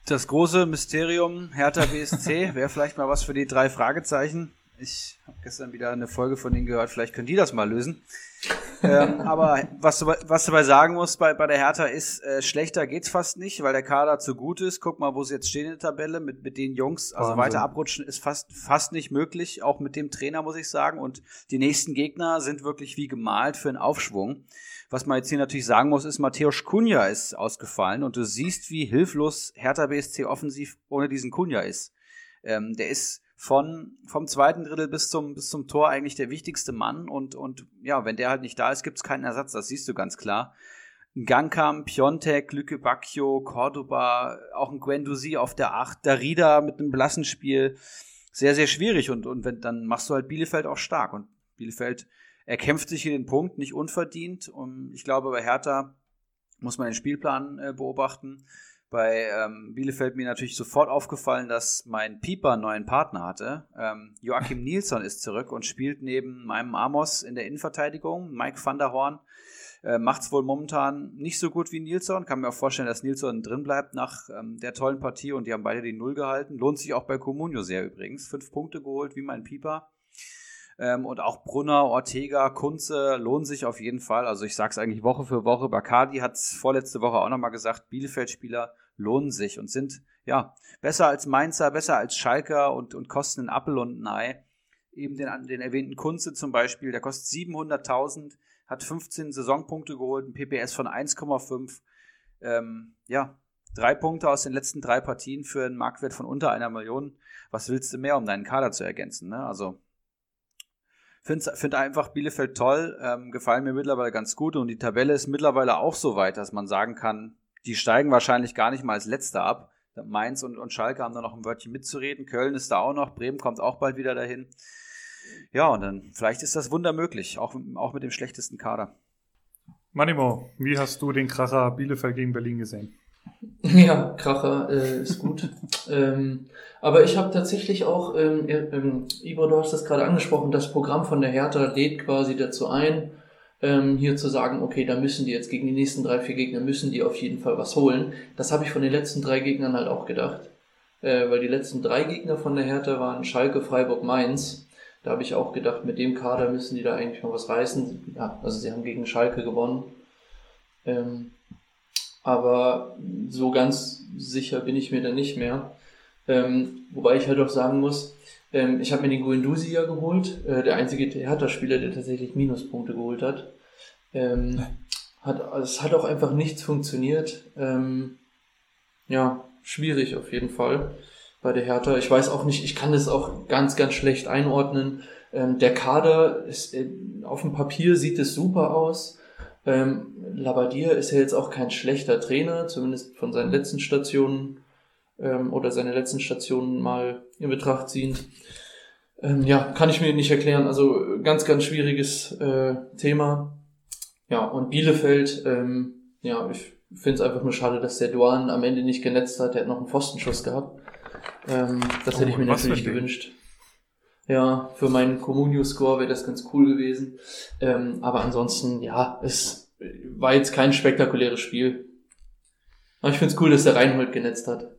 das große Mysterium Hertha BSC [laughs] wäre vielleicht mal was für die drei Fragezeichen. Ich habe gestern wieder eine Folge von denen gehört, vielleicht können die das mal lösen. ähm, [laughs] aber was du, was du dabei sagen musst bei, bei der Hertha ist, äh, schlechter geht's fast nicht, weil der Kader zu gut ist. Guck mal, wo sie jetzt stehen in der Tabelle mit, mit den Jungs. Also Wahnsinn. weiter abrutschen ist fast, fast nicht möglich, auch mit dem Trainer, muss ich sagen. Und die nächsten Gegner sind wirklich wie gemalt für einen Aufschwung. Was man jetzt hier natürlich sagen muss, ist, Matthäus Kunja ist ausgefallen und du siehst, wie hilflos Hertha BSC offensiv ohne diesen Kunja ist. Ähm, der ist von, vom zweiten Drittel bis zum, bis zum Tor eigentlich der wichtigste Mann und, und ja, wenn der halt nicht da ist, gibt es keinen Ersatz, das siehst du ganz klar. Ein Gangkam, Piontek, Lücke Bacchio, Cordoba, auch ein Guendouzi auf der Acht, Darida mit einem blassen Spiel. Sehr, sehr schwierig und, und wenn, dann machst du halt Bielefeld auch stark und Bielefeld er kämpft sich in den Punkt, nicht unverdient. Und ich glaube, bei Hertha muss man den Spielplan äh, beobachten. Bei ähm, Bielefeld mir natürlich sofort aufgefallen, dass mein Pieper einen neuen Partner hatte. Ähm, Joachim [laughs] Nilsson ist zurück und spielt neben meinem Amos in der Innenverteidigung. Mike van der Horn äh, macht es wohl momentan nicht so gut wie Nilsson. Kann mir auch vorstellen, dass Nilsson drin bleibt nach ähm, der tollen Partie und die haben beide die Null gehalten. Lohnt sich auch bei Comunio sehr übrigens. Fünf Punkte geholt wie mein Pieper. Ähm, und auch Brunner, Ortega, Kunze lohnen sich auf jeden Fall. Also ich sage es eigentlich Woche für Woche. Bacardi hat es vorletzte Woche auch nochmal gesagt, Bielefeld-Spieler lohnen sich und sind ja besser als Mainzer, besser als Schalker und, und kosten einen Appel und ein Ei. Eben den, den erwähnten Kunze zum Beispiel, der kostet 700.000, hat 15 Saisonpunkte geholt, ein PPS von 1,5. Ähm, ja, drei Punkte aus den letzten drei Partien für einen Marktwert von unter einer Million. Was willst du mehr, um deinen Kader zu ergänzen? Ne? Also Finde find einfach Bielefeld toll, ähm, gefallen mir mittlerweile ganz gut und die Tabelle ist mittlerweile auch so weit, dass man sagen kann, die steigen wahrscheinlich gar nicht mal als Letzter ab. Mainz und, und Schalke haben da noch ein Wörtchen mitzureden. Köln ist da auch noch, Bremen kommt auch bald wieder dahin. Ja, und dann vielleicht ist das Wunder möglich, auch, auch mit dem schlechtesten Kader. Manimo, wie hast du den Kracher Bielefeld gegen Berlin gesehen? [laughs] Ja, Kracher äh, ist gut. [laughs] ähm, aber ich habe tatsächlich auch, ähm, ähm, Ivo, du hast das gerade angesprochen, das Programm von der Hertha lädt quasi dazu ein, ähm, hier zu sagen, okay, da müssen die jetzt gegen die nächsten drei, vier Gegner, müssen die auf jeden Fall was holen. Das habe ich von den letzten drei Gegnern halt auch gedacht. Äh, weil die letzten drei Gegner von der Hertha waren Schalke, Freiburg, Mainz. Da habe ich auch gedacht, mit dem Kader müssen die da eigentlich noch was reißen. Ja, also sie haben gegen Schalke gewonnen. Ähm, aber so ganz sicher bin ich mir da nicht mehr. Ähm, wobei ich halt auch sagen muss, ähm, ich habe mir den Guendouzi ja geholt, äh, der einzige Theaterspieler, der tatsächlich Minuspunkte geholt hat. Ähm, hat es hat auch einfach nichts funktioniert. Ähm, ja, schwierig auf jeden Fall bei der Hertha. Ich weiß auch nicht, ich kann das auch ganz, ganz schlecht einordnen. Ähm, der Kader ist, äh, auf dem Papier sieht es super aus. Ähm, Labadier ist ja jetzt auch kein schlechter Trainer, zumindest von seinen letzten Stationen ähm, oder seine letzten Stationen mal in Betracht ziehend. Ähm, ja, kann ich mir nicht erklären. Also ganz, ganz schwieriges äh, Thema. Ja, und Bielefeld, ähm, ja, ich finde es einfach nur schade, dass der Duan am Ende nicht genetzt hat. Der hat noch einen Pfostenschuss gehabt. Ähm, das oh, hätte ich mir natürlich gewünscht. Ja, für meinen Communio-Score wäre das ganz cool gewesen. Ähm, aber ansonsten, ja, es war jetzt kein spektakuläres Spiel. Aber ich finde es cool, dass der Reinhold genetzt hat.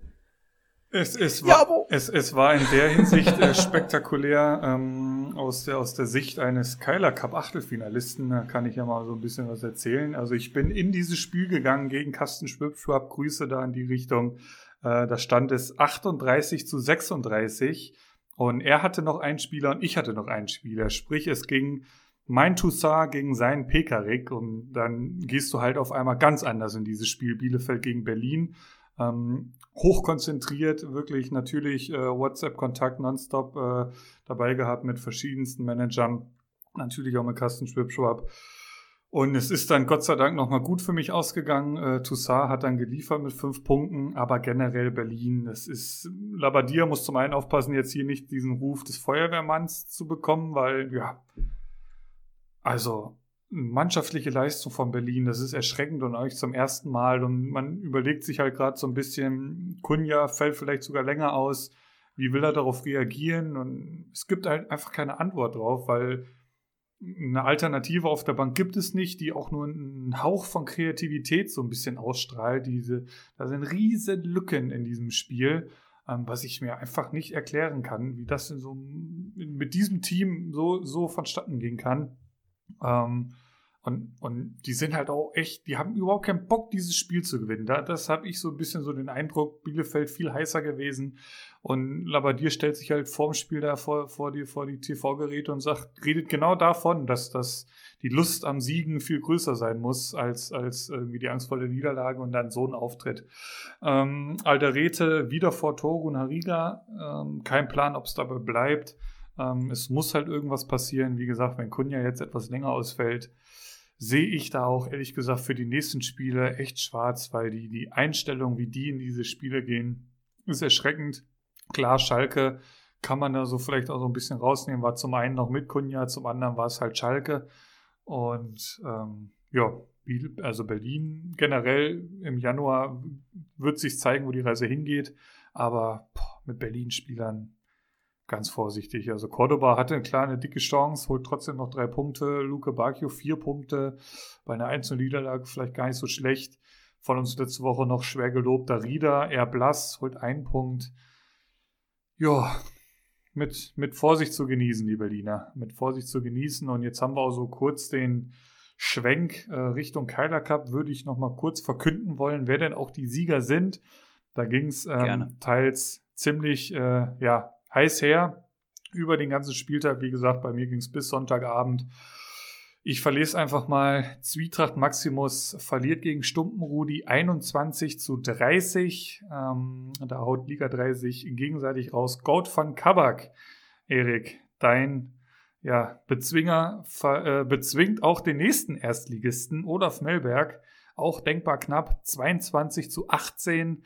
Es, es, war, ja, es, es war in der Hinsicht äh, spektakulär ähm, aus, der, aus der Sicht eines Keiler Cup Achtelfinalisten. Da kann ich ja mal so ein bisschen was erzählen. Also ich bin in dieses Spiel gegangen gegen Carsten Schwab. Grüße da in die Richtung. Äh, da stand es 38 zu 36 und er hatte noch einen Spieler und ich hatte noch einen Spieler. Sprich, es ging mein Toussaint gegen seinen Pekarik und dann gehst du halt auf einmal ganz anders in dieses Spiel Bielefeld gegen Berlin. Ähm, hochkonzentriert, wirklich natürlich äh, WhatsApp-Kontakt nonstop äh, dabei gehabt mit verschiedensten Managern, natürlich auch mit Carsten Schwibschwab. Und es ist dann Gott sei Dank nochmal gut für mich ausgegangen. Äh, Toussaint hat dann geliefert mit fünf Punkten, aber generell Berlin, es ist, Labadia muss zum einen aufpassen, jetzt hier nicht diesen Ruf des Feuerwehrmanns zu bekommen, weil, ja, also mannschaftliche Leistung von Berlin, das ist erschreckend und euch zum ersten Mal. Und man überlegt sich halt gerade so ein bisschen, Kunja fällt vielleicht sogar länger aus, wie will er darauf reagieren? Und es gibt halt einfach keine Antwort drauf, weil eine Alternative auf der Bank gibt es nicht, die auch nur einen Hauch von Kreativität so ein bisschen ausstrahlt. Diese, da sind riesen Lücken in diesem Spiel, ähm, was ich mir einfach nicht erklären kann, wie das in so mit diesem Team so, so vonstatten gehen kann. Ähm, und, und die sind halt auch echt, die haben überhaupt keinen Bock, dieses Spiel zu gewinnen. Da, das habe ich so ein bisschen so den Eindruck, Bielefeld viel heißer gewesen. Und Labadier stellt sich halt vorm Spiel da vor, vor die, vor die TV-Geräte und sagt, redet genau davon, dass, dass die Lust am Siegen viel größer sein muss, als, als irgendwie die Angst vor der Niederlage und dann so ein Auftritt. Ähm, Alderete wieder vor Torun Hariga. Ähm, kein Plan, ob es dabei bleibt. Ähm, es muss halt irgendwas passieren. Wie gesagt, wenn Kunja jetzt etwas länger ausfällt, sehe ich da auch ehrlich gesagt für die nächsten Spiele echt schwarz, weil die, die Einstellung, wie die in diese Spiele gehen, ist erschreckend. Klar, Schalke kann man da so vielleicht auch so ein bisschen rausnehmen, war zum einen noch mit Kunja, zum anderen war es halt Schalke. Und ähm, ja, also Berlin generell im Januar wird sich zeigen, wo die Reise hingeht. Aber boah, mit Berlin-Spielern ganz vorsichtig. Also Cordoba hatte eine kleine dicke Chance, holt trotzdem noch drei Punkte. Luke Bacchio vier Punkte. Bei einer einzelnen Niederlage vielleicht gar nicht so schlecht. Von uns letzte Woche noch schwer gelobter Rieder, eher blass, holt einen Punkt. Ja, mit, mit Vorsicht zu genießen, die Berliner. Mit Vorsicht zu genießen. Und jetzt haben wir auch so kurz den Schwenk äh, Richtung Keiler Cup. Würde ich noch mal kurz verkünden wollen, wer denn auch die Sieger sind. Da ging es ähm, teils ziemlich, äh, ja, heiß her über den ganzen Spieltag. Wie gesagt, bei mir ging es bis Sonntagabend. Ich verlese einfach mal. Zwietracht Maximus verliert gegen Stumpenrudi 21 zu 30. Ähm, da haut Liga 30 gegenseitig raus. Goat van Kabak, Erik, dein ja, Bezwinger äh, bezwingt auch den nächsten Erstligisten, Olaf Melberg, auch denkbar knapp, 22 zu 18.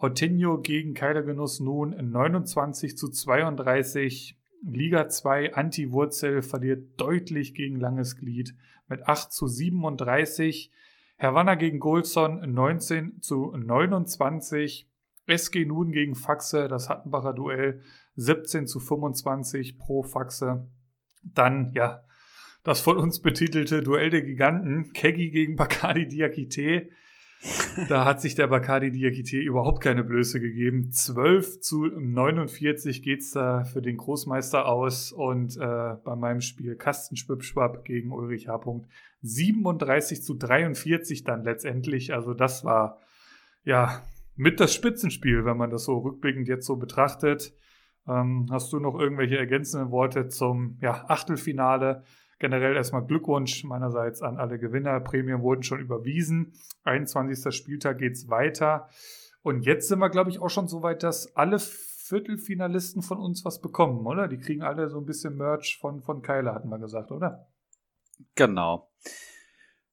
Otinho gegen Keilergenuss nun 29 zu 32. Liga 2 Anti-Wurzel verliert deutlich gegen Langes Glied mit 8 zu 37. Havanna gegen Golson 19 zu 29. SG nun gegen Faxe, das Hattenbacher Duell 17 zu 25 pro Faxe. Dann, ja, das von uns betitelte Duell der Giganten, Keggy gegen Bacardi Diakite. Da hat sich der Bacardi Diakite überhaupt keine Blöße gegeben. 12 zu 49 geht's da für den Großmeister aus und äh, bei meinem Spiel Kastenschwipschwapp gegen Ulrich H. 37 zu 43 dann letztendlich. Also das war ja mit das Spitzenspiel, wenn man das so rückblickend jetzt so betrachtet. Ähm, hast du noch irgendwelche ergänzenden Worte zum ja, Achtelfinale? Generell erstmal Glückwunsch meinerseits an alle Gewinner. Prämien wurden schon überwiesen. 21. Spieltag geht's weiter. Und jetzt sind wir, glaube ich, auch schon so weit, dass alle Viertelfinalisten von uns was bekommen, oder? Die kriegen alle so ein bisschen Merch von, von Keiler, hatten wir gesagt, oder? Genau.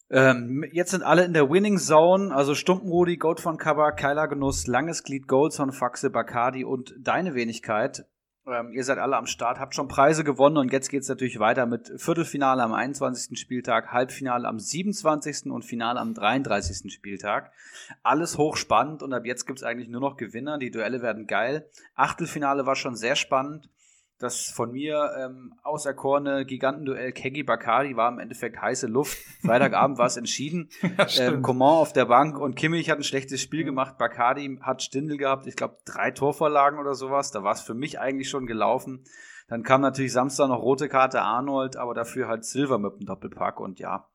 Ähm, jetzt sind alle in der Winning Zone, also Stumpenrudi, Goat von Cover, Keiler Genuss, Langes Glied, Goldson, Faxe, Bacardi und deine Wenigkeit. Ähm, ihr seid alle am Start, habt schon Preise gewonnen und jetzt geht's natürlich weiter mit Viertelfinale am 21. Spieltag, Halbfinale am 27. und Finale am 33. Spieltag. Alles hochspannend und ab jetzt gibt's eigentlich nur noch Gewinner. Die Duelle werden geil. Achtelfinale war schon sehr spannend. Das von mir ähm, auserkorene Gigantenduell Keggy Bacardi war im Endeffekt heiße Luft. Freitagabend war es entschieden. [laughs] Ja, ähm, Coman auf der Bank und Kimmich hat ein schlechtes Spiel gemacht. Bacardi hat Stindel gehabt, ich glaube drei Torvorlagen oder sowas. Da war es für mich eigentlich schon gelaufen. Dann kam natürlich Samstag noch rote Karte Arnold, aber dafür halt Silver mit dem Doppelpack und ja,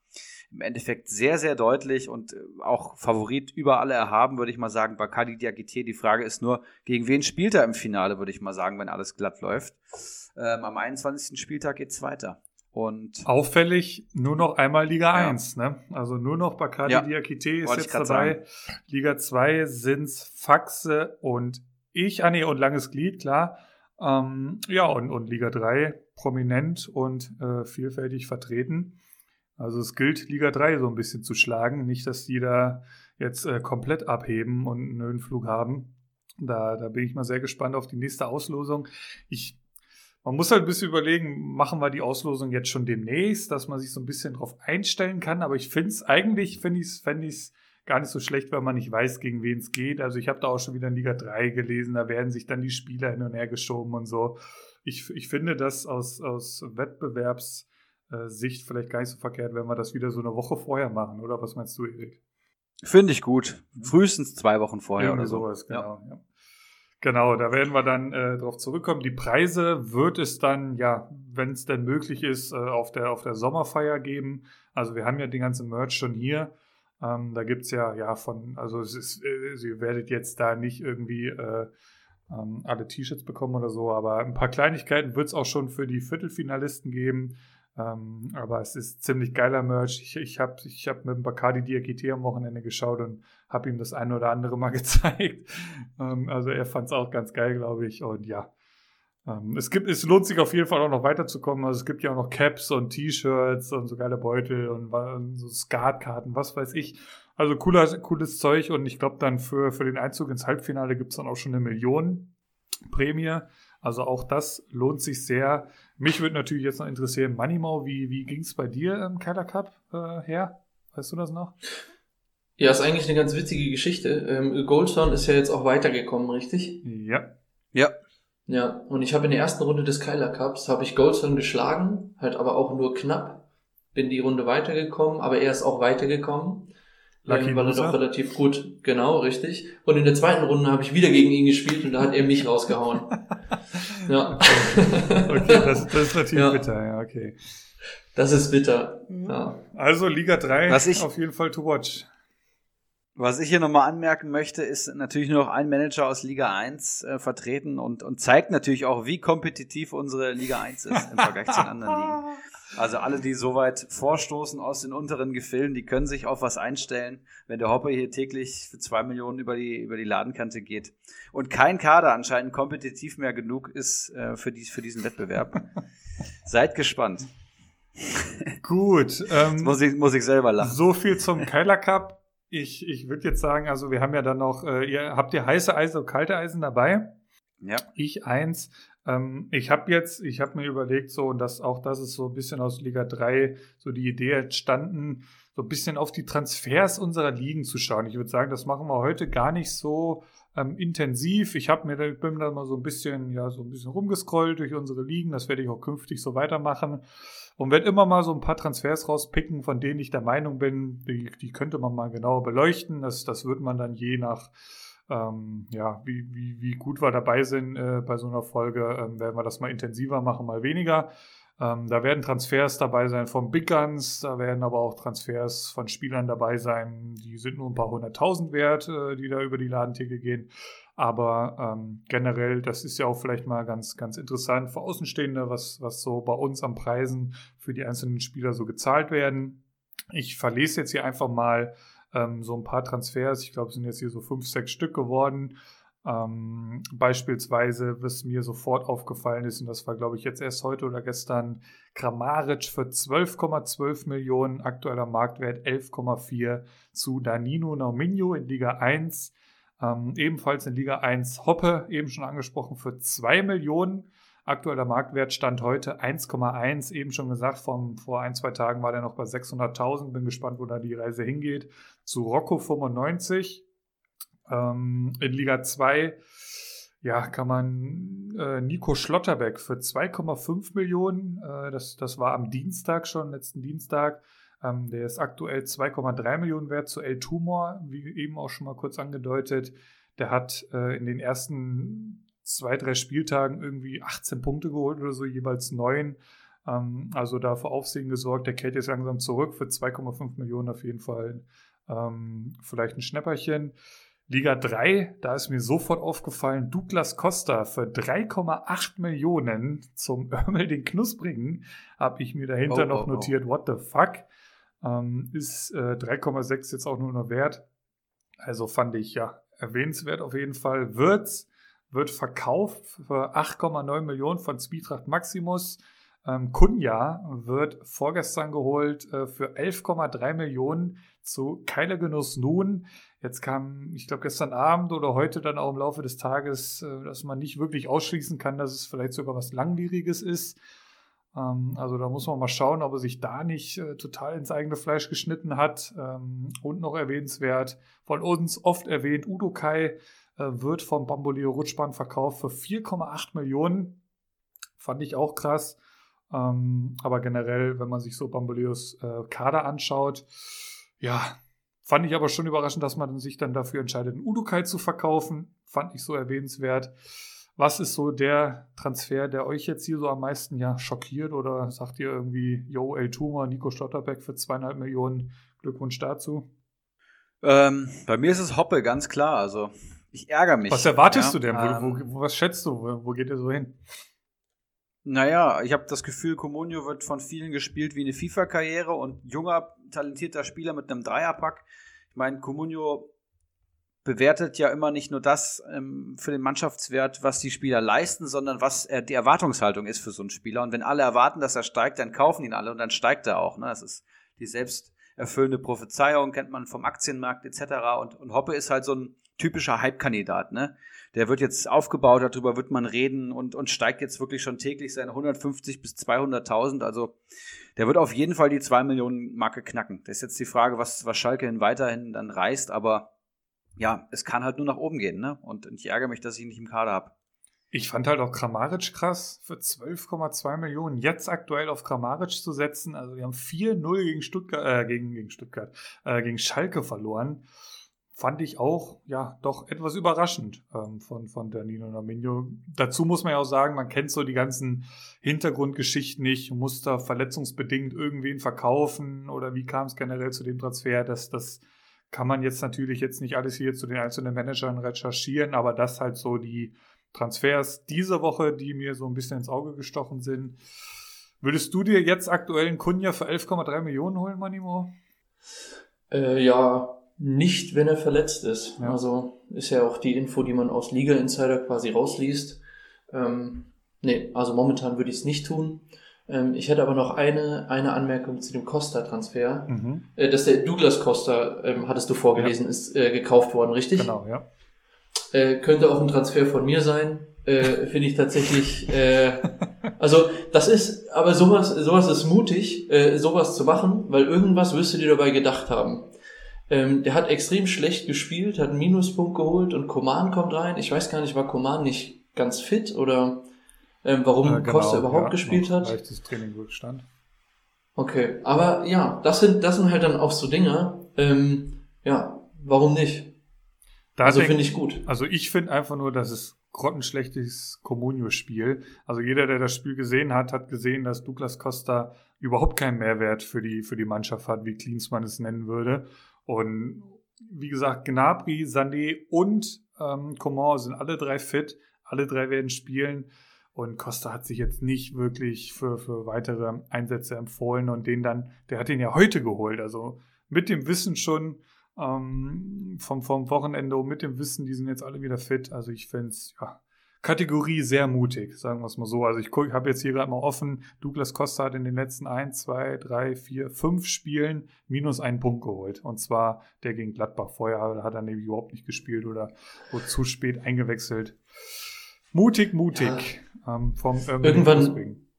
im Endeffekt sehr, sehr deutlich und äh, auch Favorit über alle erhaben, würde ich mal sagen, Bacardi Diakite. Die Frage ist nur, gegen wen spielt er im Finale, würde ich mal sagen, wenn alles glatt läuft. Ähm, am 21. Spieltag geht's weiter. Und Auffällig nur noch einmal Liga ja. 1, ne? Also nur noch Bacardi ja, Diakite ist jetzt dabei. Sagen. Liga 2 sind's Faxe und ich, ah nee, und Langes Glied, klar. Ähm, ja, und, und Liga 3 prominent und äh, vielfältig vertreten. Also es gilt, Liga 3 so ein bisschen zu schlagen. Nicht, dass die da jetzt äh, komplett abheben und einen Höhenflug haben. Da, da bin ich mal sehr gespannt auf die nächste Auslosung. Ich, man muss halt ein bisschen überlegen, machen wir die Auslosung jetzt schon demnächst, dass man sich so ein bisschen drauf einstellen kann. Aber ich finde es eigentlich, finde ich es fänd ich's gar nicht so schlecht, weil man nicht weiß, gegen wen es geht. Also ich habe da auch schon wieder in Liga 3 gelesen, da werden sich dann die Spieler hin und her geschoben und so. Ich, ich finde das aus, aus Wettbewerbs- äh, Sicht vielleicht gar nicht so verkehrt, wenn wir das wieder so eine Woche vorher machen, oder? Was meinst du, Erik? Finde ich gut. Frühestens zwei Wochen vorher Irgendwie oder so. sowas, genau. Ja. ja. Genau, da werden wir dann äh, drauf zurückkommen. Die Preise wird es dann, ja, wenn es denn möglich ist, äh, auf, der, auf der Sommerfeier geben. Also wir haben ja den ganzen Merch schon hier. Ähm, da gibt's ja, ja, von, also es ist, äh, ihr werdet jetzt da nicht irgendwie äh, ähm, alle T-Shirts bekommen oder so, aber ein paar Kleinigkeiten wird es auch schon für die Viertelfinalisten geben. Ähm, aber es ist ziemlich geiler Merch. Ich, ich habe ich hab mit dem Bacardi Diakite am Wochenende geschaut und habe ihm das eine oder andere mal [laughs] gezeigt. Ähm, also er fand es auch ganz geil, glaube ich. Und ja, ähm, es, gibt, es lohnt sich auf jeden Fall auch noch weiterzukommen. Also es gibt ja auch noch Caps und T-Shirts und so geile Beutel und, und so Skatkarten, was weiß ich. Also cooler, cooles Zeug und ich glaube dann für, für den Einzug ins Halbfinale gibt es dann auch schon eine Million Prämie. Also auch das lohnt sich sehr. Mich würde natürlich jetzt noch interessieren, Manimau, wie, wie ging es bei dir im Keller Cup äh, her? Weißt du das noch? Ja, ist eigentlich eine ganz witzige Geschichte. Ähm, Goldstone ist ja jetzt auch weitergekommen, richtig? Ja. Ja. Ja, und ich habe in der ersten Runde des Kyler Cups, habe ich Goldstone geschlagen, halt aber auch nur knapp. Bin die Runde weitergekommen, aber er ist auch weitergekommen. Lucky weil er doch relativ gut, genau, richtig. Und in der zweiten Runde habe ich wieder gegen ihn gespielt und da hat er mich rausgehauen. [laughs] ja. okay, das, das ist natürlich ja. bitter, ja, okay. Das ist bitter. Ja. Also Liga 3 was ich, auf jeden Fall to watch. Was ich hier nochmal anmerken möchte, ist natürlich nur noch ein Manager aus Liga 1 äh, vertreten und, und zeigt natürlich auch, wie kompetitiv unsere Liga 1 ist im Vergleich zu den anderen Ligen. [laughs] Also alle, die so weit vorstoßen aus den unteren Gefilden, die können sich auf was einstellen, wenn der Hopper hier täglich für zwei Millionen über die, über die Ladenkante geht. Und kein Kader anscheinend kompetitiv mehr genug ist äh, für, dies, für diesen Wettbewerb. [laughs] Seid gespannt. Gut. Ähm, muss, ich, muss ich selber lachen. So viel zum Keiler Cup. Ich, ich würde jetzt sagen, also wir haben ja dann noch, äh, ihr habt ihr heiße Eisen und kalte Eisen dabei? Ja. Ich eins. Ähm, ich habe jetzt, ich habe mir überlegt, so, und das auch das ist so ein bisschen aus Liga 3, so die Idee entstanden, so ein bisschen auf die Transfers unserer Ligen zu schauen. Ich würde sagen, das machen wir heute gar nicht so ähm, intensiv. Ich habe mir da, bin da mal so ein bisschen, ja, so ein bisschen rumgescrollt durch unsere Ligen. Das werde ich auch künftig so weitermachen. Und werde immer mal so ein paar Transfers rauspicken, von denen ich der Meinung bin, die, die könnte man mal genauer beleuchten. Das, das wird man dann je nach ähm, ja, wie, wie, wie gut wir dabei sind äh, bei so einer Folge, ähm, werden wir das mal intensiver machen, mal weniger. Ähm, da werden Transfers dabei sein von Big Guns, da werden aber auch Transfers von Spielern dabei sein, die sind nur ein paar hunderttausend wert, äh, die da über die Ladentheke gehen. Aber ähm, generell, das ist ja auch vielleicht mal ganz, ganz interessant für Außenstehende, was, was so bei uns an Preisen für die einzelnen Spieler so gezahlt werden. Ich verlese jetzt hier einfach mal ähm, so ein paar Transfers. Ich glaube, es sind jetzt hier so fünf, sechs Stück geworden. Ähm, beispielsweise, was mir sofort aufgefallen ist, und das war, glaube ich, jetzt erst heute oder gestern, Kramaric für 12,12 Millionen, aktueller Marktwert 11,4 zu Danino Nauminho in Liga 1. Ähm, ebenfalls in Liga 1 Hoppe, eben schon angesprochen, für 2 Millionen. Aktueller Marktwert stand heute 1,1. Eben schon gesagt, vom, vor ein, zwei Tagen war der noch bei 600.000. Bin gespannt, wo da die Reise hingeht. Zu Rocco 95 ähm, in Liga 2 ja, kann man äh, Nico Schlotterbeck für 2,5 Millionen, äh, das, das war am Dienstag schon, letzten Dienstag, ähm, der ist aktuell 2,3 Millionen wert zu El Tumor, wie eben auch schon mal kurz angedeutet. Der hat äh, in den ersten zwei, drei Spieltagen irgendwie 18 Punkte geholt oder so, jeweils neun. Ähm, also da für Aufsehen gesorgt. Der kehrt jetzt langsam zurück für 2,5 Millionen auf jeden Fall. Ähm, vielleicht ein Schnäpperchen. Liga 3, da ist mir sofort aufgefallen, Douglas Costa für 3,8 Millionen zum [laughs] Örmel den Knusprigen, habe ich mir dahinter oh, noch oh, notiert, oh. what the fuck, ähm, ist äh, 3,6 jetzt auch nur noch wert. Also fand ich ja erwähnenswert auf jeden Fall. Wirtz wird verkauft für 8,9 Millionen von Zwietracht Maximus. Ähm, Kunja wird vorgestern geholt äh, für 11,3 Millionen zu Keiler Genuss nun. Jetzt kam, ich glaube, gestern Abend oder heute dann auch im Laufe des Tages, äh, dass man nicht wirklich ausschließen kann, dass es vielleicht sogar was Langwieriges ist. Ähm, also da muss man mal schauen, ob er sich da nicht äh, total ins eigene Fleisch geschnitten hat. Ähm, und noch erwähnenswert, von uns oft erwähnt, Udo Kai wird vom Bamboleo Rutschbahn verkauft für 4,8 Millionen. Fand ich auch krass. Ähm, aber generell, wenn man sich so Bamboleos äh, Kader anschaut, ja, fand ich aber schon überraschend, dass man sich dann dafür entscheidet, einen Udukai zu verkaufen. Fand ich so erwähnenswert. Was ist so der Transfer, der euch jetzt hier so am meisten ja schockiert? Oder sagt ihr irgendwie, yo, El Tuma, Nico Stotterbeck für zweieinhalb Millionen, Glückwunsch dazu? Ähm, bei mir ist es Hoppe, ganz klar. Also, ich ärgere mich. Was erwartest ja, du denn? Ähm, wo, wo, was schätzt du? Wo, wo geht ihr so hin? Naja, ich habe das Gefühl, Comunio wird von vielen gespielt wie eine FIFA-Karriere und junger, talentierter Spieler mit einem Dreierpack. Ich meine, Comunio bewertet ja immer nicht nur das ähm, für den Mannschaftswert, was die Spieler leisten, sondern was äh, die Erwartungshaltung ist für so einen Spieler. Und wenn alle erwarten, dass er steigt, dann kaufen ihn alle und dann steigt er auch. Ne? Das ist die selbsterfüllende Prophezeiung, kennt man vom Aktienmarkt etc. Und, und Hoppe ist halt so ein typischer Hype-Kandidat. Ne? der wird jetzt aufgebaut, darüber wird man reden und, und steigt jetzt wirklich schon täglich seine 150 bis 200.000. Also der wird auf jeden Fall die 2 Millionen Marke knacken. Das ist jetzt die Frage, was, was Schalke hin weiterhin dann reißt, aber ja, es kann halt nur nach oben gehen, ne? Und ich ärgere mich, dass ich ihn nicht im Kader habe. Ich fand halt auch Kramaric krass, für 12,2 Millionen jetzt aktuell auf Kramaric zu setzen. Also wir haben 4-0 gegen Stuttgart, äh, gegen, gegen Stuttgart, äh, gegen Schalke verloren fand ich auch, ja, doch etwas überraschend ähm, von, von Danilo Naminho. Dazu muss man ja auch sagen, man kennt so die ganzen Hintergrundgeschichten nicht, muss da verletzungsbedingt irgendwen verkaufen oder wie kam es generell zu dem Transfer, das, das kann man jetzt natürlich jetzt nicht alles hier zu den einzelnen Managern recherchieren, aber das halt so die Transfers diese Woche, die mir so ein bisschen ins Auge gestochen sind. Würdest du dir jetzt aktuell einen Kunja für 11,3 Millionen holen, Manimo? Äh, ja, nicht, wenn er verletzt ist. Ja. Also ist ja auch die Info, die man aus Liga Insider quasi rausliest. Ähm, nee, also momentan würde ich es nicht tun. Ähm, ich hätte aber noch eine, eine Anmerkung zu dem Costa-Transfer. Mhm. Äh, dass der Douglas Costa, ähm, hattest du vorgelesen, ist äh, gekauft worden, richtig? Genau, ja. Äh, könnte auch ein Transfer von mir sein. Äh, Finde ich tatsächlich. Äh, [laughs] also das ist, aber sowas, sowas ist mutig, äh, sowas zu machen, weil irgendwas wirst du dir dabei gedacht haben. Ähm, der hat extrem schlecht gespielt, hat einen Minuspunkt geholt und Koman kommt rein. Ich weiß gar nicht, war Koman nicht ganz fit oder ähm, warum Äh, genau, Costa überhaupt ja, gespielt noch hat. Leichtes Trainingrückstand. Okay, aber ja, das sind, das sind halt dann auch so Dinge. Ähm, ja, warum nicht? Da also finde ich gut. Also ich finde einfach nur, dass es grottenschlechtes Comunio-Spiel. Also jeder, der das Spiel gesehen hat, hat gesehen, dass Douglas Costa überhaupt keinen Mehrwert für die, für die Mannschaft hat, wie Klinsmann es nennen würde. Und wie gesagt, Gnabry, Sané und ähm, Coman sind alle drei fit. Alle drei werden spielen. Und Costa hat sich jetzt nicht wirklich für, für weitere Einsätze empfohlen und den dann, der hat den ja heute geholt. Also mit dem Wissen schon, ähm, vom, vom Wochenende und mit dem Wissen, die sind jetzt alle wieder fit. Also ich finde es, ja, Kategorie sehr mutig, sagen wir es mal so. Also ich habe jetzt hier gerade mal offen, Douglas Costa hat in den letzten 1, 2, 3, 4, 5 Spielen minus einen Punkt geholt. Und zwar der gegen Gladbach. Vorher hat er nämlich überhaupt nicht gespielt oder wurde zu spät eingewechselt. Mutig, mutig. Ähm, vom Irving Irgendwann-.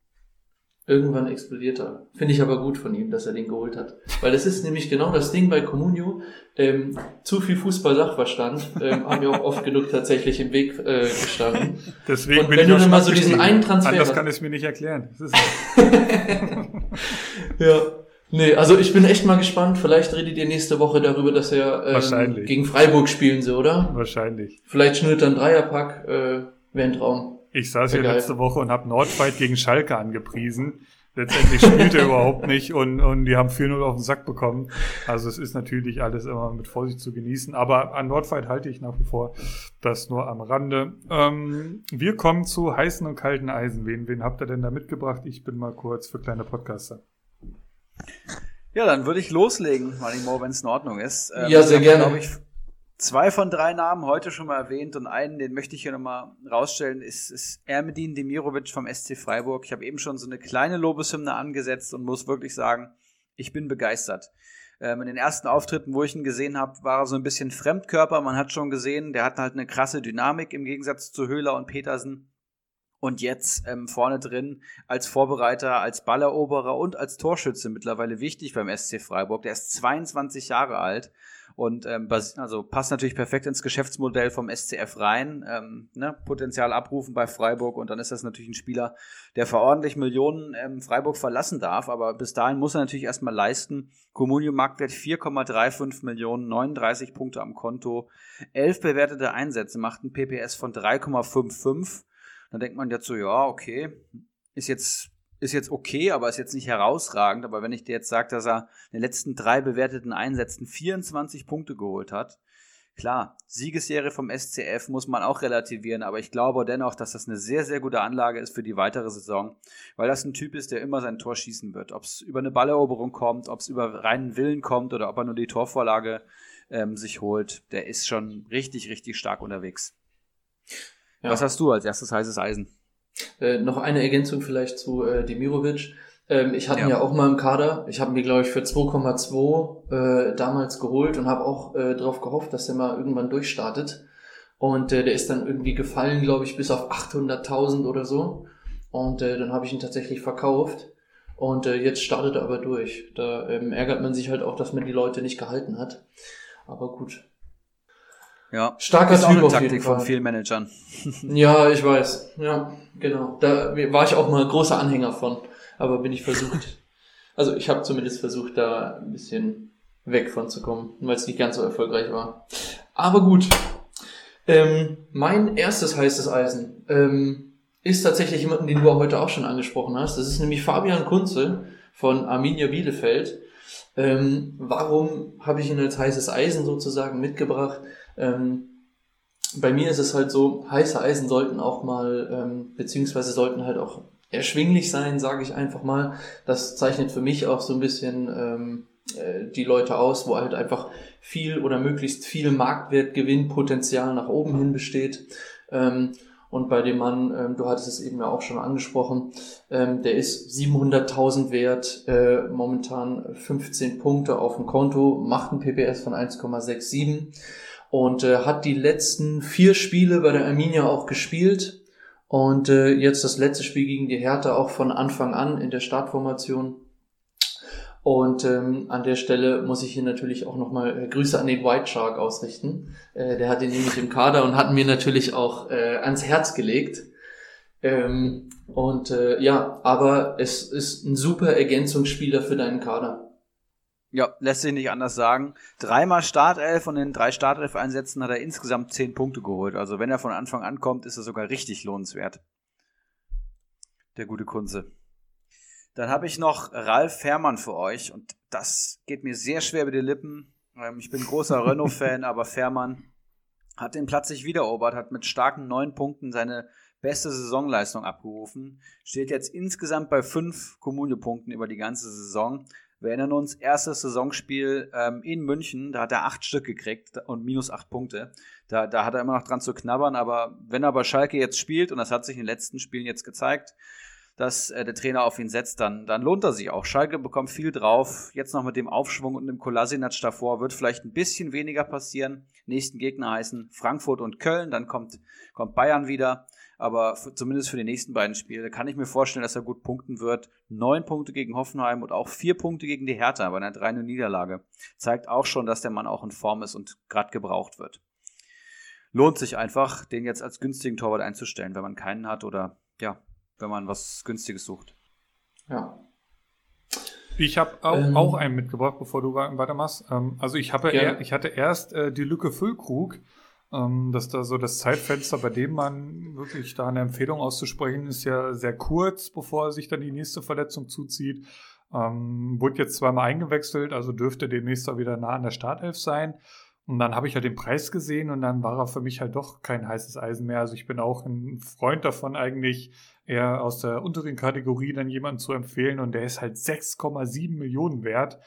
Irgendwann explodiert er. Finde ich aber gut von ihm, dass er den geholt hat. Weil das ist nämlich genau das Ding bei Comunio. Ähm, zu viel Fußball-Sachverstand ähm, haben wir auch oft genug tatsächlich im Weg äh, gestanden. [laughs] Deswegen Und bin wenn ich du dann mal so diesen einen Transfer Anders hast- kann ich es mir nicht erklären. [laughs] Ja. Nee, also ich bin echt mal gespannt. Vielleicht redet ihr nächste Woche darüber, dass er ähm, gegen Freiburg spielen soll, oder? wahrscheinlich. Vielleicht schnürt dann Dreierpack, äh, wäre ein Traum. Ich saß hier letzte Woche und habe Nordfight gegen Schalke angepriesen. Letztendlich spielt er überhaupt nicht und, und die haben 4-0 auf den Sack bekommen. Also es ist natürlich alles immer mit Vorsicht zu genießen. Aber an Nordfight halte ich nach wie vor das nur am Rande. Ähm, wir kommen zu heißen und kalten Eisen. Wen, wen habt ihr denn da mitgebracht? Ich bin mal kurz für kleine Podcaster. Ja, dann würde ich loslegen, Manimo, wenn es in Ordnung ist. Ähm, Ja, sehr gerne. ich, zwei von drei Namen heute schon mal erwähnt und einen, den möchte ich hier nochmal rausstellen, ist, ist Ermedin Demirovic vom SC Freiburg. Ich habe eben schon so eine kleine Lobeshymne angesetzt und muss wirklich sagen, ich bin begeistert. Ähm, in den ersten Auftritten, wo ich ihn gesehen habe, war er so ein bisschen Fremdkörper. Man hat schon gesehen, der hat halt eine krasse Dynamik im Gegensatz zu Höhler und Petersen. Und jetzt ähm, vorne drin als Vorbereiter, als Balleroberer und als Torschütze mittlerweile wichtig beim SC Freiburg. Der ist 22 Jahre alt und ähm, also passt natürlich perfekt ins Geschäftsmodell vom SCF rein. Ähm, ne? Potenzial abrufen bei Freiburg und dann ist das natürlich ein Spieler, der für ordentlich Millionen ähm, Freiburg verlassen darf. Aber bis dahin muss er natürlich erstmal leisten. Comunio Marktwert 4,35 Millionen, 39 Punkte am Konto, 11 bewertete Einsätze, macht ein PPS von 3,55. Dann denkt man jetzt so, ja, okay, ist jetzt, ist jetzt okay, aber ist jetzt nicht herausragend. Aber wenn ich dir jetzt sage, dass er in den letzten drei bewerteten Einsätzen 24 Punkte geholt hat, klar, Siegesserie vom SCF muss man auch relativieren, aber ich glaube dennoch, dass das eine sehr, sehr gute Anlage ist für die weitere Saison, weil das ein Typ ist, der immer sein Tor schießen wird. Ob es über eine Balleroberung kommt, ob es über reinen Willen kommt oder ob er nur die Torvorlage ähm, sich holt, der ist schon richtig, richtig stark unterwegs. Ja. Was hast du als erstes heißes Eisen? Äh, noch eine Ergänzung vielleicht zu äh, Demirovic. Ähm, ich hatte ihn Ja. ja auch mal im Kader. Ich habe mir, glaube ich, für 2,2 äh, damals geholt und habe auch äh, darauf gehofft, dass er mal irgendwann durchstartet. Und äh, der ist dann irgendwie gefallen, glaube ich, bis auf 800.000 oder so. Und äh, dann habe ich ihn tatsächlich verkauft. Und äh, jetzt startet er aber durch. Da ähm, ärgert man sich halt auch, dass man die Leute nicht gehalten hat. Aber gut. Ja, Starker ist auch Typ eine auf jeden Taktik von Fall. vielen Managern. [laughs] Ja, ich weiß. Ja, genau. Da war ich auch mal großer Anhänger von. Aber bin ich versucht. [laughs] Also ich habe zumindest versucht, da ein bisschen weg von zu kommen, weil es nicht ganz so erfolgreich war. Aber gut. Ähm, mein erstes heißes Eisen ähm, ist tatsächlich jemanden, den du auch heute auch schon angesprochen hast. Das ist nämlich Fabian Kunze von Arminia Bielefeld. Ähm, warum habe ich ihn als heißes Eisen sozusagen mitgebracht? Ähm, bei mir ist es halt so, heiße Eisen sollten auch mal, ähm, beziehungsweise sollten halt auch erschwinglich sein, sage ich einfach mal. Das zeichnet für mich auch so ein bisschen ähm, äh, die Leute aus, wo halt einfach viel oder möglichst viel Marktwertgewinnpotenzial nach oben hin besteht. Ähm, Und bei dem Mann, ähm, du hattest es eben ja auch schon angesprochen, ähm, der ist 700.000 wert, äh, momentan 15 Punkte auf dem Konto, macht ein PPS von 1,67 und äh, hat die letzten vier Spiele bei der Arminia auch gespielt und äh, jetzt das letzte Spiel gegen die Hertha auch von Anfang an in der Startformation. Und ähm, an der Stelle muss ich hier natürlich auch nochmal äh, Grüße an den White Shark ausrichten. Äh, der hat ihn nämlich im Kader und hat mir natürlich auch äh, ans Herz gelegt. Ähm, und äh, ja, aber es ist ein super Ergänzungsspieler für deinen Kader. Ja, lässt sich nicht anders sagen. Dreimal Startelf und in drei Startelf-Einsätzen hat er insgesamt zehn Punkte geholt. Also wenn er von Anfang an kommt, ist er sogar richtig lohnenswert. Der gute Kunze. Dann habe ich noch Ralf Fährmann für euch und das geht mir sehr schwer über die Lippen. Ähm, ich bin großer [laughs] Renault-Fan, aber Fährmann hat den Platz sich wiedererobert, hat mit starken neun Punkten seine beste Saisonleistung abgerufen, steht jetzt insgesamt bei fünf Kommune-Punkten über die ganze Saison. Wir erinnern uns, erstes Saisonspiel ähm, in München, da hat er acht Stück gekriegt und minus acht Punkte. Da, da hat er immer noch dran zu knabbern, aber wenn er bei Schalke jetzt spielt, und das hat sich in den letzten Spielen jetzt gezeigt, dass äh, der Trainer auf ihn setzt, dann, dann lohnt er sich auch. Schalke bekommt viel drauf. Jetzt noch mit dem Aufschwung und dem Kolasinac davor wird vielleicht ein bisschen weniger passieren. Nächsten Gegner heißen Frankfurt und Köln. Dann kommt, kommt Bayern wieder. Aber für, zumindest für die nächsten beiden Spiele kann ich mir vorstellen, dass er gut punkten wird. Neun Punkte gegen Hoffenheim und auch vier Punkte gegen die Hertha bei einer 3 Niederlage. Zeigt auch schon, dass der Mann auch in Form ist und gerade gebraucht wird. Lohnt sich einfach, den jetzt als günstigen Torwart einzustellen, wenn man keinen hat oder ja, wenn man was Günstiges sucht. Ja. Ich habe auch, Ähm. auch einen mitgebracht, bevor du weitermachst. Ähm, also ich habe eher, ich hatte erst äh, die Lücke Füllkrug, dass da so das Zeitfenster, bei dem man wirklich da eine Empfehlung auszusprechen, ist ja sehr kurz, bevor er sich dann die nächste Verletzung zuzieht. Ähm, wurde jetzt zweimal eingewechselt, also dürfte demnächst auch wieder nah an der Startelf sein. Und dann habe ich halt den Preis gesehen und dann war er für mich halt doch kein heißes Eisen mehr. Also ich bin auch ein Freund davon, eigentlich eher aus der unteren Kategorie dann jemanden zu empfehlen und der ist halt 6,7 Millionen wert.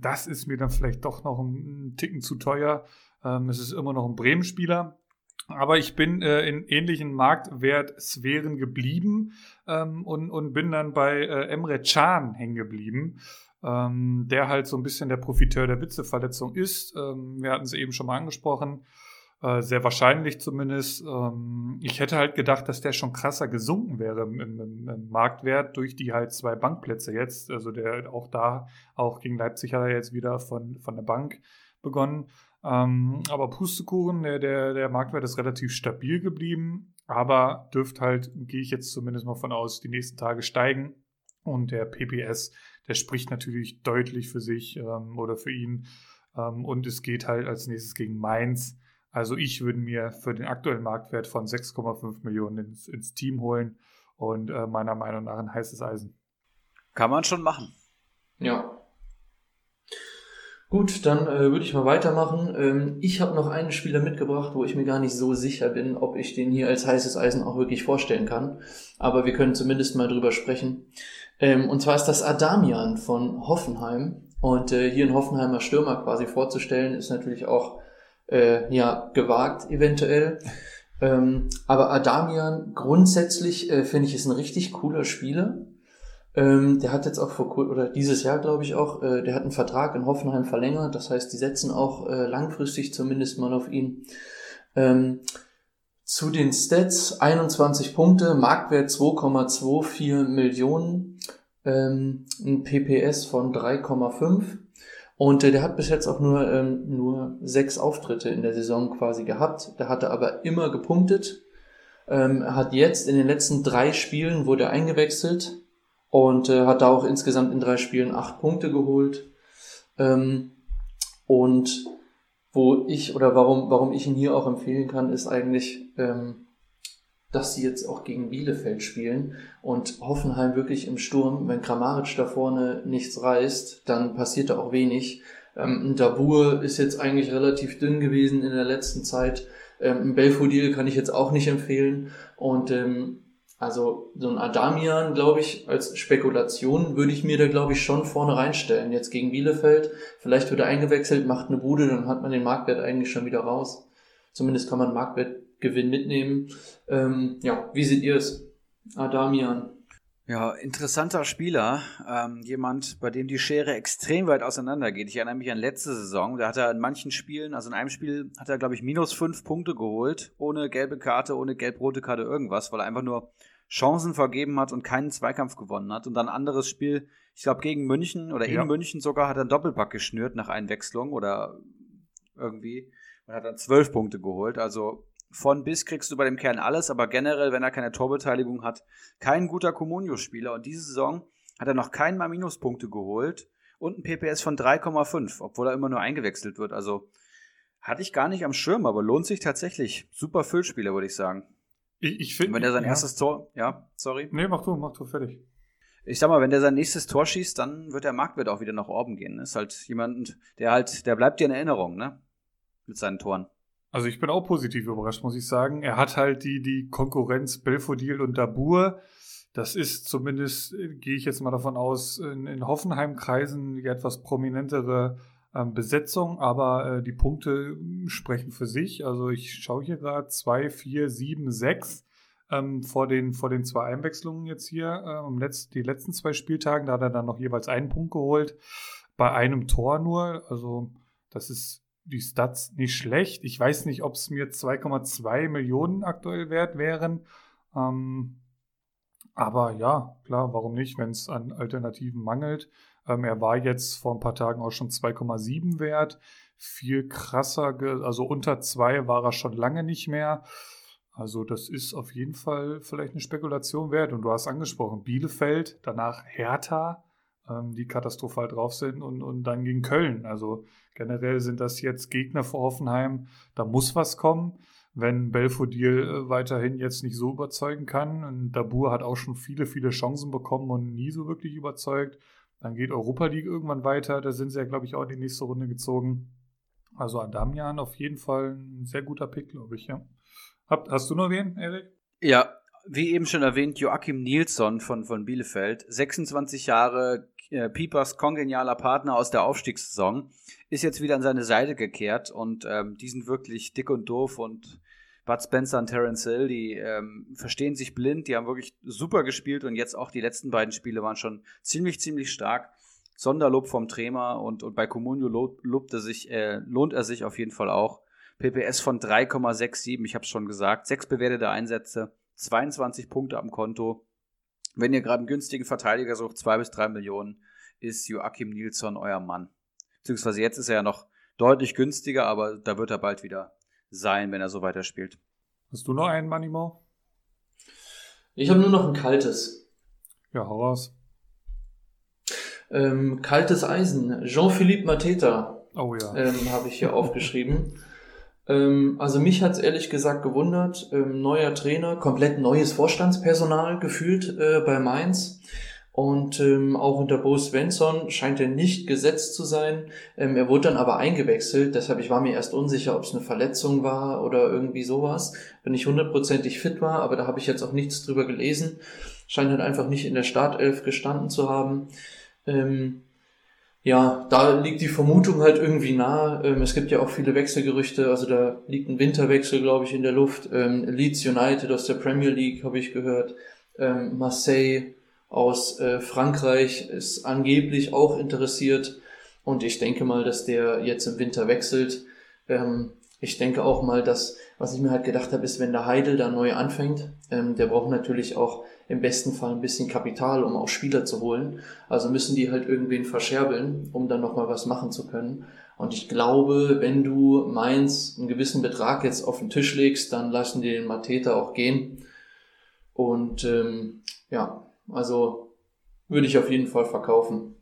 Das ist mir dann vielleicht doch noch ein Ticken zu teuer. Ähm, es ist immer noch ein Bremen-Spieler. Aber ich bin äh, in ähnlichen Marktwertsphären geblieben ähm, und, und bin dann bei äh, Emre Can hängen geblieben, ähm, der halt so ein bisschen der Profiteur der Witzeverletzung ist. Ähm, wir hatten es eben schon mal angesprochen. Äh, sehr wahrscheinlich zumindest. Ähm, ich hätte halt gedacht, dass der schon krasser gesunken wäre im, im, im Marktwert durch die halt zwei Bankplätze jetzt. Also der auch da, auch gegen Leipzig hat er jetzt wieder von, von der Bank begonnen. Ähm, aber Pustekuchen, der, der, der Marktwert ist relativ stabil geblieben, aber dürfte halt, gehe ich jetzt zumindest mal von aus, die nächsten Tage steigen. Und der PPS, der spricht natürlich deutlich für sich ähm, oder für ihn. Ähm, und es geht halt als nächstes gegen Mainz. Also ich würde mir für den aktuellen Marktwert von 6,5 Millionen ins, ins Team holen und äh, meiner Meinung nach ein heißes Eisen. Kann man schon machen. Ja. Gut, dann äh, würde ich mal weitermachen. Ähm, ich habe noch einen Spieler mitgebracht, wo ich mir gar nicht so sicher bin, ob ich den hier als heißes Eisen auch wirklich vorstellen kann. Aber wir können zumindest mal drüber sprechen. Ähm, und zwar ist das Adamian von Hoffenheim. Und äh, hier einen Hoffenheimer Stürmer quasi vorzustellen, ist natürlich auch äh, ja gewagt eventuell. Ähm, aber Adamian grundsätzlich äh, finde ich ist ein richtig cooler Spieler. Ähm, der hat jetzt auch vor kur- oder dieses Jahr glaube ich auch, äh, der hat einen Vertrag in Hoffenheim verlängert. Das heißt, die setzen auch äh, langfristig zumindest mal auf ihn. Ähm, zu den Stats 21 Punkte, Marktwert 2,24 Millionen, ähm, ein PPS von 3,5 und äh, der hat bis jetzt auch nur ähm, nur sechs Auftritte in der Saison quasi gehabt. Der hatte aber immer gepunktet. Ähm, er hat jetzt in den letzten drei Spielen wurde eingewechselt und äh, hat da auch insgesamt in drei Spielen acht Punkte geholt. Ähm, und wo ich oder warum, warum ich ihn hier auch empfehlen kann, ist eigentlich, ähm, dass sie jetzt auch gegen Bielefeld spielen und Hoffenheim wirklich im Sturm, wenn Kramaric da vorne nichts reißt, dann passiert da auch wenig. Ähm, Dabur ist jetzt eigentlich relativ dünn gewesen in der letzten Zeit. Ähm, Belfodil kann ich jetzt auch nicht empfehlen. Und ähm, also so ein Adamian, glaube ich, als Spekulation würde ich mir da, glaube ich, schon vorne reinstellen. Jetzt gegen Bielefeld, vielleicht wird er eingewechselt, macht eine Bude, dann hat man den Marktwert eigentlich schon wieder raus. Zumindest kann man Marktwert Gewinn mitnehmen. Ähm, ja, wie seht ihr es? Adamian. Ja, interessanter Spieler. Ähm, jemand, bei dem die Schere extrem weit auseinander geht. Ich erinnere mich an letzte Saison. Da hat er in manchen Spielen, also in einem Spiel hat er, glaube ich, minus fünf Punkte geholt. Ohne gelbe Karte, ohne gelb-rote Karte, irgendwas, weil er einfach nur Chancen vergeben hat und keinen Zweikampf gewonnen hat. Und dann ein anderes Spiel, ich glaube, gegen München oder ja. in München sogar hat er einen Doppelpack geschnürt nach Einwechslung oder irgendwie und hat dann zwölf Punkte geholt. Also von bis kriegst du bei dem Kern alles, aber generell, wenn er keine Torbeteiligung hat, kein guter Comunio-Spieler. Und diese Saison hat er noch keinen Mal Minuspunkte geholt und ein PPS von 3,5, obwohl er immer nur eingewechselt wird. Also hatte ich gar nicht am Schirm, aber lohnt sich tatsächlich. Super Füllspieler, würde ich sagen. Ich, ich finde. Wenn er sein ja. erstes Tor, ja, sorry. Nee, mach du, mach du fertig. Ich sag mal, wenn der sein nächstes Tor schießt, dann wird der Marktwert auch wieder nach oben gehen. Ist halt jemand, der halt, der bleibt dir in Erinnerung, ne? Mit seinen Toren. Also ich bin auch positiv überrascht, muss ich sagen. Er hat halt die, die Konkurrenz Belfodil und Dabur. Das ist zumindest, gehe ich jetzt mal davon aus, in, in Hoffenheim-Kreisen die etwas prominentere ähm, Besetzung, aber äh, die Punkte sprechen für sich. Also ich schaue hier gerade 2, 4, 7, 6 ähm, vor, den, vor den zwei Einwechslungen jetzt hier. Äh, um letzt, die letzten zwei Spieltagen, da hat er dann noch jeweils einen Punkt geholt. Bei einem Tor nur. Also das ist die Stats nicht schlecht. Ich weiß nicht, ob es mir 2,2 Millionen aktuell wert wären. Ähm, aber ja, klar, warum nicht, wenn es an Alternativen mangelt. Ähm, er war jetzt vor ein paar Tagen auch schon 2,7 wert. Viel krasser, also unter 2 war er schon lange nicht mehr. Also das ist auf jeden Fall vielleicht eine Spekulation wert. Und du hast angesprochen, Bielefeld, danach Hertha, ähm, die katastrophal drauf sind und, und dann gegen Köln. Also generell sind das jetzt Gegner für Hoffenheim. Da muss was kommen. Wenn Belfodil äh, weiterhin jetzt nicht so überzeugen kann, und Dabur hat auch schon viele, viele Chancen bekommen und nie so wirklich überzeugt, dann geht Europa League irgendwann weiter. Da sind sie ja, glaube ich, auch in die nächste Runde gezogen. Also Adamian auf jeden Fall ein sehr guter Pick, glaube ich, ja. Hab, hast du noch wen, Erik? Ja, wie eben schon erwähnt, Joachim Nilsson von, von Bielefeld, 26 Jahre, äh, Piepers kongenialer Partner aus der Aufstiegssaison, ist jetzt wieder an seine Seite gekehrt und ähm, die sind wirklich dick und doof und Bud Spencer und Terence Hill, die ähm, verstehen sich blind, die haben wirklich super gespielt und jetzt auch die letzten beiden Spiele waren schon ziemlich, ziemlich stark. Sonderlob vom Trainer und, und bei Comunio lobt, er sich, äh, lohnt er sich auf jeden Fall auch. PPS von 3,67, ich habe es schon gesagt, sechs bewertete Einsätze, 22 Punkte am Konto. Wenn ihr gerade einen günstigen Verteidiger sucht, zwei bis drei Millionen, ist Joachim Nilsson euer Mann. Beziehungsweise jetzt ist er ja noch deutlich günstiger, aber da wird er bald wieder sein, wenn er so weiterspielt. Hast du noch einen, Manimo? Ich habe nur noch ein kaltes. Ja, hau raus. Ähm, kaltes Eisen. Jean-Philippe Mateta. Oh ja. Ähm, habe ich hier [laughs] aufgeschrieben. Ähm, also mich hat's ehrlich gesagt gewundert. Ähm, neuer Trainer, komplett neues Vorstandspersonal gefühlt äh, bei Mainz. Und ähm, auch unter Bo Svensson scheint er nicht gesetzt zu sein. Ähm, er wurde dann aber eingewechselt, deshalb ich war mir erst unsicher, ob es eine Verletzung war oder irgendwie sowas, wenn ich hundertprozentig fit war, aber da habe ich jetzt auch nichts drüber gelesen. Scheint halt einfach nicht in der Startelf gestanden zu haben. Ähm, ja, da liegt die Vermutung halt irgendwie nah. Ähm, es gibt ja auch viele Wechselgerüchte, also da liegt ein Winterwechsel, glaube ich, in der Luft. Ähm, Leeds United aus der Premier League habe ich gehört. Ähm, Marseille aus äh, Frankreich ist angeblich auch interessiert und ich denke mal, dass der jetzt im Winter wechselt. Ich denke auch mal, dass, was ich mir halt gedacht habe, ist, wenn der Heidel da neu anfängt, der braucht natürlich auch im besten Fall ein bisschen Kapital, um auch Spieler zu holen. Also müssen die halt irgendwen verscherbeln, um dann nochmal was machen zu können. Und ich glaube, wenn du Mainz einen gewissen Betrag jetzt auf den Tisch legst, dann lassen die den Mateta auch gehen. Und ähm, ja, also würde ich auf jeden Fall verkaufen.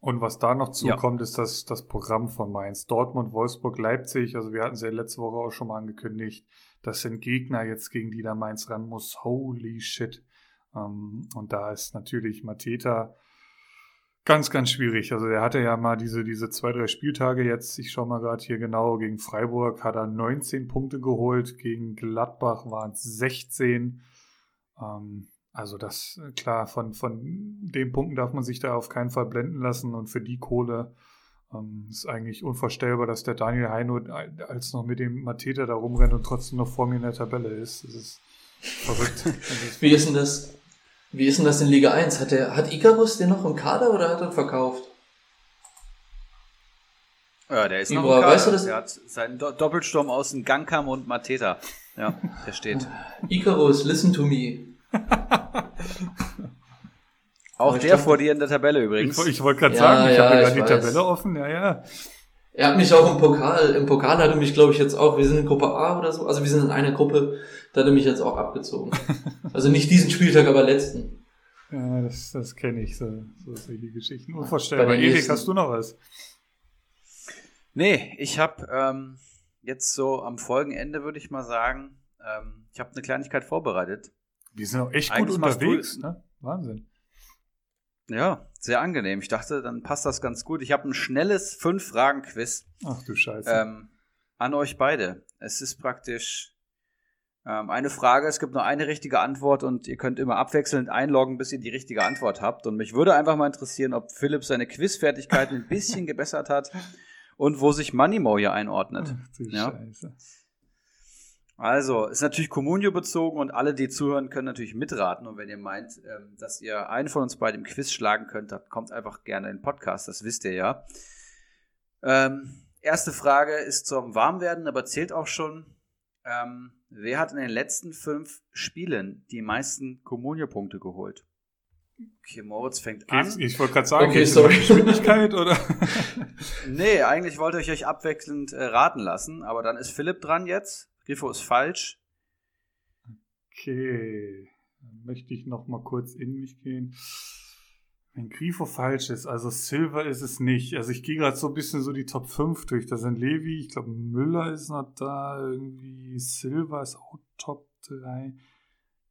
Und was da noch zukommt, ja. ist das, das Programm von Mainz. Dortmund, Wolfsburg, Leipzig, also wir hatten es ja letzte Woche auch schon mal angekündigt, das sind Gegner jetzt, gegen die da Mainz ran muss. Holy shit. Ähm, und da ist natürlich Mateta ganz, ganz schwierig. Also der hatte ja mal diese, diese zwei, drei Spieltage jetzt, ich schaue mal gerade hier genau, gegen Freiburg hat er 19 Punkte geholt, gegen Gladbach waren es 16. Ähm, also das, äh, klar, von, von den Punkten darf man sich da auf keinen Fall blenden lassen und für die Kohle Ähm, ist eigentlich unvorstellbar, dass der Daniel Heino als noch mit dem Mateta da rumrennt und trotzdem noch vor mir in der Tabelle ist. Das ist verrückt. [laughs] Also Wie ist denn das? Wie ist denn das in Liga 1? Hat der, hat Icarus den noch im Kader oder hat er verkauft? Ja, der ist noch Ibra, im Kader. weißt du das? Der hat seinen Do Doppelsturm aus dem Gangkam und Mateta. Ja, der steht. [laughs] Icarus, listen to me. [laughs] Auch Aber ich der vor dir in der Tabelle ich übrigens. ich wollte gerade Ja, sagen, ich ja, habe ja ich gerade die weiß. Tabelle offen. Ja, ja. Er hat mich auch im Pokal, im Pokal hat er mich, glaube ich, jetzt auch, wir sind in Gruppe A oder so, also wir sind in einer Gruppe, da hat er mich jetzt auch abgezogen. Also nicht diesen Spieltag, aber letzten. Ja, das, das kenne ich, so, so solche Geschichten. Unvorstellbar. Erik, nächsten- hast du noch was? Nee, ich habe ähm, jetzt so am Folgenende, würde ich mal sagen, ähm, ich habe eine Kleinigkeit vorbereitet. Wir sind auch echt gut Eigentlich machst du- unterwegs, ne? Wahnsinn. Ja, sehr angenehm. Ich dachte, dann passt das ganz gut. Ich habe ein schnelles Fünf-Fragen-Quiz Ach du Scheiße. ähm, an euch beide. Es ist praktisch eine Frage, es gibt nur eine richtige Antwort und ihr könnt immer abwechselnd einloggen, bis ihr die richtige Antwort habt. Und mich würde einfach mal interessieren, ob Philipp seine Quizfertigkeiten ein bisschen [laughs] gebessert hat und wo sich Moneymo hier einordnet. Ach ja. Scheiße. Also, ist natürlich Communio bezogen und alle, die zuhören, können natürlich mitraten. Und wenn ihr meint, ähm, dass ihr einen von uns beiden im Quiz schlagen könnt, dann kommt einfach gerne in den Podcast, das wisst ihr ja. Ähm, erste Frage ist zum Warmwerden, aber zählt auch schon. Ähm, wer hat in den letzten fünf Spielen die meisten Communio-Punkte geholt? Okay, Moritz fängt an. Ich, wollte gerade sagen, Okay, sorry. Geschwindigkeit oder? [laughs] Nee, eigentlich wollte ich euch abwechselnd äh, raten lassen, aber dann ist Philipp dran jetzt. Grifo ist falsch. Okay, dann möchte ich noch mal kurz in mich gehen. Wenn Grifo falsch ist, also Silver ist es nicht. Also ich gehe gerade so ein bisschen so die Top 5 durch. Da sind Levi, ich glaube Müller ist noch da, irgendwie Silver ist auch Top 3.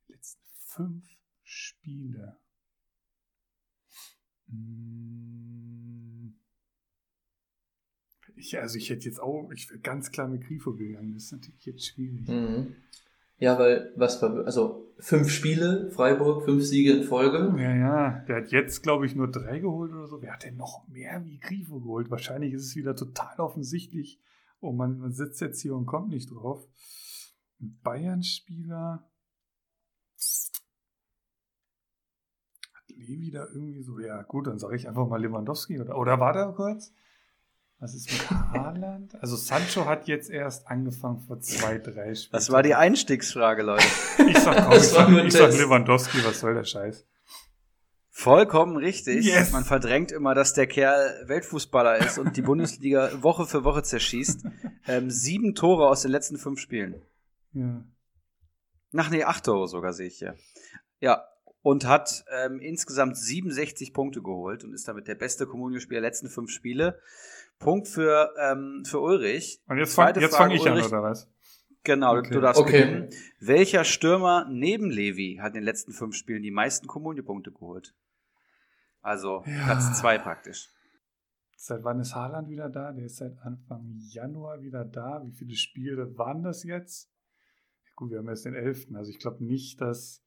Die letzten fünf Spiele. Hm. Ich, also ich hätte jetzt auch, ich wäre ganz klar mit Grifo gegangen. Das ist natürlich jetzt schwierig. Mhm. Ja, weil, was also fünf Spiele, Freiburg, fünf Siege in Folge. Ja, ja, der hat jetzt, glaube ich, nur drei geholt oder so. Wer hat denn noch mehr wie Grifo geholt? Wahrscheinlich ist es wieder total offensichtlich. Oh, man, man sitzt jetzt hier und kommt nicht drauf. Ein Bayern-Spieler. Hat Levi da irgendwie so? Ja, gut, dann sage ich einfach mal Lewandowski. Oder, oder war da kurz? Was ist mit Haaland? Also Sancho hat jetzt erst angefangen vor zwei, drei Spielen. Das war die Einstiegsfrage, Leute. Ich sag, komm, ich Das war sag, ich sag. Lewandowski, was soll der Scheiß? Vollkommen richtig. Yes. Man verdrängt immer, dass der Kerl Weltfußballer ist und die Bundesliga [laughs] Woche für Woche zerschießt. Ähm, sieben Tore aus den letzten fünf Spielen. Ja. Ach nee, acht Tore sogar sehe ich hier. Ja, und hat ähm, insgesamt 67 Punkte geholt und ist damit der beste Kommunio-Spieler der letzten fünf Spiele. Punkt für, ähm, für Ulrich. Und jetzt fange jetzt fang ich an, Ulrich. oder was? Genau, Okay. du darfst Okay. beginnen. Welcher Stürmer neben Levi hat in den letzten fünf Spielen die meisten Kommunio-Punkte geholt? Also Ja. Platz zwei praktisch. Seit wann ist Haaland wieder da? Der ist seit Anfang Januar wieder da. Wie viele Spiele waren das jetzt? Ja, gut, wir haben erst den 11. Also ich glaube nicht, dass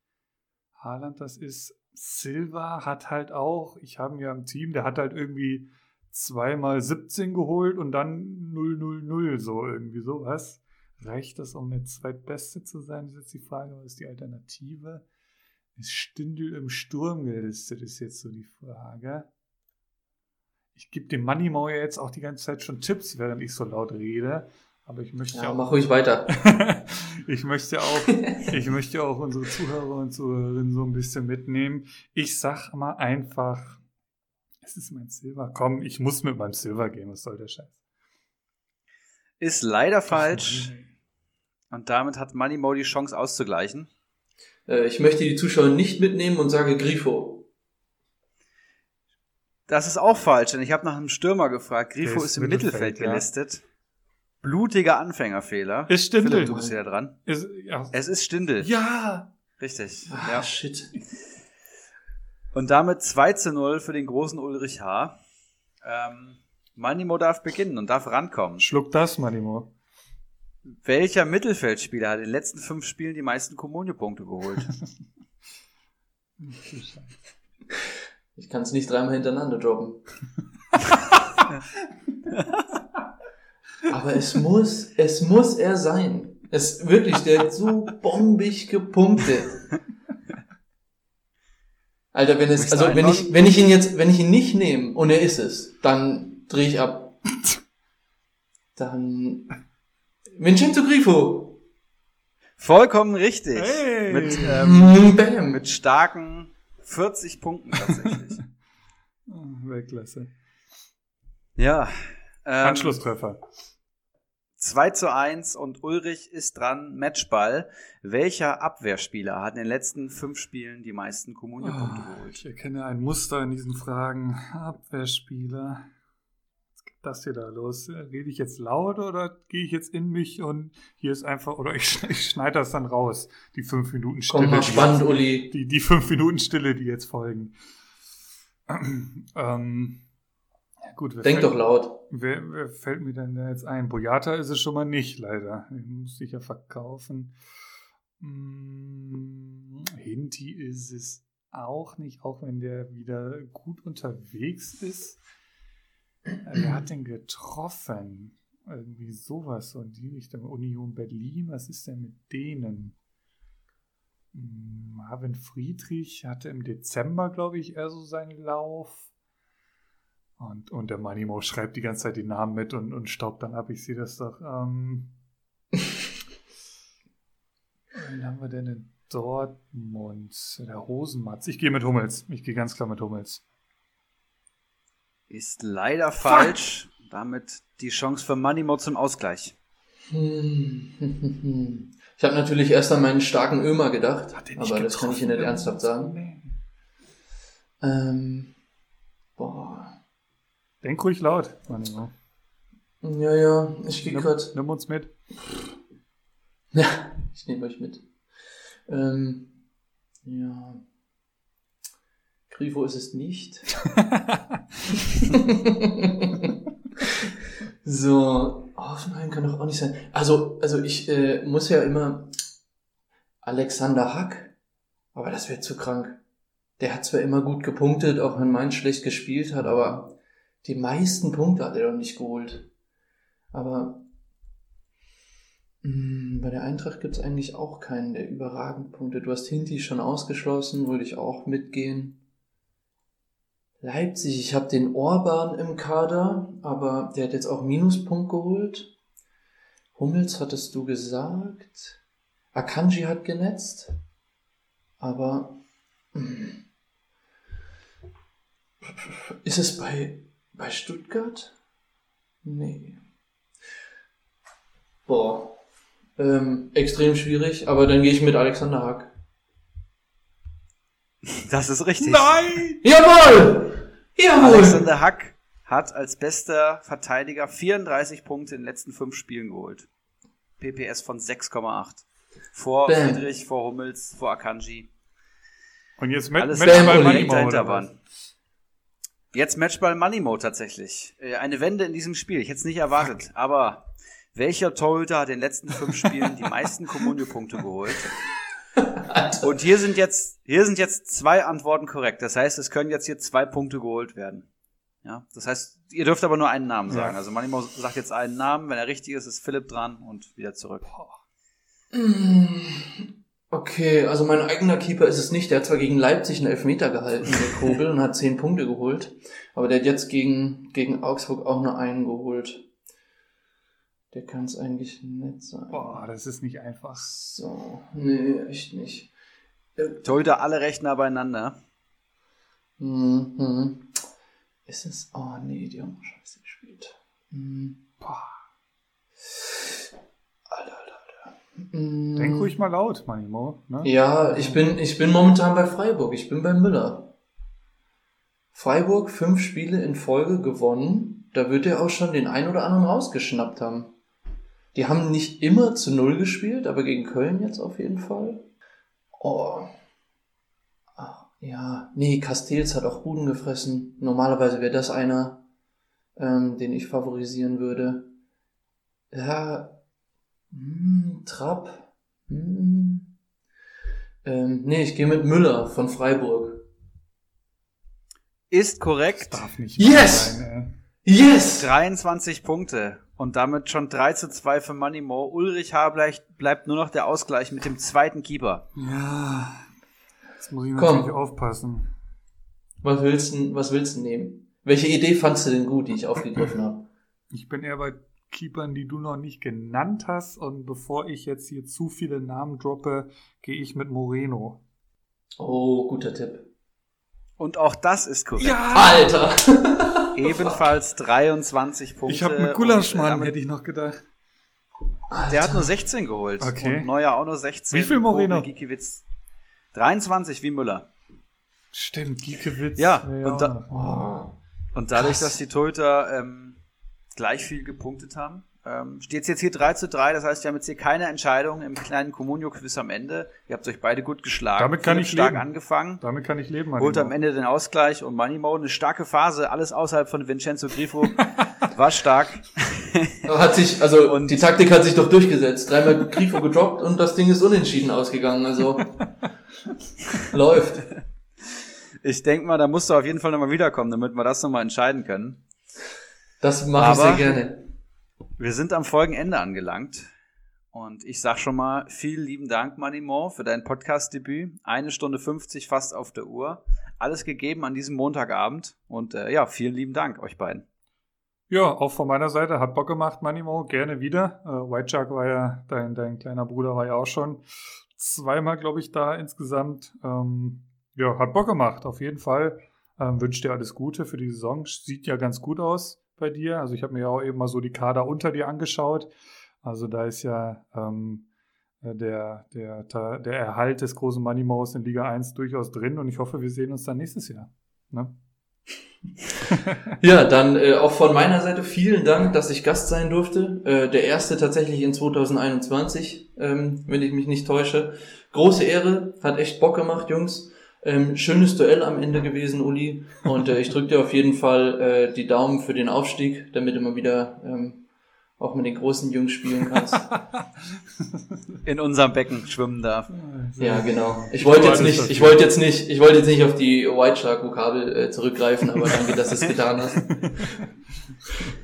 Haaland das ist. Silva hat halt auch, ich habe ihn ja im Team, der hat halt irgendwie zweimal 17 geholt und dann 0-0-0, so irgendwie sowas. Reicht das, um der Zweitbeste zu sein? Ist jetzt die Frage, was ist die Alternative? Ist Stindl im Sturm gelistet, ist jetzt so die Frage. Ich gebe dem Moneymau ja jetzt auch die ganze Zeit schon Tipps, während ich so laut rede. Aber ich möchte Ja, auch, mach ruhig weiter. [laughs] ich möchte auch, ich möchte auch unsere Zuhörer und Zuhörerinnen so ein bisschen mitnehmen. Ich sag mal einfach, es ist mein Silver. Komm, ich muss mit meinem Silver gehen. Was soll der Scheiß? Ist leider falsch. Und damit hat Moneymo die Chance auszugleichen. Äh, ich möchte die Zuschauer nicht mitnehmen und sage Grifo. Das ist auch falsch, denn ich habe nach einem Stürmer gefragt. Grifo ist, ist im Mittelfeld, Mittelfeld, ja. gelistet. Blutiger Anfängerfehler. Ist Stindl. Philipp, du bist wieder dran. Ist, ja. Es ist Stindel. ja. Richtig. Ah, Ja. shit. Und damit 2 zu 0 für den großen Ulrich H. Ähm, Manimo darf beginnen und darf rankommen. Schluck das, Manimo. Welcher Mittelfeldspieler hat in den letzten fünf Spielen die meisten Kommunio-Punkte geholt? [laughs] Ich kann es nicht dreimal hintereinander droppen. Aber es muss, es muss er sein. Es wirklich, der hat so bombig gepunktet. Alter, wenn es, also wenn ich, wenn ich ihn jetzt, wenn ich ihn nicht nehme und er ist es, dann drehe ich ab. [laughs] Dann Vincenzo Grifo. Vollkommen richtig. Hey. Mit, ähm, Mm, Bam. mit starken 40 Punkten tatsächlich. Oh, [laughs] Weltklasse. ja. Ähm, Anschlusstreffer. 2 zu 1 und Ulrich ist dran. Matchball. Welcher Abwehrspieler hat in den letzten fünf Spielen die meisten Kommunio-Punkte Ah, geholt? ich erkenne ein Muster in diesen Fragen. Abwehrspieler. Was geht das hier da los? Rede ich jetzt laut oder gehe ich jetzt in mich und hier ist einfach, oder ich, ich schneide das dann raus, die fünf Minuten Stille. Komm mal die spannend, jetzt- Uli. Die, die fünf Minuten Stille, die jetzt folgen. [clears throat] ähm, gut, Denk fällt, doch laut. Wer, wer fällt mir denn da jetzt ein? Boyata ist es schon mal nicht, leider. Den muss ich ja verkaufen. Hm, Hinti ist es auch nicht, auch wenn der wieder gut unterwegs ist. Äh, Wer hat denn getroffen? Irgendwie sowas, so in die Richtung. Union Berlin, was ist denn mit denen? Hm, Marvin Friedrich hatte im Dezember, glaube ich, eher so seinen Lauf. Und, und der Manimo schreibt die ganze Zeit die Namen mit und, und staubt dann ab. Ich sehe das doch. Ähm, wen haben wir denn in Dortmund? Der Rosenmatz. Ich gehe mit Hummels. Ich gehe ganz klar mit Hummels. Ist leider falsch. Damit die Chance für Manimo zum Ausgleich. Hm. [laughs] Ich habe natürlich erst an meinen starken Ömer gedacht, aber das kann ich Ihnen nicht getroffen? ernsthaft sagen. Nee. Ähm, boah. Denk ruhig laut, Manimo. Ja, ja, ich gehe grad. nimm uns mit. Ja, ich nehme euch mit. Ähm, ja. Grifo ist es nicht. [laughs] so, Hoffenheim kann doch auch nicht sein. Also, also ich äh, muss ja immer Alexander Hack, aber das wäre zu krank. Der hat zwar immer gut gepunktet, auch wenn Mainz schlecht gespielt hat, aber die meisten Punkte hat er doch nicht geholt. Aber mh, bei der Eintracht gibt's eigentlich auch keinen, der überragend punktet. Du hast Hinti schon ausgeschlossen, würde ich auch mitgehen. Leipzig, ich habe den Orban im Kader, aber der hat jetzt auch Minuspunkt geholt. Hummels hattest du gesagt. Akanji hat genetzt. Aber mh, ist es bei, bei Stuttgart? Nee. Boah. Ähm, extrem schwierig, aber dann gehe ich mit Alexander Hack. [laughs] Das ist richtig. Nein! Jawohl! Jawohl! Alexander Hack hat als bester Verteidiger 34 Punkte in den letzten fünf Spielen geholt. PPS von 6,8. Vor Bam. Friedrich, vor Hummels, vor Akanji. Und jetzt Match, Alles Bam, bei Uli. Manimo, dahinter oder was? waren. Jetzt Matchball Manimo tatsächlich. Äh, Eine Wende in diesem Spiel. Ich hätte es nicht erwartet. Aber welcher Torhüter hat in den letzten fünf Spielen die meisten Kommunio-Punkte geholt? Und hier sind jetzt, hier sind jetzt zwei Antworten korrekt. Das heißt, es können jetzt hier zwei Punkte geholt werden. Ja, das heißt, ihr dürft aber nur einen Namen sagen. Ja. Also Manimo sagt jetzt einen Namen. Wenn er richtig ist, ist Philipp dran und wieder zurück. Okay, also mein eigener Keeper ist es nicht. Der hat zwar gegen Leipzig einen Elfmeter gehalten, der Kobel, und hat zehn Punkte geholt. Aber der hat jetzt gegen, gegen Augsburg auch nur einen geholt. Der kann es eigentlich nicht sein. Boah, das ist nicht einfach. So, nee, echt nicht. Torhüter alle recht nah beieinander. Mhm. Ist es? Oh nee, die haben scheiße gespielt. Mhm. Boah. Alter, Alter, Alter. Mhm. Denk ruhig mal laut, Manimo. Ne? Ja, ich bin, ich bin momentan bei Freiburg. Ich bin bei Müller. Freiburg fünf Spiele in Folge gewonnen. Da wird er auch schon den einen oder anderen rausgeschnappt haben. Die haben nicht immer zu Null gespielt, aber gegen Köln jetzt auf jeden Fall. Oh. Ach, ja, nee, Castells hat auch Ruden gefressen. Normalerweise wäre das einer, ähm, den ich favorisieren würde. Ja, hm, Trapp. Hm. Ähm, nee, ich gehe mit Müller von Freiburg. Ist korrekt. Darf nicht Yes! sein, Yes! 23 Punkte. Und damit schon 3 zu 2 für Money Mo. Ulrich H. bleibt, bleibt nur noch der Ausgleich mit dem zweiten Keeper. Ja. Jetzt muss ich Komm. natürlich aufpassen. Was willst du, was willst du nehmen? Welche Idee fandst du denn gut, die ich aufgegriffen habe? Ich bin eher bei Keepern, die du noch nicht genannt hast. Und bevor ich jetzt hier zu viele Namen droppe, gehe ich mit Moreno. Oh, guter Tipp. Und auch das ist korrekt. Alter! [laughs] Ebenfalls 23 Punkte. Ich habe mit Und, Gulaschmann, äh, damit- hätte ich noch gedacht. Der hat nur 16 geholt. Okay. Und Neuer auch nur 16. Wie viel Moreno? Gikiewicz 23 wie Müller. Stimmt, Giekewitz. Ja, und da-. Oh. Und dadurch, Krass. dass die Torhüter ähm, gleich viel gepunktet haben, ähm, steht es jetzt hier 3 zu 3. Das heißt, wir haben jetzt hier keine Entscheidung im kleinen Comunio-Quiz am Ende. Ihr habt euch beide gut geschlagen. Damit kann Philipp ich stark leben. angefangen. Damit kann ich leben. Holt am Ende den Ausgleich und Moneymo eine starke Phase, alles außerhalb von Vincenzo Grifo. [laughs] War stark. Hat sich, also Und- die Taktik hat sich doch durchgesetzt. Dreimal Grifo gedroppt und das Ding ist unentschieden ausgegangen. Also [laughs] läuft. Ich denke mal, da musst du auf jeden Fall nochmal wiederkommen, damit wir das nochmal entscheiden können. Das mache ich sehr gerne. Wir sind am Folgenende angelangt. Und ich sag schon mal, vielen lieben Dank, Manimo, für dein Podcast-Debüt. Eine Stunde 50 fast auf der Uhr. Alles gegeben an diesem Montagabend. Und äh, ja, vielen lieben Dank euch beiden. Ja, auch von meiner Seite hat Bock gemacht, Manimo, gerne wieder. Äh, White Shark war ja, dein, dein kleiner Bruder war ja auch schon zweimal, glaube ich, da insgesamt. Ähm, ja, hat Bock gemacht, auf jeden Fall. Ähm, Wünsche dir alles Gute für die Saison. Sieht ja ganz gut aus bei dir. Also ich habe mir ja auch eben mal so die Kader unter dir angeschaut. Also da ist ja ähm, äh, der, der, der, Erhalt des großen Money-Maus in Liga 1 durchaus drin und ich hoffe, wir sehen uns dann nächstes Jahr. Ne? Ja, dann äh, auch von meiner Seite vielen Dank, dass ich Gast sein durfte. Äh, der erste tatsächlich in 2021, ähm, wenn ich mich nicht täusche. Große Ehre, hat echt Bock gemacht, Jungs. Ähm, schönes Duell am Ende gewesen, Uli. Und äh, ich drücke dir auf jeden Fall äh, die Daumen für den Aufstieg, damit du mal wieder ähm, auch mit den großen Jungs spielen kannst. [laughs] In unserem Becken schwimmen darf. ja, genau. Ich wollte jetzt nicht, ich wollte jetzt nicht, ich wollte jetzt nicht auf die White Shark Vokabel äh, zurückgreifen, aber danke, dass du es getan hast.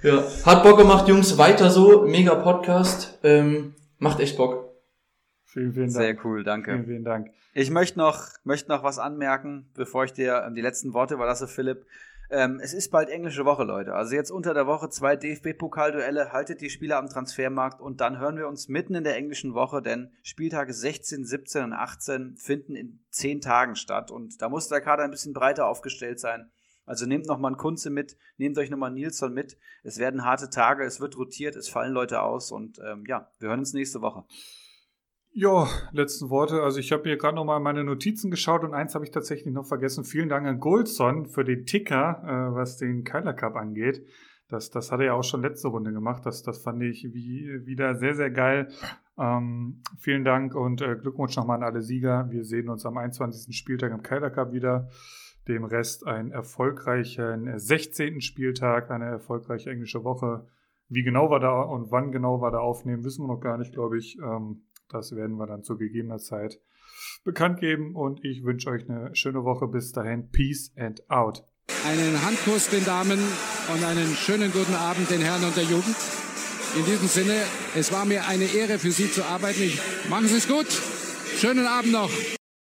Ja, hat Bock gemacht, Jungs. Weiter so, mega Podcast. Ähm, macht echt Bock. Vielen, vielen Dank. Sehr cool, danke. Vielen, vielen Dank. Ich möchte noch, möchte noch was anmerken, bevor ich dir ähm, die letzten Worte überlasse, Philipp. Ähm, es ist bald englische Woche, Leute. Also jetzt unter der Woche zwei DFB-Pokalduelle. Haltet die Spieler am Transfermarkt und dann hören wir uns mitten in der englischen Woche, denn Spieltage 16, 17 und 18 finden in zehn Tagen statt und da muss der Kader ein bisschen breiter aufgestellt sein. Also nehmt noch mal einen Kunze mit, nehmt euch noch mal einen Nilsson mit. Es werden harte Tage, es wird rotiert, es fallen Leute aus und ähm, ja, wir hören uns nächste Woche. Ja, letzten Worte. Also ich habe hier gerade noch mal meine Notizen geschaut und eins habe ich tatsächlich noch vergessen. Vielen Dank an Goldson für den Ticker, äh, was den Kyler Cup angeht. Das, das hat er ja auch schon letzte Runde gemacht. Das, das fand ich wie, wieder sehr, sehr geil. Ähm, vielen Dank und äh, Glückwunsch nochmal an alle Sieger. Wir sehen uns am 21. Spieltag im Kyler Cup wieder. Dem Rest einen erfolgreichen 16. Spieltag, eine erfolgreiche englische Woche. Wie genau wir da und wann genau wir da aufnehmen, wissen wir noch gar nicht, glaube ich. Ähm, das werden wir dann zu gegebener Zeit bekannt geben und ich wünsche euch eine schöne Woche. Bis dahin, Peace and out. Einen Handkuss den Damen und einen schönen guten Abend den Herren und der Jugend. In diesem Sinne, es war mir eine Ehre für Sie zu arbeiten. Ich, machen Sie es gut. Schönen Abend noch.